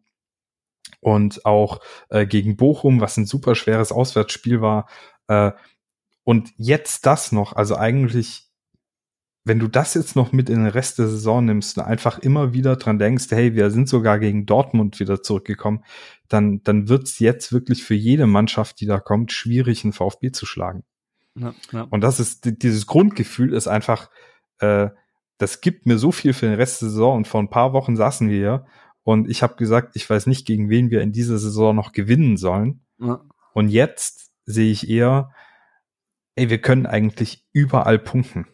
und auch äh, gegen Bochum, was ein super schweres Auswärtsspiel war. Äh, und jetzt das noch, also eigentlich, wenn du das jetzt noch mit in den Rest der Saison nimmst und einfach immer wieder dran denkst, hey, wir sind sogar gegen Dortmund wieder zurückgekommen, dann, dann wird's jetzt wirklich für jede Mannschaft, die da kommt, schwierig, einen VfB zu schlagen. Ja, ja. Und das ist, dieses Grundgefühl ist einfach, äh, das gibt mir so viel für den Rest der Saison und vor ein paar Wochen saßen wir hier und ich habe gesagt, ich weiß nicht, gegen wen wir in dieser Saison noch gewinnen sollen. Ja. Und jetzt sehe ich eher, ey, wir können eigentlich überall punkten.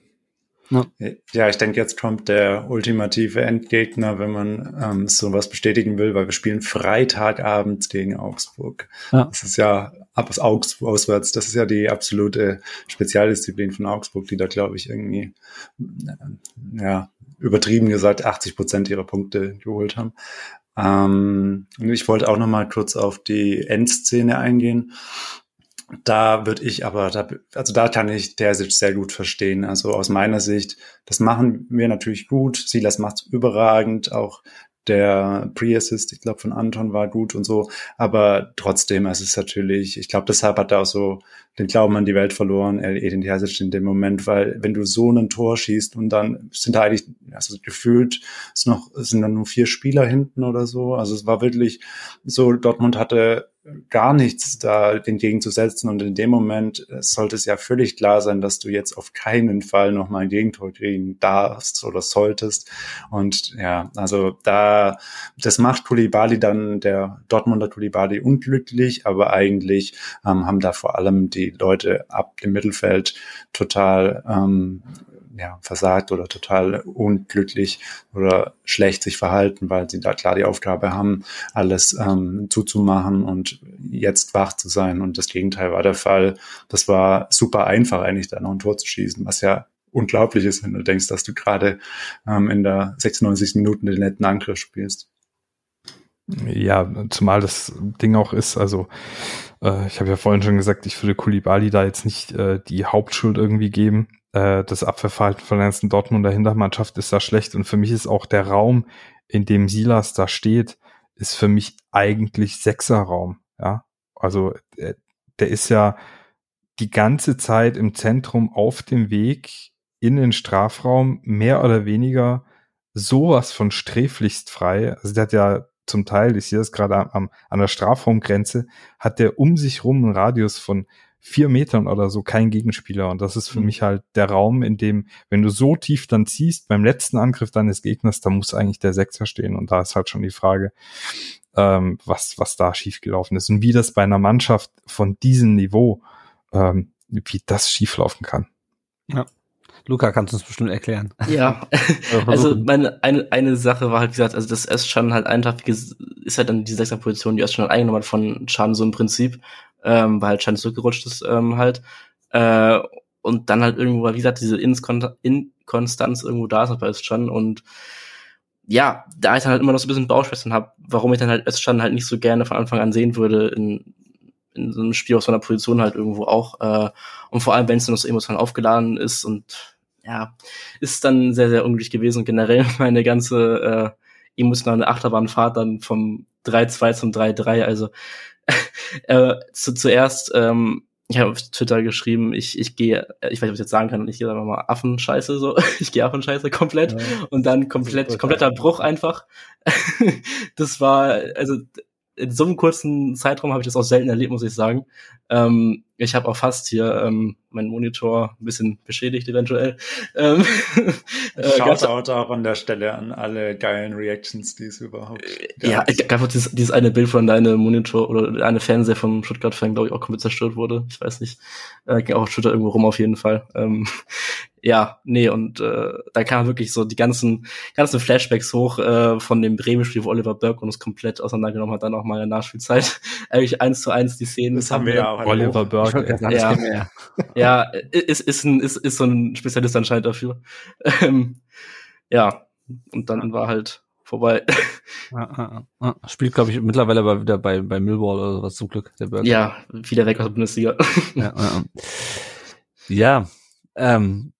Ja, ja ich denke, jetzt kommt der ultimative Endgegner, wenn man ähm, sowas bestätigen will, weil wir spielen Freitagabend gegen Augsburg. Ja. Das ist ja ab aus Augsburg auswärts, das ist ja die absolute Spezialdisziplin von Augsburg, die da, glaube ich, irgendwie äh, ja, übertrieben gesagt 80 Prozent ihrer Punkte geholt haben. Ähm, ich wollte auch noch mal kurz auf die Endszene eingehen. Da würde ich aber, da, also da kann ich Terzic sehr gut verstehen. Also aus meiner Sicht, das machen wir natürlich gut. Silas macht's überragend. Auch der Pre-Assist, ich glaube, von Anton war gut und so. Aber trotzdem, es ist natürlich, ich glaube, deshalb hat er auch so den Glauben an die Welt verloren, Edin Terzic in dem Moment, weil wenn du so ein Tor schießt und dann sind da eigentlich, also gefühlt, es noch, sind dann nur vier Spieler hinten oder so. Also es war wirklich so, Dortmund hatte gar nichts da entgegenzusetzen. Und in dem Moment äh, sollte es ja völlig klar sein, dass du jetzt auf keinen Fall nochmal ein Gegentor kriegen darfst oder solltest. Und ja, also da, das macht Kulibali dann, der Dortmunder Kulibali unglücklich, aber eigentlich ähm, haben da vor allem die Leute ab dem Mittelfeld total ähm, ja, versagt oder total unglücklich oder schlecht sich verhalten, weil sie da klar die Aufgabe haben, alles ähm, zuzumachen und jetzt wach zu sein. Und das Gegenteil war der Fall. Das war super einfach, eigentlich da noch ein Tor zu schießen, was ja unglaublich ist, wenn du denkst, dass du gerade ähm, in der 96. Minute den netten Angriff spielst. Ja, zumal das Ding auch ist, also äh, ich habe ja vorhin schon gesagt, ich würde Kulibali da jetzt nicht äh, die Hauptschuld irgendwie geben äh, das Abwehrverhalten von der ganzen Dortmunder Hintermannschaft ist da schlecht und für mich ist auch der Raum, in dem Silas da steht, ist für mich eigentlich Sechserraum, ja. Also der, der ist ja die ganze Zeit im Zentrum auf dem Weg in den Strafraum mehr oder weniger sowas von sträflichst frei. Also der hat ja zum Teil, ich sehe das gerade am, an der Strafraumgrenze, hat der um sich rum einen Radius von vier Metern oder so kein Gegenspieler. Und das ist für mhm. mich halt der Raum, in dem, wenn du so tief dann ziehst beim letzten Angriff deines Gegners, da muss eigentlich der Sechser stehen. Und da ist halt schon die Frage, ähm, was, was da schiefgelaufen ist und wie das bei einer Mannschaft von diesem Niveau, ähm, wie das schieflaufen kann. Ja. Luca, kannst du uns bestimmt erklären. Ja, also meine eine, eine Sache war halt, wie gesagt, also das Özcan halt einfach ist halt dann die sechster Position, die Özcan halt eingenommen hat von Chan so im Prinzip ähm, weil halt Schein zurückgerutscht ist ähm, halt. Äh, und dann halt irgendwo, wie gesagt, diese Inkonstanz irgendwo da ist bei Özcan und ja, da ich dann halt immer noch so ein bisschen Bauchschwestern habe, warum ich dann halt Özcan halt nicht so gerne von Anfang an sehen würde in, in so einem Spiel aus so einer Position halt irgendwo auch. Äh, und vor allem, wenn es dann noch so emotional aufgeladen ist und ja, ist dann sehr, sehr unglücklich gewesen und generell meine ganze äh, emotionale Achterbahnfahrt dann vom 3-2 zum 3-3, also äh, zu, zuerst, ähm, ich habe auf Twitter geschrieben, ich, ich gehe, ich weiß nicht, ob ich jetzt sagen kann, ich gehe einfach mal Affenscheiße so, ich gehe Affenscheiße komplett ja. und dann komplett, kompletter Bruch einfach. das war, also in so einem kurzen Zeitraum habe ich das auch selten erlebt, muss ich sagen. Ähm, ich habe auch fast hier ähm, meinen Monitor ein bisschen beschädigt eventuell. Ähm, äh, Shoutout auch an der Stelle an alle geilen Reactions, die es überhaupt gab. Ja, ich gab dieses, dieses eine Bild von deinem Monitor oder eine Fernseher vom Stuttgart-Fan, glaube ich, auch komplett zerstört wurde. Ich weiß nicht. Äh, ging auch auf Twitter irgendwo rum auf jeden Fall. Ähm, ja, nee, und äh, da kamen wirklich so die ganzen, ganzen Flashbacks hoch äh, von dem Bremen-Spiel, wo Oliver Burke uns komplett auseinandergenommen hat, dann auch mal in der Nachspielzeit. Eigentlich eins zu eins die Szenen. Das haben wir ja auch. Oliver Burke. Ja, ja, ist, ist, ein, ist, ist so ein Spezialist anscheinend dafür. Ähm, ja, und dann war halt vorbei. Ah, ah, ah. Spielt, glaube ich, mittlerweile aber wieder bei, bei Millwall oder sowas zum Glück, der Burke. Ja, wieder weg aus der Bundesliga. ja, ja ähm,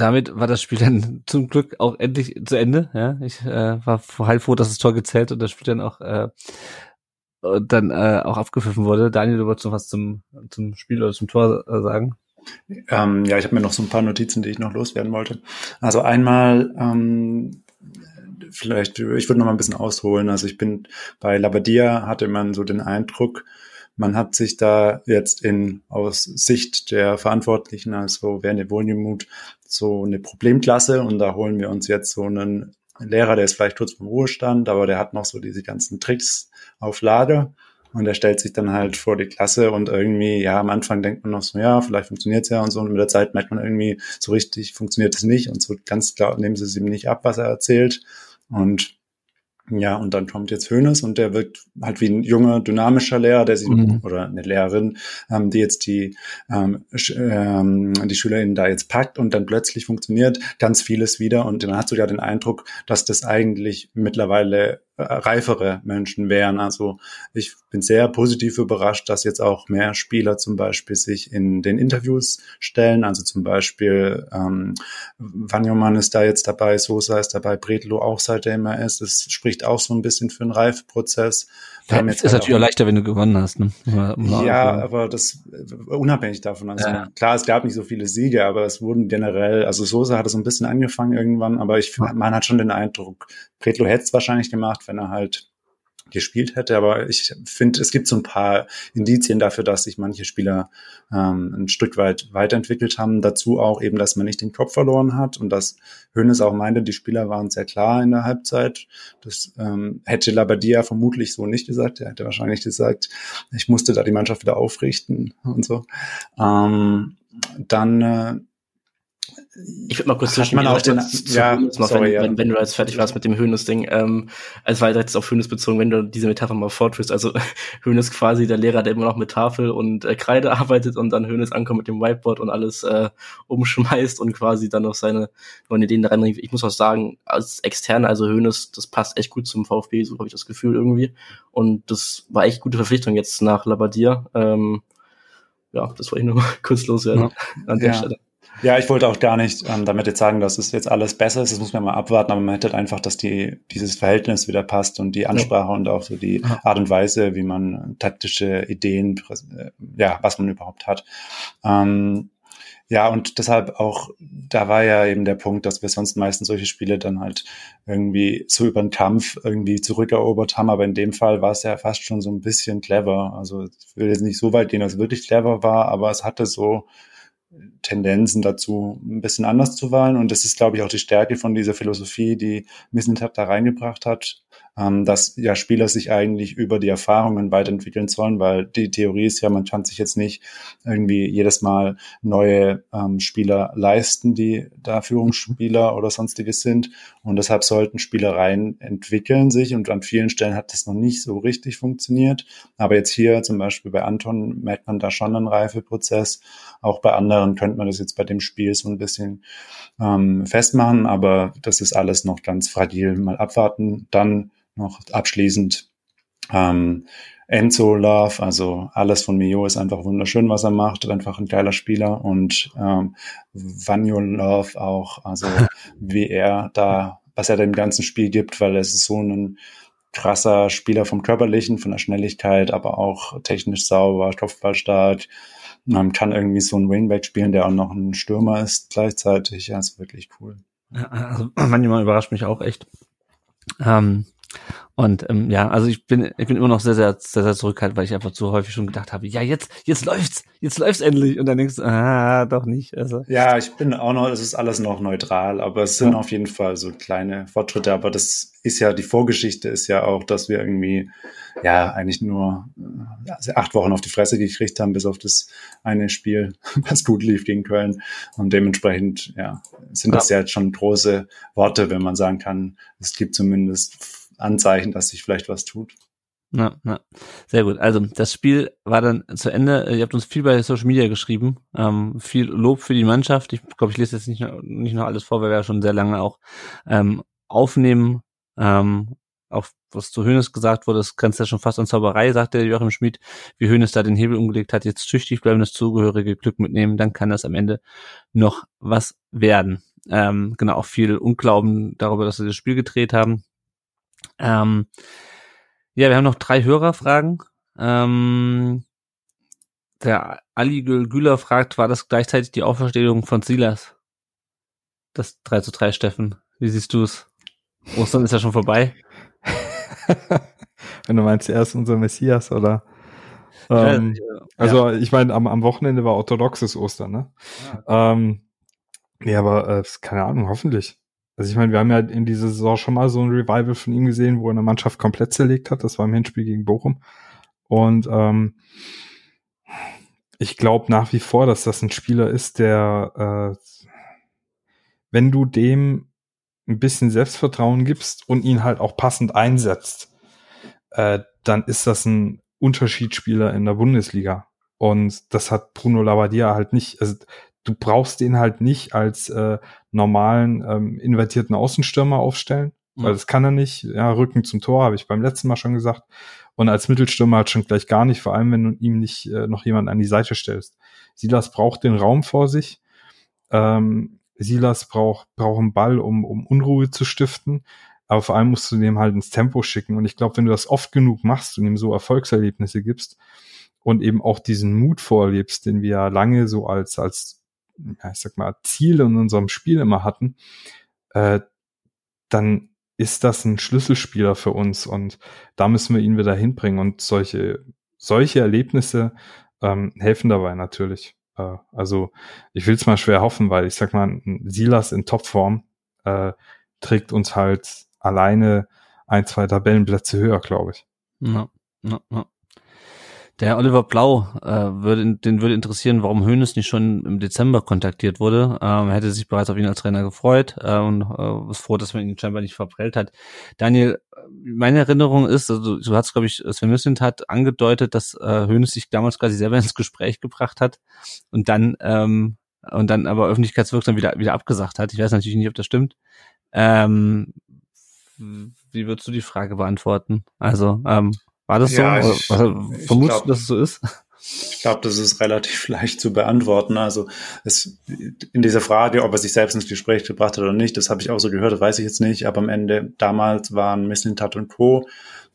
damit war das Spiel dann zum Glück auch endlich zu Ende. Ja, ich äh, war heilfroh, dass das Tor gezählt und das Spiel dann auch äh, dann äh, auch abgepfiffen wurde. Daniel, du wolltest noch was zum zum Spiel oder zum Tor äh, sagen? Ähm, ja, ich habe mir noch so ein paar Notizen, die ich noch loswerden wollte. Also einmal ähm, vielleicht, ich würde noch mal ein bisschen ausholen. Also ich bin bei Labadia hatte man so den Eindruck, man hat sich da jetzt in aus Sicht der Verantwortlichen, also Werner Wohlgemuth, so eine Problemklasse und da holen wir uns jetzt so einen Lehrer, der ist vielleicht kurz vom Ruhestand, aber der hat noch so diese ganzen Tricks auf Lager und er stellt sich dann halt vor die Klasse und irgendwie, ja, am Anfang denkt man noch so, ja, vielleicht funktioniert es ja und so und mit der Zeit merkt man irgendwie, so richtig funktioniert es nicht und so ganz klar nehmen sie es ihm nicht ab, was er erzählt und ja, und dann kommt jetzt Hönes und der wirkt halt wie ein junger, dynamischer Lehrer, der sich, mhm. oder eine Lehrerin, ähm, die jetzt die, ähm, ähm, die SchülerInnen da jetzt packt und dann plötzlich funktioniert ganz vieles wieder und dann hast du ja den Eindruck, dass das eigentlich mittlerweile reifere Menschen wären. Also ich bin sehr positiv überrascht, dass jetzt auch mehr Spieler zum Beispiel sich in den Interviews stellen. Also zum Beispiel ähm, Vanjoman ist da jetzt dabei, Sosa ist dabei, Bredlo auch seitdem er ist. Das spricht auch so ein bisschen für einen Reifeprozess. Ja, ist halt natürlich auch leichter, wenn du gewonnen hast. Ne? Ja, aber das unabhängig davon. Also ja. klar, es gab nicht so viele Siege, aber es wurden generell, also Sosa hat es so ein bisschen angefangen irgendwann, aber ich man hat schon den Eindruck, Bredlo hätte es wahrscheinlich gemacht, wenn er halt gespielt hätte. Aber ich finde, es gibt so ein paar Indizien dafür, dass sich manche Spieler ähm, ein Stück weit weiterentwickelt haben. Dazu auch eben, dass man nicht den Kopf verloren hat und dass Hönes auch meinte, die Spieler waren sehr klar in der Halbzeit. Das ähm, hätte Labadia vermutlich so nicht gesagt. Er hätte wahrscheinlich gesagt, ich musste da die Mannschaft wieder aufrichten und so. Ähm, dann äh, ich würde mal kurz zwischen man auch den, ja, noch, sorry, wenn, ja. wenn, wenn, du jetzt fertig warst mit dem Hönes-Ding. Ähm, also war jetzt auf Hönes bezogen, wenn du diese Metapher mal fortführst. Also Hönes quasi der Lehrer, der immer noch mit Tafel und äh, Kreide arbeitet und dann Hönes ankommt mit dem Whiteboard und alles äh, umschmeißt und quasi dann noch seine neuen Ideen da reinbringt. Ich muss auch sagen, als Externe, also Hönes, das passt echt gut zum VfB, so habe ich das Gefühl irgendwie. Und das war echt gute Verpflichtung jetzt nach Labadia. Ähm, ja, das wollte ich nur mal kurz loswerden ja. an der ja. Stelle. Ja, ich wollte auch gar nicht ähm, damit jetzt sagen, dass es jetzt alles besser ist. Das muss man mal abwarten, aber man hätte halt einfach, dass die, dieses Verhältnis wieder passt und die Ansprache ja. und auch so die Art und Weise, wie man taktische Ideen, ja, was man überhaupt hat. Ähm, ja, und deshalb auch, da war ja eben der Punkt, dass wir sonst meistens solche Spiele dann halt irgendwie so über den Kampf irgendwie zurückerobert haben. Aber in dem Fall war es ja fast schon so ein bisschen clever. Also ich will jetzt nicht so weit gehen, dass es wirklich clever war, aber es hatte so Tendenzen dazu, ein bisschen anders zu wählen. Und das ist, glaube ich, auch die Stärke von dieser Philosophie, die Missentat da reingebracht hat, ähm, dass ja Spieler sich eigentlich über die Erfahrungen weiterentwickeln sollen, weil die Theorie ist ja, man kann sich jetzt nicht irgendwie jedes Mal neue ähm, Spieler leisten, die da Führungsspieler oder sonstiges sind. Und deshalb sollten Spielereien entwickeln sich und an vielen Stellen hat das noch nicht so richtig funktioniert. Aber jetzt hier zum Beispiel bei Anton merkt man da schon einen Reifeprozess. Auch bei anderen könnte man das jetzt bei dem Spiel so ein bisschen ähm, festmachen, aber das ist alles noch ganz fragil. Mal abwarten. Dann noch abschließend ähm, Enzo Love, also alles von Mio ist einfach wunderschön, was er macht, einfach ein geiler Spieler und ähm, Vanyo Love auch, also wie er da, was er dem ganzen Spiel gibt, weil es ist so ein krasser Spieler vom Körperlichen, von der Schnelligkeit, aber auch technisch sauber, Kopfballstark, man kann irgendwie so einen Wingback spielen, der auch noch ein Stürmer ist gleichzeitig, ja, ist wirklich cool. Also manchmal überrascht mich auch echt. Ähm, Und ähm, ja, also ich bin, ich bin immer noch sehr, sehr, sehr, sehr zurückhaltend, weil ich einfach zu häufig schon gedacht habe, ja, jetzt, jetzt läuft's, jetzt läuft's endlich. Und dann denkst du, ah, doch nicht. Also. Ja, ich bin auch noch, es ist alles noch neutral, aber es sind ja. auf jeden Fall so kleine Fortschritte. Aber das ist ja, die Vorgeschichte ist ja auch, dass wir irgendwie, ja, eigentlich nur also acht Wochen auf die Fresse gekriegt haben, bis auf das eine Spiel, was gut lief gegen Köln. Und dementsprechend, ja, sind das ja jetzt schon große Worte, wenn man sagen kann, es gibt zumindest Anzeichen, dass sich vielleicht was tut. Na, na, sehr gut. Also das Spiel war dann zu Ende. Ihr habt uns viel bei Social Media geschrieben, ähm, viel Lob für die Mannschaft. Ich glaube, ich lese jetzt nicht, noch, nicht noch alles vor, weil wir ja schon sehr lange auch ähm, aufnehmen. Ähm, auch was zu Hönes gesagt wurde, das grenzt ja schon fast an Zauberei, sagt der Joachim Schmid, wie Hönes da den Hebel umgelegt hat, jetzt tüchtig bleiben, das zugehörige Glück mitnehmen, dann kann das am Ende noch was werden. Ähm, genau, auch viel Unglauben darüber, dass sie das Spiel gedreht haben. Ähm, ja, wir haben noch drei Hörerfragen. Ähm, der Ali Güler fragt, war das gleichzeitig die Auferstehung von Silas? Das 3 zu 3, Steffen. Wie siehst du es? Ostern ist ja schon vorbei. Wenn du meinst, er ist unser Messias, oder? Ähm, ja, also ich meine, am, am Wochenende war orthodoxes Ostern, ne? Ja, ähm, nee, aber äh, keine Ahnung, hoffentlich. Also ich meine, wir haben ja in dieser Saison schon mal so ein Revival von ihm gesehen, wo er eine Mannschaft komplett zerlegt hat. Das war im Hinspiel gegen Bochum. Und ähm, ich glaube nach wie vor, dass das ein Spieler ist, der, äh, wenn du dem ein bisschen Selbstvertrauen gibst und ihn halt auch passend einsetzt, äh, dann ist das ein Unterschiedsspieler in der Bundesliga. Und das hat Bruno Labbadia halt nicht. Also du brauchst den halt nicht als äh, normalen ähm, invertierten Außenstürmer aufstellen, mhm. weil das kann er nicht. Ja, Rücken zum Tor, habe ich beim letzten Mal schon gesagt. Und als Mittelstürmer halt schon gleich gar nicht, vor allem wenn du ihm nicht äh, noch jemand an die Seite stellst. Silas braucht den Raum vor sich. Ähm, Silas braucht, braucht einen Ball, um, um Unruhe zu stiften. Aber vor allem musst du dem halt ins Tempo schicken. Und ich glaube, wenn du das oft genug machst und ihm so Erfolgserlebnisse gibst und eben auch diesen Mut vorlebst, den wir ja lange so als, als ja, ich sag mal, Ziel in unserem Spiel immer hatten, äh, dann ist das ein Schlüsselspieler für uns und da müssen wir ihn wieder hinbringen und solche, solche Erlebnisse ähm, helfen dabei natürlich. Äh, also ich will es mal schwer hoffen, weil ich sag mal, Silas in Topform äh, trägt uns halt alleine ein, zwei Tabellenplätze höher, glaube ich. Ja, ja, ja. Der Oliver Blau äh, würde, den würde interessieren, warum Hönes nicht schon im Dezember kontaktiert wurde. Ähm, er hätte sich bereits auf ihn als Trainer gefreut äh, und äh, ist froh, dass man ihn scheinbar nicht verprellt hat. Daniel, meine Erinnerung ist, also du hast, glaube ich, Sven Müslint hat angedeutet, dass äh, Hönes sich damals quasi selber ins Gespräch gebracht hat und dann ähm, und dann aber öffentlichkeitswirksam wieder wieder abgesagt hat. Ich weiß natürlich nicht, ob das stimmt. Ähm, wie würdest du die Frage beantworten? Also ähm, war das ja, so? Ich, also, vermutest du, dass es so ist? Ich glaube, das ist relativ leicht zu beantworten. Also es, in dieser Frage, ob er sich selbst ins Gespräch gebracht hat oder nicht, das habe ich auch so gehört, das weiß ich jetzt nicht. Aber am Ende, damals waren Misslintat und Co.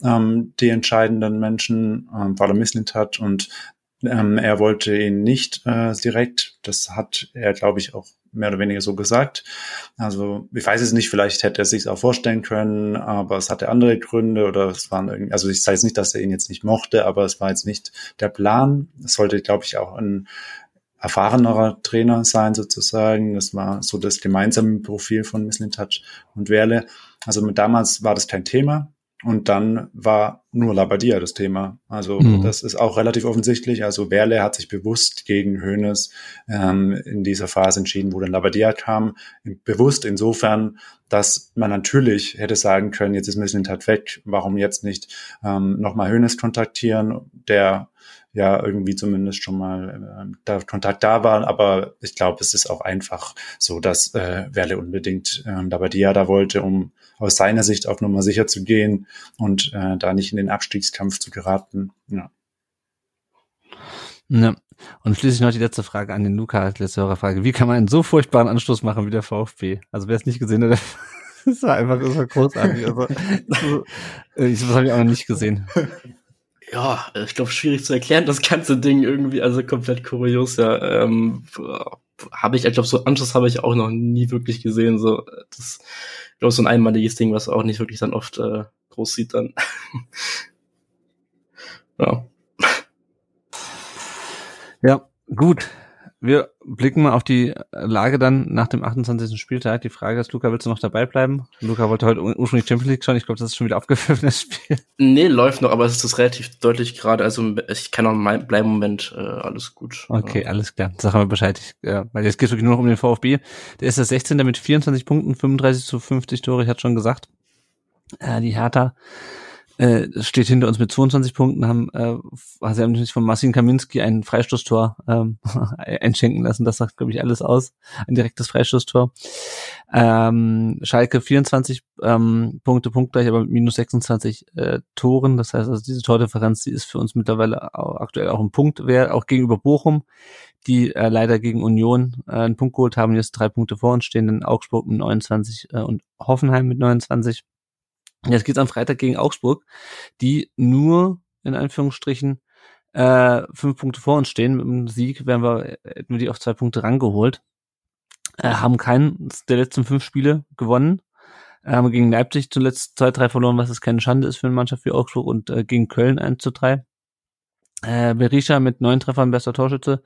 Ähm, die entscheidenden Menschen, ähm, war der Misslintat und ähm, er wollte ihn nicht äh, direkt. Das hat er, glaube ich, auch mehr oder weniger so gesagt. Also ich weiß es nicht, vielleicht hätte er sich auch vorstellen können, aber es hatte andere Gründe oder es waren irgendwie, also ich sage jetzt nicht, dass er ihn jetzt nicht mochte, aber es war jetzt nicht der Plan. Es sollte, glaube ich, auch ein erfahrenerer Trainer sein sozusagen. Das war so das gemeinsame Profil von Touch und Werle. Also damals war das kein Thema. Und dann war nur Labadia das Thema. Also mhm. das ist auch relativ offensichtlich. Also Werle hat sich bewusst gegen Hoeneß ähm, in dieser Phase entschieden, wo dann Labadia kam. Bewusst insofern, dass man natürlich hätte sagen können, jetzt ist Mislintat weg, warum jetzt nicht ähm, nochmal Hoeneß kontaktieren, der ja irgendwie zumindest schon mal äh, da Kontakt da war. Aber ich glaube, es ist auch einfach so, dass äh, Werle unbedingt äh, Labadia da wollte, um aus seiner Sicht auch nochmal sicher zu gehen und äh, da nicht in den Abstiegskampf zu geraten. Ja. Ja. Und schließlich noch die letzte Frage an den Luca, als letzte Hörerfrage. Wie kann man einen so furchtbaren Anstoß machen wie der VfB? Also wer es nicht gesehen hat, das war einfach das war großartig. Also, ich, das habe ich auch noch nicht gesehen. Ja, ich glaube, schwierig zu erklären, das ganze Ding irgendwie, also komplett kurios, ja. Ähm, habe ich, ich glaube, so Anschluss habe ich auch noch nie wirklich gesehen. So, das ich glaube, so ein einmaliges Ding, was auch nicht wirklich dann oft äh, groß sieht dann. ja. Ja, gut. Wir blicken mal auf die Lage dann nach dem 28. Spieltag. Die Frage ist, Luca, willst du noch dabei bleiben? Luca wollte heute ursprünglich Champions League schauen. Ich glaube, das ist schon wieder aufgepfiffen, das Spiel. Nee, läuft noch, aber es ist relativ deutlich gerade. Also ich kann auch mal bleiben Moment. Äh, alles gut. Okay, ja. alles klar. Sag mal Bescheid. Ich, äh, weil jetzt geht es wirklich nur noch um den VfB. Der ist der 16. mit 24 Punkten, 35 zu 50 Tore. Ich hatte schon gesagt. Äh, die Hertha äh, steht hinter uns mit 22 Punkten, haben, äh, sie haben natürlich von Marcin Kaminski ein Freistoßtor ähm, einschenken lassen. Das sagt, glaube ich, alles aus. Ein direktes Freistoßtor. Ähm, Schalke 24 ähm, Punkte, punktgleich, aber mit minus 26 äh, Toren. Das heißt also, diese Tordifferenz, die ist für uns mittlerweile auch, aktuell auch ein Punkt wert, auch gegenüber Bochum, die äh, leider gegen Union äh, einen Punkt geholt haben, jetzt drei Punkte vor uns stehen, in Augsburg mit 29 äh, und Hoffenheim mit 29. Jetzt geht's am Freitag gegen Augsburg, die nur in Anführungsstrichen äh, fünf Punkte vor uns stehen. Mit dem Sieg wären wir, hätten wir die auf zwei Punkte rangeholt. Äh, haben keinen der letzten fünf Spiele gewonnen. Äh, haben gegen Leipzig zuletzt zwei, drei verloren, was es keine Schande ist für eine Mannschaft wie Augsburg und äh, gegen Köln 1 zu 3. Äh, Berisha mit neun Treffern bester Torschütze.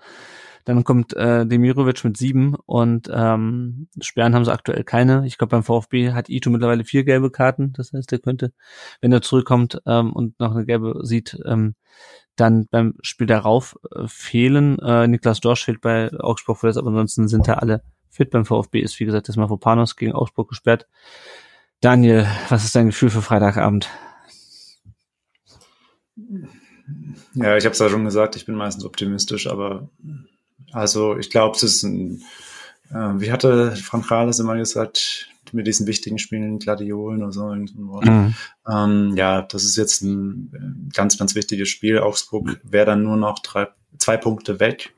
Dann kommt äh, Demirovic mit sieben und ähm, Sperren haben sie aktuell keine. Ich glaube, beim VfB hat Ito mittlerweile vier gelbe Karten. Das heißt, er könnte, wenn er zurückkommt ähm, und noch eine gelbe sieht, ähm, dann beim Spiel darauf äh, fehlen. Äh, Niklas Dorsch fehlt bei Augsburg verletzt, aber ansonsten sind da alle fit. Beim VfB ist, wie gesagt, das Mafropanos gegen Augsburg gesperrt. Daniel, was ist dein Gefühl für Freitagabend? Ja, ich habe es ja schon gesagt, ich bin meistens optimistisch, aber also ich glaube, es ist ein, äh, wie hatte Frank Rales immer gesagt, mit diesen wichtigen Spielen Gladiolen oder so. Mhm. Ähm, ja, das ist jetzt ein äh, ganz, ganz wichtiges Spiel. Augsburg wäre dann nur noch drei, zwei Punkte weg.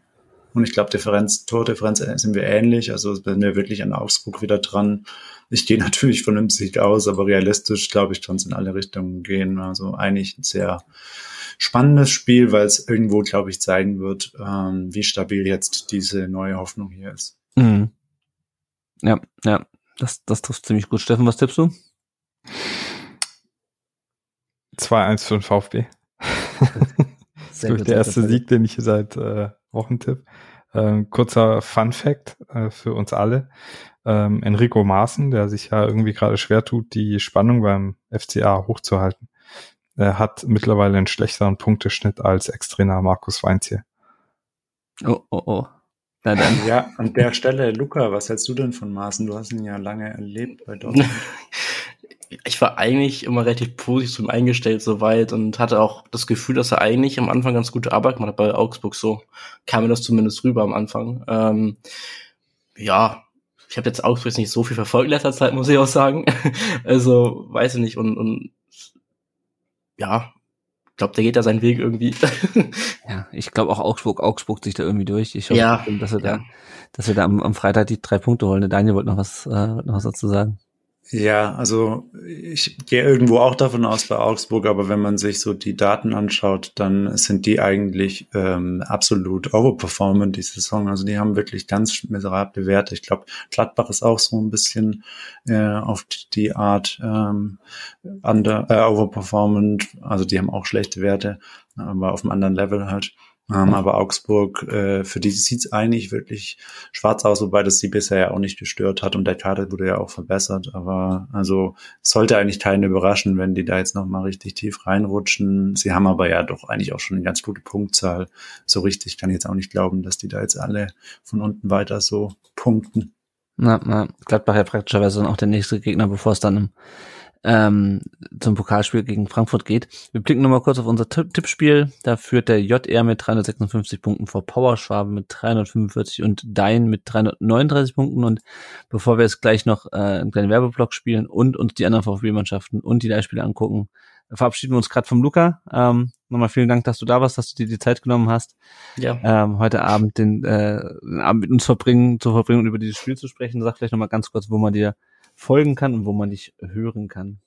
Und ich glaube, Differenz, Tordifferenz äh, sind wir ähnlich. Also sind wir wirklich an Augsburg wieder dran. Ich gehe natürlich von einem Sieg aus, aber realistisch glaube ich, kann es in alle Richtungen gehen. Also eigentlich sehr spannendes Spiel, weil es irgendwo, glaube ich, zeigen wird, ähm, wie stabil jetzt diese neue Hoffnung hier ist. Mhm. Ja, ja, das, das trifft ziemlich gut. Steffen, was tippst du? 2-1 für den VfB. Sehr gut, der erste Sieg, den ich seit äh, Wochen tipp. Ähm, kurzer Fun Fact äh, für uns alle. Ähm, Enrico Maaßen, der sich ja irgendwie gerade schwer tut, die Spannung beim FCA hochzuhalten. Er hat mittlerweile einen schlechteren Punkteschnitt als Ex-Trainer Markus Weinzier. Oh, oh, oh. Na dann. Ja, an der Stelle, Luca, was hältst du denn von Maaßen? Du hast ihn ja lange erlebt bei Dortmund. ich war eigentlich immer relativ positiv eingestellt soweit und hatte auch das Gefühl, dass er eigentlich am Anfang ganz gute Arbeit gemacht hat bei Augsburg. So kam mir das zumindest rüber am Anfang. Ähm, ja, ich habe jetzt Augsburg nicht so viel verfolgt in letzter Zeit, muss ich auch sagen. also weiß ich nicht und, und ja, ich glaube, der geht da seinen Weg irgendwie. ja, ich glaube auch Augsburg, Augsburg sich da irgendwie durch. Ich hoffe, ja, dass er ja. da, dass wir da am, am, Freitag die drei Punkte holen. Daniel wollte noch was, äh, noch was dazu sagen. Ja, also ich gehe irgendwo auch davon aus bei Augsburg, aber wenn man sich so die Daten anschaut, dann sind die eigentlich ähm, absolut overperformant die Saison. Also die haben wirklich ganz miserable Werte. Ich glaube, Gladbach ist auch so ein bisschen äh, auf die Art ähm, under, äh, overperformant. Also die haben auch schlechte Werte, aber auf einem anderen Level halt. Ähm, aber Augsburg, äh, für die sieht es eigentlich wirklich schwarz aus, wobei das sie bisher ja auch nicht gestört hat und der Kader wurde ja auch verbessert. Aber also sollte eigentlich keinen überraschen, wenn die da jetzt nochmal richtig tief reinrutschen. Sie haben aber ja doch eigentlich auch schon eine ganz gute Punktzahl. So richtig kann ich jetzt auch nicht glauben, dass die da jetzt alle von unten weiter so punkten. Na, na, Gladbach ja praktischerweise dann auch der nächste Gegner, bevor es dann im ähm, zum Pokalspiel gegen Frankfurt geht. Wir blicken nochmal kurz auf unser Tippspiel. Da führt der JR mit 356 Punkten vor Powerschwabe mit 345 und Dein mit 339 Punkten. Und bevor wir jetzt gleich noch äh, einen kleinen Werbeblock spielen und uns die anderen VfB-Mannschaften und die Leihspiele angucken, verabschieden wir uns gerade vom Luca. Ähm, nochmal vielen Dank, dass du da warst, dass du dir die Zeit genommen hast, ja. ähm, heute Abend den, äh, den Abend mit uns verbringen, zu verbringen und über dieses Spiel zu sprechen. Sag vielleicht nochmal ganz kurz, wo man dir folgen kann und wo man dich hören kann.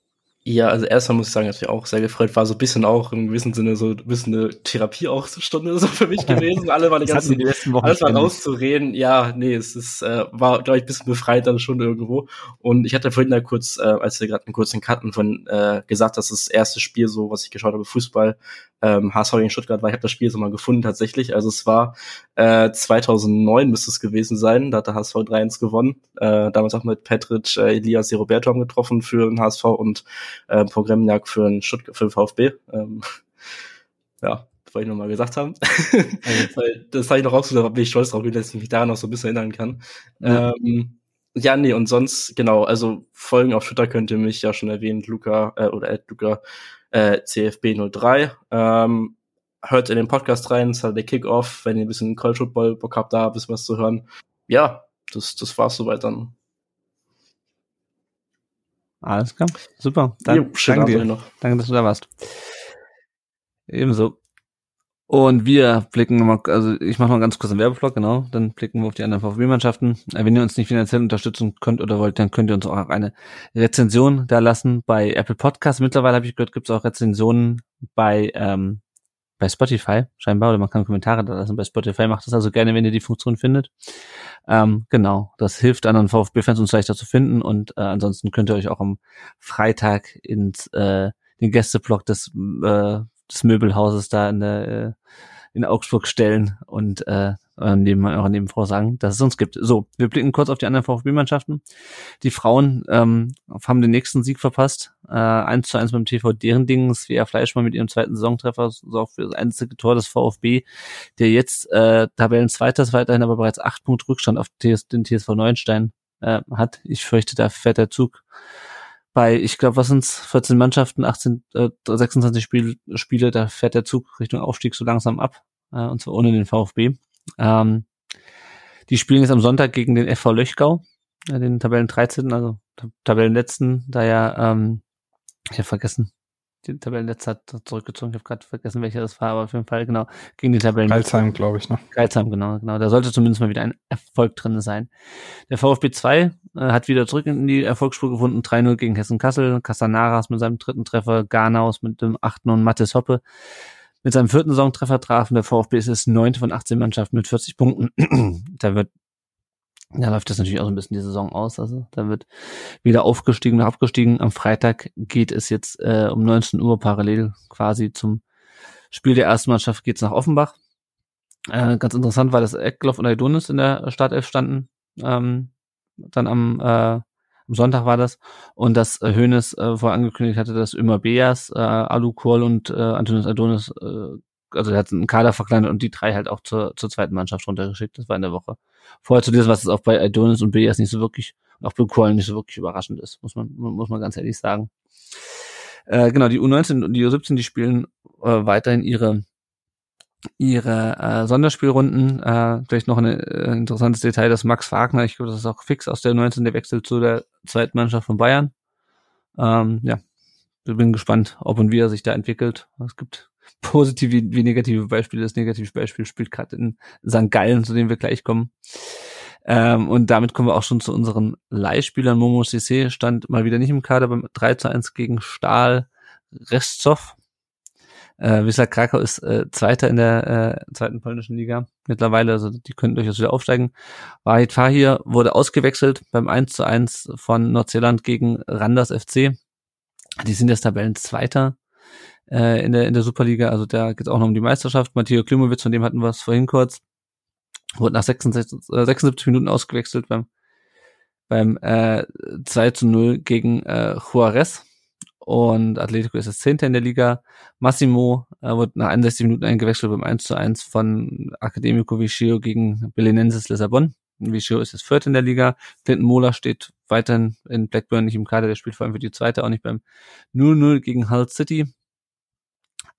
Ja, also erstmal muss ich sagen, dass ich auch sehr gefreut war, so ein bisschen auch im gewissen Sinne so ein bisschen eine Therapie auch Stunde so für mich gewesen. Alle waren die ganzen, die letzten Wochen alles mal rauszureden. Ja, nee, es ist, äh, war, glaube ich, ein bisschen befreit dann schon irgendwo. Und ich hatte vorhin da kurz, äh, als wir gerade einen kurzen Cutten von äh, gesagt, dass das erste Spiel so, was ich geschaut habe, Fußball, ähm, HSV gegen Stuttgart war. Ich habe das Spiel so mal gefunden tatsächlich. Also es war äh, 2009 müsste es gewesen sein. Da hat der HSV 3-1 gewonnen. Äh, damals auch mit Petric, äh, Elias Roberto haben getroffen für den HSV und äh, Programmjagd für den, Stuttgart, für den VfB. Ähm, ja, wollte ich nochmal gesagt haben. Weil das habe ich noch rausgesucht, da bin ich stolz drauf, dass ich mich daran noch so ein bisschen erinnern kann. Ja. Ähm, ja, nee, und sonst, genau, also Folgen auf Twitter könnt ihr mich ja schon erwähnen, Luca, äh, oder Ed Luca äh, CFB03. Ähm, hört in den Podcast rein, es hat der Kickoff, wenn ihr ein bisschen College Football Bock habt, da ein bisschen was zu hören. Ja, das, das war's soweit dann. Alles klar, super. Dann, jo, danke dir. Noch. Danke, dass du da warst. Ebenso. Und wir blicken nochmal, also ich mache noch ganz kurz einen Werbevlog, genau, dann blicken wir auf die anderen VfB-Mannschaften. Äh, wenn ihr uns nicht finanziell unterstützen könnt oder wollt, dann könnt ihr uns auch eine Rezension da lassen bei Apple Podcasts. Mittlerweile habe ich gehört, gibt es auch Rezensionen bei, ähm, bei Spotify scheinbar, oder man kann Kommentare da lassen bei Spotify. Macht das also gerne, wenn ihr die Funktion findet. Ähm, genau, das hilft anderen VfB-Fans uns leichter zu finden und äh, ansonsten könnt ihr euch auch am Freitag ins äh, den Gästeblock des äh, des Möbelhauses da in der äh, in Augsburg stellen und äh, neben eurer Nebenfrau sagen, dass es uns gibt. So, wir blicken kurz auf die anderen VfB-Mannschaften. Die Frauen ähm, haben den nächsten Sieg verpasst. Äh, 1 zu 1 beim TV deren Ding. Svea Fleischmann mit ihrem zweiten Saisontreffer sorgt für das einzige Tor des VfB, der jetzt äh, Tabellenzweiter ist, weiterhin aber bereits acht Punkte Rückstand auf den TSV Neuenstein äh, hat. Ich fürchte, da fährt der Zug bei, ich glaube, was sind's, 14 Mannschaften, 18, äh, 26 Spiel, Spiele, da fährt der Zug Richtung Aufstieg so langsam ab, äh, und zwar ohne den VfB. Ähm, die spielen jetzt am Sonntag gegen den FV Löchgau, äh, den Tabellen 13., also Tabellenletzten, da ja, ähm, ich habe vergessen, den Tabellenletzter hat zurückgezogen. Ich habe gerade vergessen, welcher das war, aber auf jeden Fall genau gegen die Tabellen. Geilsheim, glaube ich, ne? Geilsheim, genau, genau. Da sollte zumindest mal wieder ein Erfolg drin sein. Der VfB 2 äh, hat wieder zurück in die Erfolgsspur gefunden. 3-0 gegen Hessen-Kassel. Casanaras mit seinem dritten Treffer, Garnaus mit dem achten und Mattes Hoppe mit seinem vierten Saisontreffer trafen. Der VfB ist es neunte von 18 Mannschaften mit 40 Punkten. da wird ja, läuft das natürlich auch so ein bisschen die Saison aus. Also da wird wieder aufgestiegen und abgestiegen. Am Freitag geht es jetzt äh, um 19 Uhr parallel quasi zum Spiel der ersten Mannschaft geht's nach Offenbach. Äh, ganz interessant war, dass Eckloff und Aidonis in der Startelf standen. Ähm, dann am, äh, am Sonntag war das. Und dass äh, Hoeneß äh, vorher angekündigt hatte, dass Ömer Beas, äh, Alu Kohl und äh, Antonius Adonis äh, also er hat einen Kader verkleinert und die drei halt auch zur, zur zweiten Mannschaft runtergeschickt. Das war in der Woche. Vorher zu lesen, was es auch bei Adonis und Bias nicht so wirklich, auch bei Kuala nicht so wirklich überraschend ist, muss man, muss man ganz ehrlich sagen. Äh, genau, die U19 und die U17, die spielen äh, weiterhin ihre ihre äh, Sonderspielrunden. Äh, vielleicht noch ein äh, interessantes Detail, dass Max Wagner, ich glaube, das ist auch fix aus der 19, der wechselt zu der zweiten Mannschaft von Bayern. Ähm, ja, ich bin gespannt, ob und wie er sich da entwickelt. Es gibt positive wie negative Beispiele. Das negative Beispiel spielt gerade in St. Gallen, zu dem wir gleich kommen. Ähm, und damit kommen wir auch schon zu unseren Leihspielern. Momo CC stand mal wieder nicht im Kader beim 3 zu 1 gegen Stahl Restzow. Äh, Wisla Krakau ist äh, Zweiter in der äh, zweiten polnischen Liga mittlerweile, also die können durchaus wieder aufsteigen. Wahid Fahir wurde ausgewechselt beim 1 zu 1 von Nordzeeland gegen Randers FC. Die sind jetzt Tabellenzweiter äh, in, der, in der Superliga. Also da geht es auch noch um die Meisterschaft. Matteo Klimowitz, von dem hatten wir es vorhin kurz, wurde nach 66, äh, 76 Minuten ausgewechselt beim, beim äh, 2 zu 0 gegen äh, Juarez. Und Atletico ist das Zehnte in der Liga. Massimo äh, wurde nach 61 Minuten eingewechselt beim 1 zu 1 von Academico Vicio gegen Belenenses Lissabon. Vicio ist das Vierte in der Liga. Clinton Mola steht weiterhin in Blackburn nicht im Kader, der spielt vor allem für die Zweite, auch nicht beim 0-0 gegen Hull City.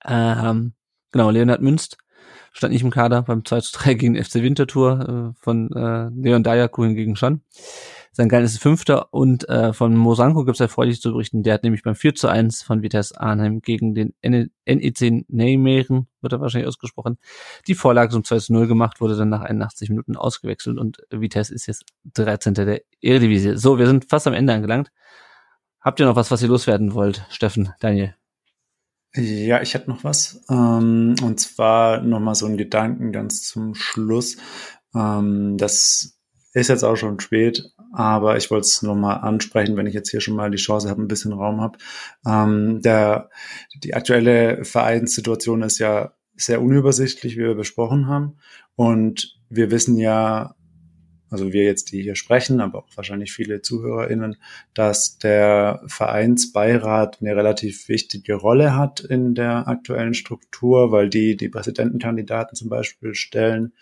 Ähm, genau, Leonhard Münst stand nicht im Kader beim 2 zu 3 gegen FC Winterthur äh, von äh, Leon Dayaku hingegen schon. Sein Geil ist Fünfter und äh, von Mosanko gibt es erfreulich zu berichten. Der hat nämlich beim 4 zu 1 von Vitesse Arnhem gegen den NEC Nijmegen, wird er wahrscheinlich ausgesprochen, die Vorlage zum 2 zu 0 gemacht, wurde dann nach 81 Minuten ausgewechselt und Vitesse ist jetzt 13. der Eredivisie. So, wir sind fast am Ende angelangt Habt ihr noch was, was ihr loswerden wollt, Steffen, Daniel? Ja, ich hätte noch was. Ähm, und zwar nochmal so ein Gedanken ganz zum Schluss. Ähm, das ist jetzt auch schon spät, aber ich wollte es nochmal ansprechen, wenn ich jetzt hier schon mal die Chance habe, ein bisschen Raum habe. Ähm, der, die aktuelle Vereinssituation ist ja sehr unübersichtlich, wie wir besprochen haben. Und wir wissen ja, also wir jetzt, die hier sprechen, aber auch wahrscheinlich viele ZuhörerInnen, dass der Vereinsbeirat eine relativ wichtige Rolle hat in der aktuellen Struktur, weil die die Präsidentenkandidaten zum Beispiel stellen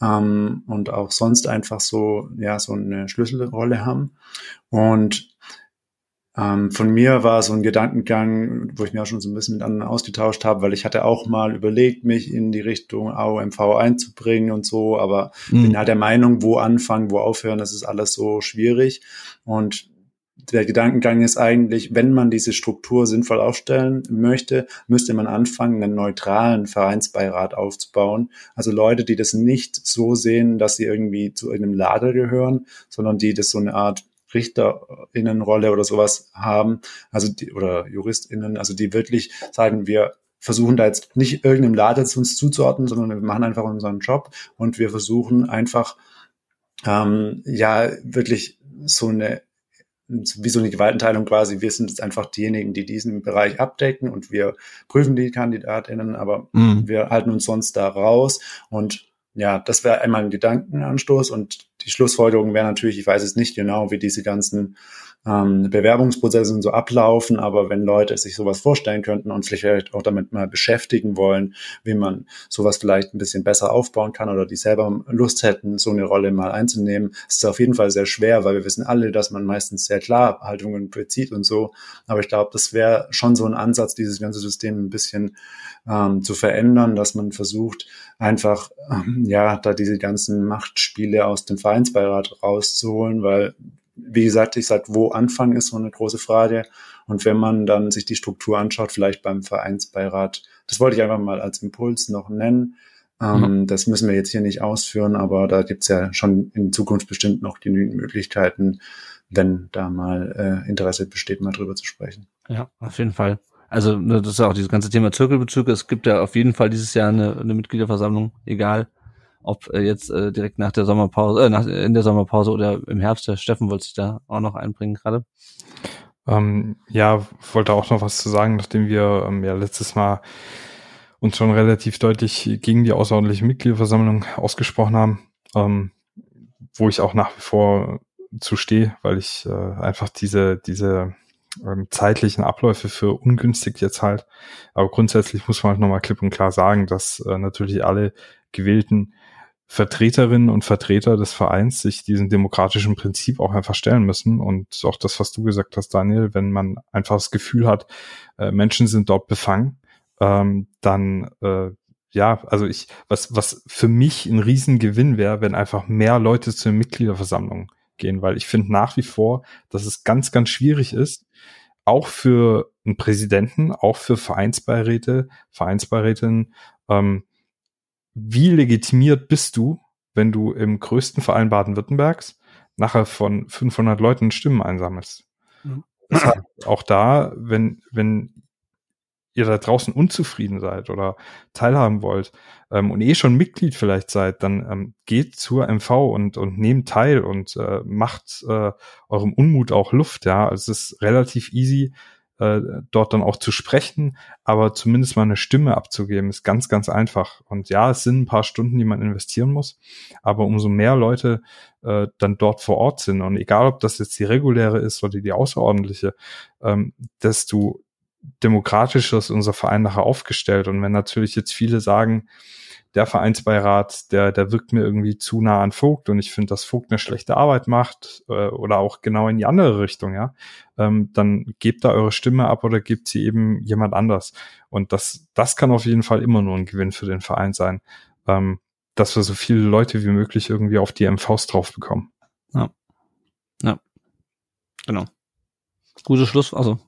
ähm, und auch sonst einfach so, ja, so eine Schlüsselrolle haben. Und ähm, von mir war so ein Gedankengang, wo ich mir auch schon so ein bisschen mit anderen ausgetauscht habe, weil ich hatte auch mal überlegt, mich in die Richtung AOMV einzubringen und so, aber mhm. bin halt der Meinung, wo anfangen, wo aufhören, das ist alles so schwierig. Und der Gedankengang ist eigentlich, wenn man diese Struktur sinnvoll aufstellen möchte, müsste man anfangen, einen neutralen Vereinsbeirat aufzubauen. Also Leute, die das nicht so sehen, dass sie irgendwie zu irgendeinem Lager gehören, sondern die das so eine Art Richterinnenrolle oder sowas haben, also die, oder JuristInnen, also die wirklich sagen, wir versuchen da jetzt nicht irgendeinem Lader zu uns zuzuordnen, sondern wir machen einfach unseren Job und wir versuchen einfach, ähm, ja, wirklich so eine wie so eine Gewaltenteilung quasi. Wir sind jetzt einfach diejenigen, die diesen Bereich abdecken und wir prüfen die KandidatInnen, aber mhm. wir halten uns sonst da raus und ja, das wäre einmal ein Gedankenanstoß und die Schlussfolgerung wäre natürlich, ich weiß es nicht genau, wie diese ganzen ähm, Bewerbungsprozesse so ablaufen, aber wenn Leute sich sowas vorstellen könnten und sich vielleicht auch damit mal beschäftigen wollen, wie man sowas vielleicht ein bisschen besser aufbauen kann oder die selber Lust hätten, so eine Rolle mal einzunehmen, ist es auf jeden Fall sehr schwer, weil wir wissen alle, dass man meistens sehr klar Haltungen bezieht und so. Aber ich glaube, das wäre schon so ein Ansatz, dieses ganze System ein bisschen ähm, zu verändern, dass man versucht, einfach ähm, ja da diese ganzen Machtspiele aus dem Vereinsbeirat rauszuholen, weil wie gesagt, ich sage, wo anfangen ist so eine große Frage. Und wenn man dann sich die Struktur anschaut, vielleicht beim Vereinsbeirat, das wollte ich einfach mal als Impuls noch nennen. Ähm, mhm. Das müssen wir jetzt hier nicht ausführen, aber da gibt's ja schon in Zukunft bestimmt noch genügend Möglichkeiten, wenn da mal äh, Interesse besteht, mal drüber zu sprechen. Ja, auf jeden Fall. Also ne, das ist auch dieses ganze Thema Zirkelbezug. Es gibt ja auf jeden Fall dieses Jahr eine, eine Mitgliederversammlung, egal ob äh, jetzt äh, direkt nach der Sommerpause, äh, nach, in der Sommerpause oder im Herbst. Der Steffen wollte sich da auch noch einbringen gerade. Ähm, ja, wollte auch noch was zu sagen, nachdem wir ähm, ja letztes Mal uns schon relativ deutlich gegen die außerordentliche Mitgliederversammlung ausgesprochen haben, ähm, wo ich auch nach wie vor zu stehe, weil ich äh, einfach diese, diese ähm, zeitlichen Abläufe für ungünstig jetzt halt. Aber grundsätzlich muss man halt nochmal klipp und klar sagen, dass äh, natürlich alle gewählten Vertreterinnen und Vertreter des Vereins sich diesem demokratischen Prinzip auch einfach stellen müssen. Und auch das, was du gesagt hast, Daniel, wenn man einfach das Gefühl hat, äh, Menschen sind dort befangen, ähm, dann äh, ja, also ich, was, was für mich ein Riesengewinn wäre, wenn einfach mehr Leute zur Mitgliederversammlung gehen, weil ich finde nach wie vor, dass es ganz, ganz schwierig ist, auch für einen Präsidenten, auch für Vereinsbeiräte, Vereinsbeirätinnen, ähm, wie legitimiert bist du, wenn du im größten Verein Baden-Württembergs nachher von 500 Leuten Stimmen einsammelst? Mhm. Deshalb auch da, wenn, wenn ihr da draußen unzufrieden seid oder teilhaben wollt ähm, und eh schon Mitglied vielleicht seid, dann ähm, geht zur MV und, und nehmt teil und äh, macht äh, eurem Unmut auch Luft. Ja, also es ist relativ easy, äh, dort dann auch zu sprechen, aber zumindest mal eine Stimme abzugeben, ist ganz, ganz einfach. Und ja, es sind ein paar Stunden, die man investieren muss, aber umso mehr Leute äh, dann dort vor Ort sind und egal, ob das jetzt die reguläre ist oder die außerordentliche, ähm, desto demokratischer ist unser Verein nachher aufgestellt. Und wenn natürlich jetzt viele sagen, der Vereinsbeirat, der, der wirkt mir irgendwie zu nah an Vogt und ich finde, dass Vogt eine schlechte Arbeit macht äh, oder auch genau in die andere Richtung, ja, ähm, dann gebt da eure Stimme ab oder gebt sie eben jemand anders. Und das, das kann auf jeden Fall immer nur ein Gewinn für den Verein sein, ähm, dass wir so viele Leute wie möglich irgendwie auf die MVs drauf bekommen. Ja. Ja. Genau. Gute Schluss, also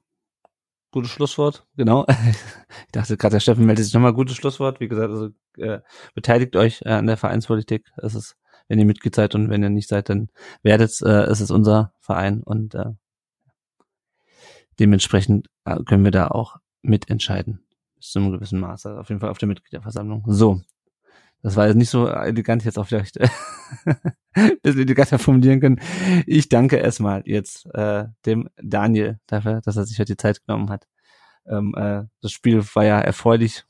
gutes Schlusswort, genau. ich dachte gerade, der Steffen meldet sich nochmal gutes Schlusswort. Wie gesagt, also äh, beteiligt euch äh, an der Vereinspolitik. Es ist, wenn ihr Mitglied seid und wenn ihr nicht seid, dann werdet äh, es ist unser Verein und äh, dementsprechend äh, können wir da auch mitentscheiden. Bis zu einem gewissen Maß. Also auf jeden Fall auf der Mitgliederversammlung. So. Das war jetzt nicht so elegant, jetzt auch vielleicht ein bisschen eleganter formulieren können. Ich danke erstmal jetzt äh, dem Daniel dafür, dass er sich heute die Zeit genommen hat. Ähm, äh, das Spiel war ja erfreulich.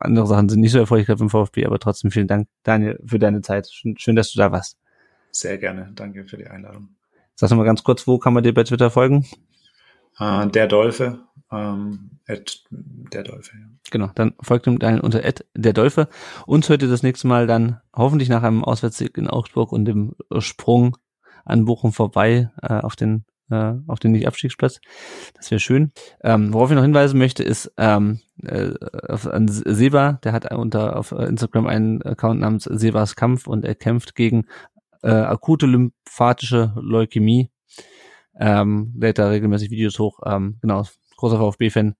Andere Sachen sind nicht so erfreulich im VfB, aber trotzdem vielen Dank, Daniel, für deine Zeit. Schön, schön, dass du da warst. Sehr gerne. Danke für die Einladung. Sag noch mal ganz kurz, wo kann man dir bei Twitter folgen? Uh, der Dolphe, ähm, at der Dolphe, ja. Genau, dann folgt dem Daniel unter at der Dolphe. Uns heute das nächste Mal dann hoffentlich nach einem Auswärtssieg in Augsburg und dem Sprung an Bochum vorbei äh, auf den äh, auf den Nicht-Abstiegsplatz. Das wäre schön. Ähm, worauf ich noch hinweisen möchte, ist ähm, äh, an Seba, der hat unter auf Instagram einen Account namens Sebas Kampf und er kämpft gegen äh, akute lymphatische Leukämie. Ähm, lädt da regelmäßig Videos hoch. Ähm, genau, großer VfB-Fan.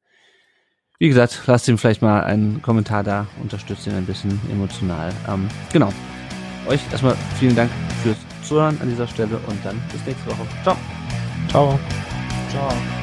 Wie gesagt, lasst ihm vielleicht mal einen Kommentar da, unterstützt ihn ein bisschen emotional. Ähm, genau. Euch erstmal vielen Dank fürs Zuhören an dieser Stelle und dann bis nächste Woche. Ciao. Ciao. Ciao.